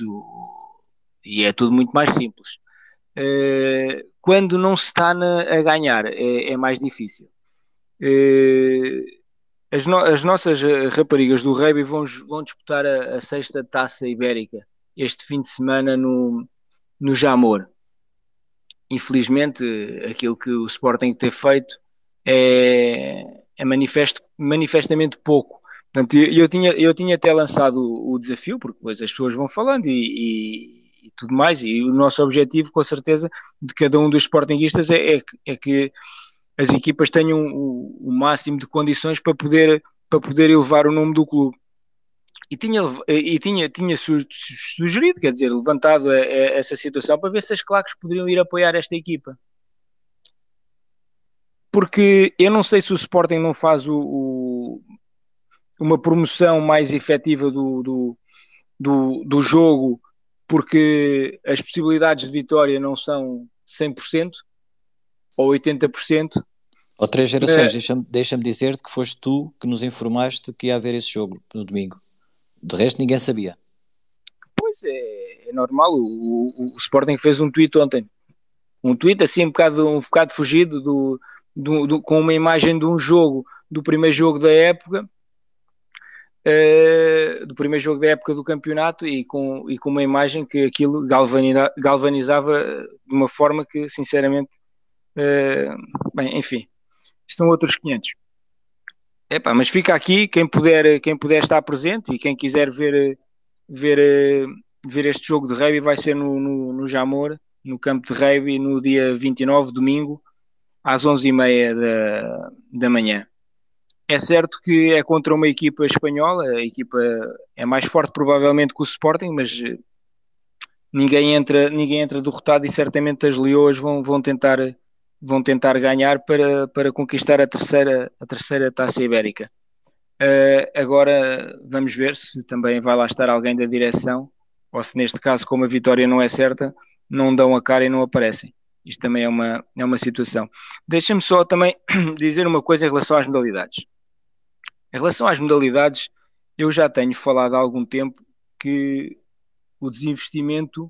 e é tudo muito mais simples. Uh, quando não se está a ganhar, é, é mais difícil. Uh, as, no, as, nossas raparigas do rugby vão, vão disputar a, a sexta taça ibérica este fim de semana no, no Jamor. Infelizmente, aquilo que o Sporting tem feito é, é manifesto, manifestamente pouco. Portanto, eu, eu, tinha, eu tinha até lançado o, o desafio, porque depois as pessoas vão falando e, e, e, tudo mais, e o nosso objetivo, com certeza, de cada um dos Sportingistas é, é, é que as equipas tenham o, o, máximo de condições para poder, para poder elevar o nome do clube e tinha, e tinha, tinha sugerido, quer dizer, levantado a, a essa situação para ver se as claques poderiam ir apoiar esta equipa. Porque eu não sei se o Sporting não faz o, o, uma promoção mais efetiva do, do, do, do jogo, porque as possibilidades de vitória não são 100% ou 80%. Ou três gerações, é... deixa-me deixa dizer-te que foste tu que nos informaste que ia haver esse jogo no domingo. De resto, ninguém sabia. Pois é, é normal. O, o, o, Sporting fez um tweet ontem. Um tweet assim, um bocado, um bocado fugido, do, do, do com uma imagem de um jogo, do primeiro jogo da época, uh, do primeiro jogo da época do campeonato, e com, e com uma imagem que aquilo galvaniza, galvanizava de uma forma que, sinceramente, uh, bem, enfim, estão outros 500. Epá, mas fica aqui, quem puder, quem puder estar presente e quem quiser ver, ver, ver este jogo de rugby vai ser no, no, no Jamor, no campo de rugby, no dia 29, domingo, às 11h30 da, da manhã. É certo que é contra uma equipa espanhola, a equipa é mais forte provavelmente que o Sporting, mas ninguém entra, ninguém entra derrotado e certamente as Leoas vão, vão tentar vão tentar ganhar para, para conquistar a terceira, a terceira taça ibérica. Uh, agora vamos ver se também vai lá estar alguém da direção, ou se neste caso, como a vitória não é certa, não dão a cara e não aparecem. Isto também é uma, é uma situação. Deixa-me só também dizer uma coisa em relação às modalidades. Em relação às modalidades, eu já tenho falado há algum tempo que o desinvestimento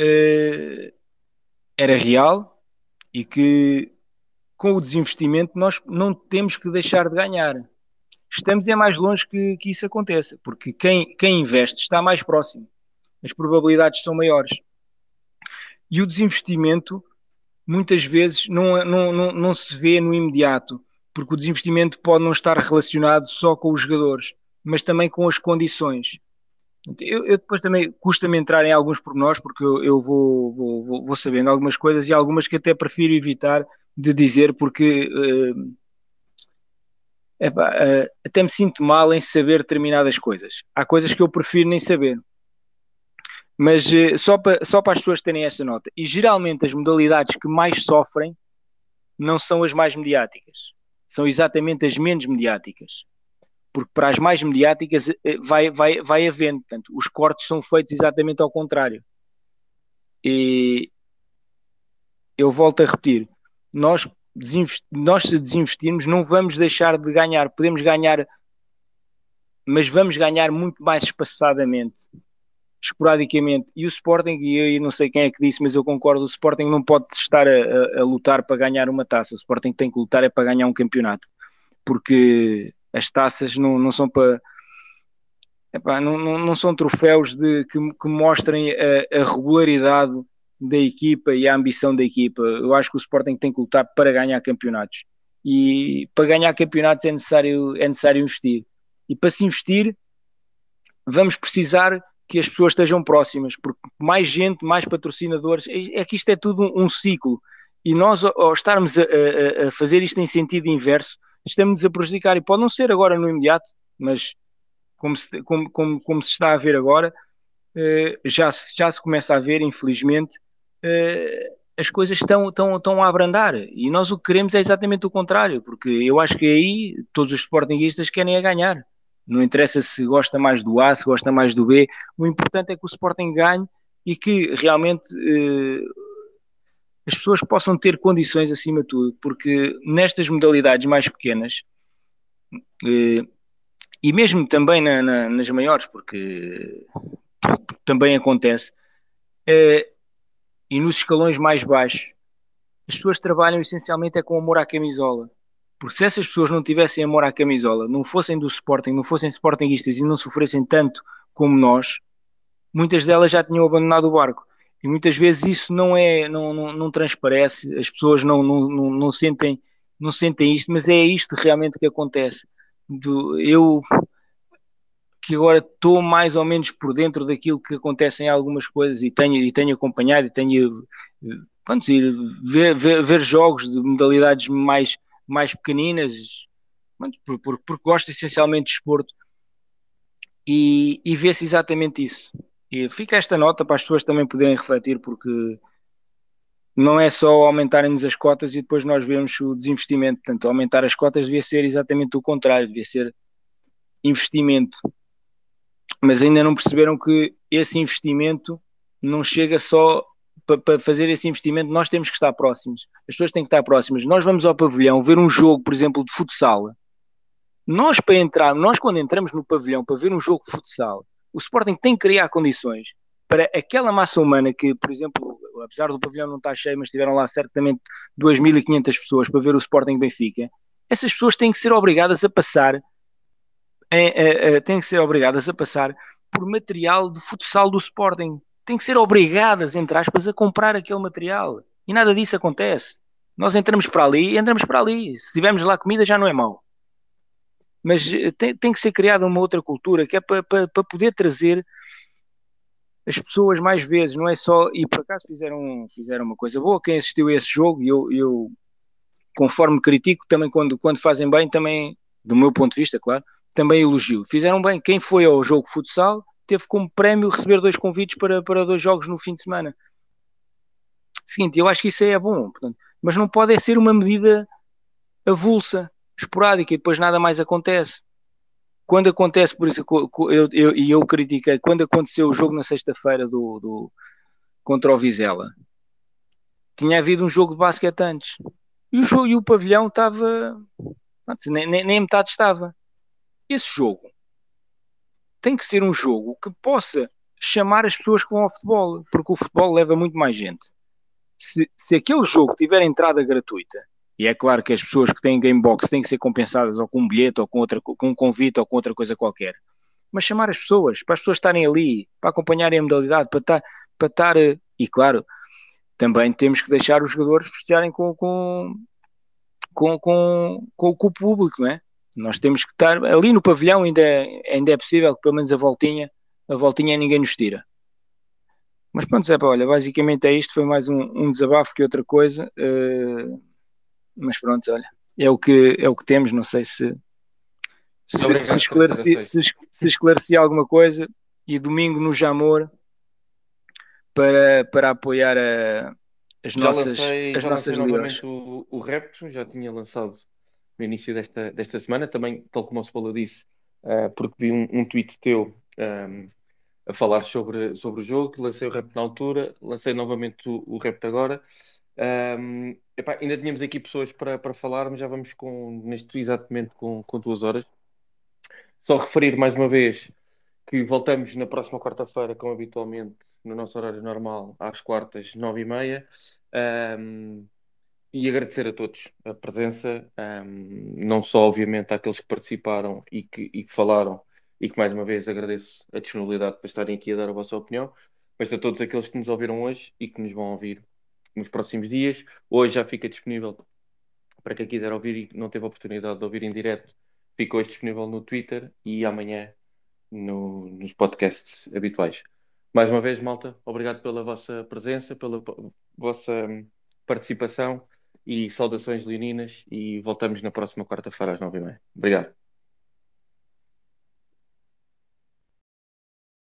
uh, era real, e que com o desinvestimento nós não temos que deixar de ganhar. Estamos é mais longe que, que isso aconteça, porque quem, quem investe está mais próximo, as probabilidades são maiores. E o desinvestimento muitas vezes não, não, não, não se vê no imediato, porque o desinvestimento pode não estar relacionado só com os jogadores, mas também com as condições. Eu, eu, depois também custa-me entrar em alguns pormenores porque eu, eu vou, vou, vou, vou, sabendo algumas coisas e algumas que até prefiro evitar de dizer porque uh, uh, até me sinto mal em saber determinadas coisas. Há coisas que eu prefiro nem saber. Mas uh, só, para, só para as pessoas terem essa nota. E geralmente as modalidades que mais sofrem não são as mais mediáticas. São exatamente as menos mediáticas porque para as mais mediáticas eh, vai, vai, vai havendo, portanto, os cortes são feitos exatamente ao contrário. E eu volto a repetir, nós, nós se desinvestirmos não vamos deixar de ganhar, podemos ganhar, mas vamos ganhar muito mais espaçadamente. Esporadicamente. E o Sporting, e eu não sei quem é que disse, mas eu concordo, o Sporting não pode estar a, a, a, lutar para ganhar uma taça. O Sporting tem que lutar é para ganhar um campeonato. Porque as taças não, não são para... Epá, não, não, não, são troféus de, que, que mostrem a, a, regularidade da equipa e a ambição da equipa. Eu acho que o Sporting tem que lutar para ganhar campeonatos. E para ganhar campeonatos é necessário, é necessário investir. E para se investir, vamos precisar que as pessoas estejam próximas, porque mais gente, mais patrocinadores, é, é que isto é tudo um, ciclo. E nós, ao estarmos a, a, a, fazer isto em sentido inverso, estamos a prejudicar. E pode não ser agora no imediato, mas como se, como, como, como se está a ver agora, eh, já, já se começa a ver, infelizmente, eh, as coisas estão, estão, estão a abrandar. E nós o que queremos é exatamente o contrário, porque eu acho que aí todos os sportinguistas querem a ganhar. Não interessa se gosta mais do A, se gosta mais do B. O importante é que o Sporting ganhe e que realmente eh, as pessoas possam ter condições acima de tudo, porque nestas modalidades mais pequenas eh, e mesmo também na, na, nas maiores, porque, também acontece, eh, e nos escalões mais baixos, as pessoas trabalham essencialmente é com amor à camisola. Porque se essas pessoas não tivessem amor à camisola, não fossem do Sporting, não fossem Sportingistas e não sofressem tanto como nós, muitas delas já tinham abandonado o barco. E muitas vezes isso não é, não, não, não transparece, as pessoas não, não, não, não, sentem, não sentem isto, mas é isto realmente que acontece. Do, eu que agora estou mais ou menos por dentro daquilo que acontece em algumas coisas e tenho, e tenho acompanhado e tenho vamos dizer, ver, ver, ver jogos de modalidades mais mais pequeninas, porque por, por, gosto essencialmente de esporto, e, e vê-se exatamente isso. E fica esta nota para as pessoas também poderem refletir, porque não é só aumentarem-nos as cotas e depois nós vemos o desinvestimento. Portanto, aumentar as cotas devia ser exatamente o contrário, devia ser investimento. Mas ainda não perceberam que esse investimento não chega só para, fazer esse investimento, nós temos que estar próximos. As pessoas têm que estar próximas. Nós vamos ao pavilhão ver um jogo, por exemplo, de futsal. Nós, para entrar, nós quando entramos no pavilhão para ver um jogo de futsal, o Sporting tem que criar condições para aquela massa humana que, por exemplo, apesar do pavilhão não estar cheio, mas tiveram lá certamente 2.500 pessoas para ver o Sporting Benfica, essas pessoas têm que ser obrigadas a passar, têm que ser obrigadas a passar por material de futsal do Sporting têm que ser obrigadas, entre aspas, a comprar aquele material. E nada disso acontece. Nós entramos para ali e entramos para ali. Se tivermos lá comida já não é mau. Mas eh, tem, tem que ser criada uma outra cultura que é para, poder trazer as pessoas mais vezes, não é só. E por acaso fizeram, fizeram uma coisa boa. Quem assistiu a esse jogo, e eu, eu conforme critico, também quando, quando fazem bem, também, do meu ponto de vista, claro, também elogio. Fizeram bem. Quem foi ao jogo futsal teve como prémio receber dois convites para, para dois jogos no fim de semana. Seguinte, eu acho que isso aí é bom, portanto, mas não pode ser uma medida avulsa, esporádica e depois nada mais acontece. Quando acontece, por isso e eu, eu, eu critiquei, quando aconteceu o jogo na sexta-feira do, do, contra o Vizela, tinha havido um jogo de basquete antes e o, jogo, e o pavilhão estava nem, nem, nem metade estava. Esse jogo tem que ser um jogo que possa chamar as pessoas que vão ao futebol, porque o futebol leva muito mais gente. Se, se aquele jogo tiver entrada gratuita, e é claro que as pessoas que têm Gamebox têm que ser compensadas ou com um bilhete ou com, outra, com um convite ou com outra coisa qualquer, mas chamar as pessoas, para as pessoas estarem ali, para acompanharem a modalidade, para estar, para estar e claro, também temos que deixar os jogadores festejarem com, com, com, com, com o público, não é? Nós temos que estar ali no pavilhão, ainda é, ainda é possível que pelo menos a voltinha, a voltinha ninguém nos tira. Mas pronto, Zé, olha, basicamente é isto, foi mais um, um desabafo que outra coisa. Uh, mas pronto, olha, é o que, é o que temos, não sei se, se, Obrigado, se, esclareci, se, se esclareci alguma coisa e domingo no Jamor para, para apoiar a, as já nossas, lancei, as nossas o, o Repto, já tinha lançado no início desta, desta semana, também, tal como o Cebola disse, uh, porque vi um, um tweet teu um, ehm, a falar sobre, sobre o jogo, lancei o rap na altura, lancei novamente o, o rap agora. Um, ehm, epá, ainda tínhamos aqui pessoas para, para falar, mas já vamos com, neste exatamente com, com duas horas. Só referir mais uma vez que voltamos na próxima quarta-feira, como habitualmente, no nosso horário normal, às quartas, nove e meia. Um, e agradecer a todos a presença, um, não só, obviamente, àqueles que participaram e que, e que falaram, e que mais uma vez agradeço a disponibilidade para estarem aqui a dar a vossa opinião, mas a todos aqueles que nos ouviram hoje e que nos vão ouvir nos próximos dias. Hoje já fica disponível para quem quiser ouvir e não teve a oportunidade de ouvir em direto, fica hoje disponível no Twitter e amanhã no, nos podcasts habituais. Mais uma vez, malta, obrigado pela vossa presença, pela vossa participação e saudações leoninas e voltamos na próxima quarta-feira às nove e meia. Obrigado.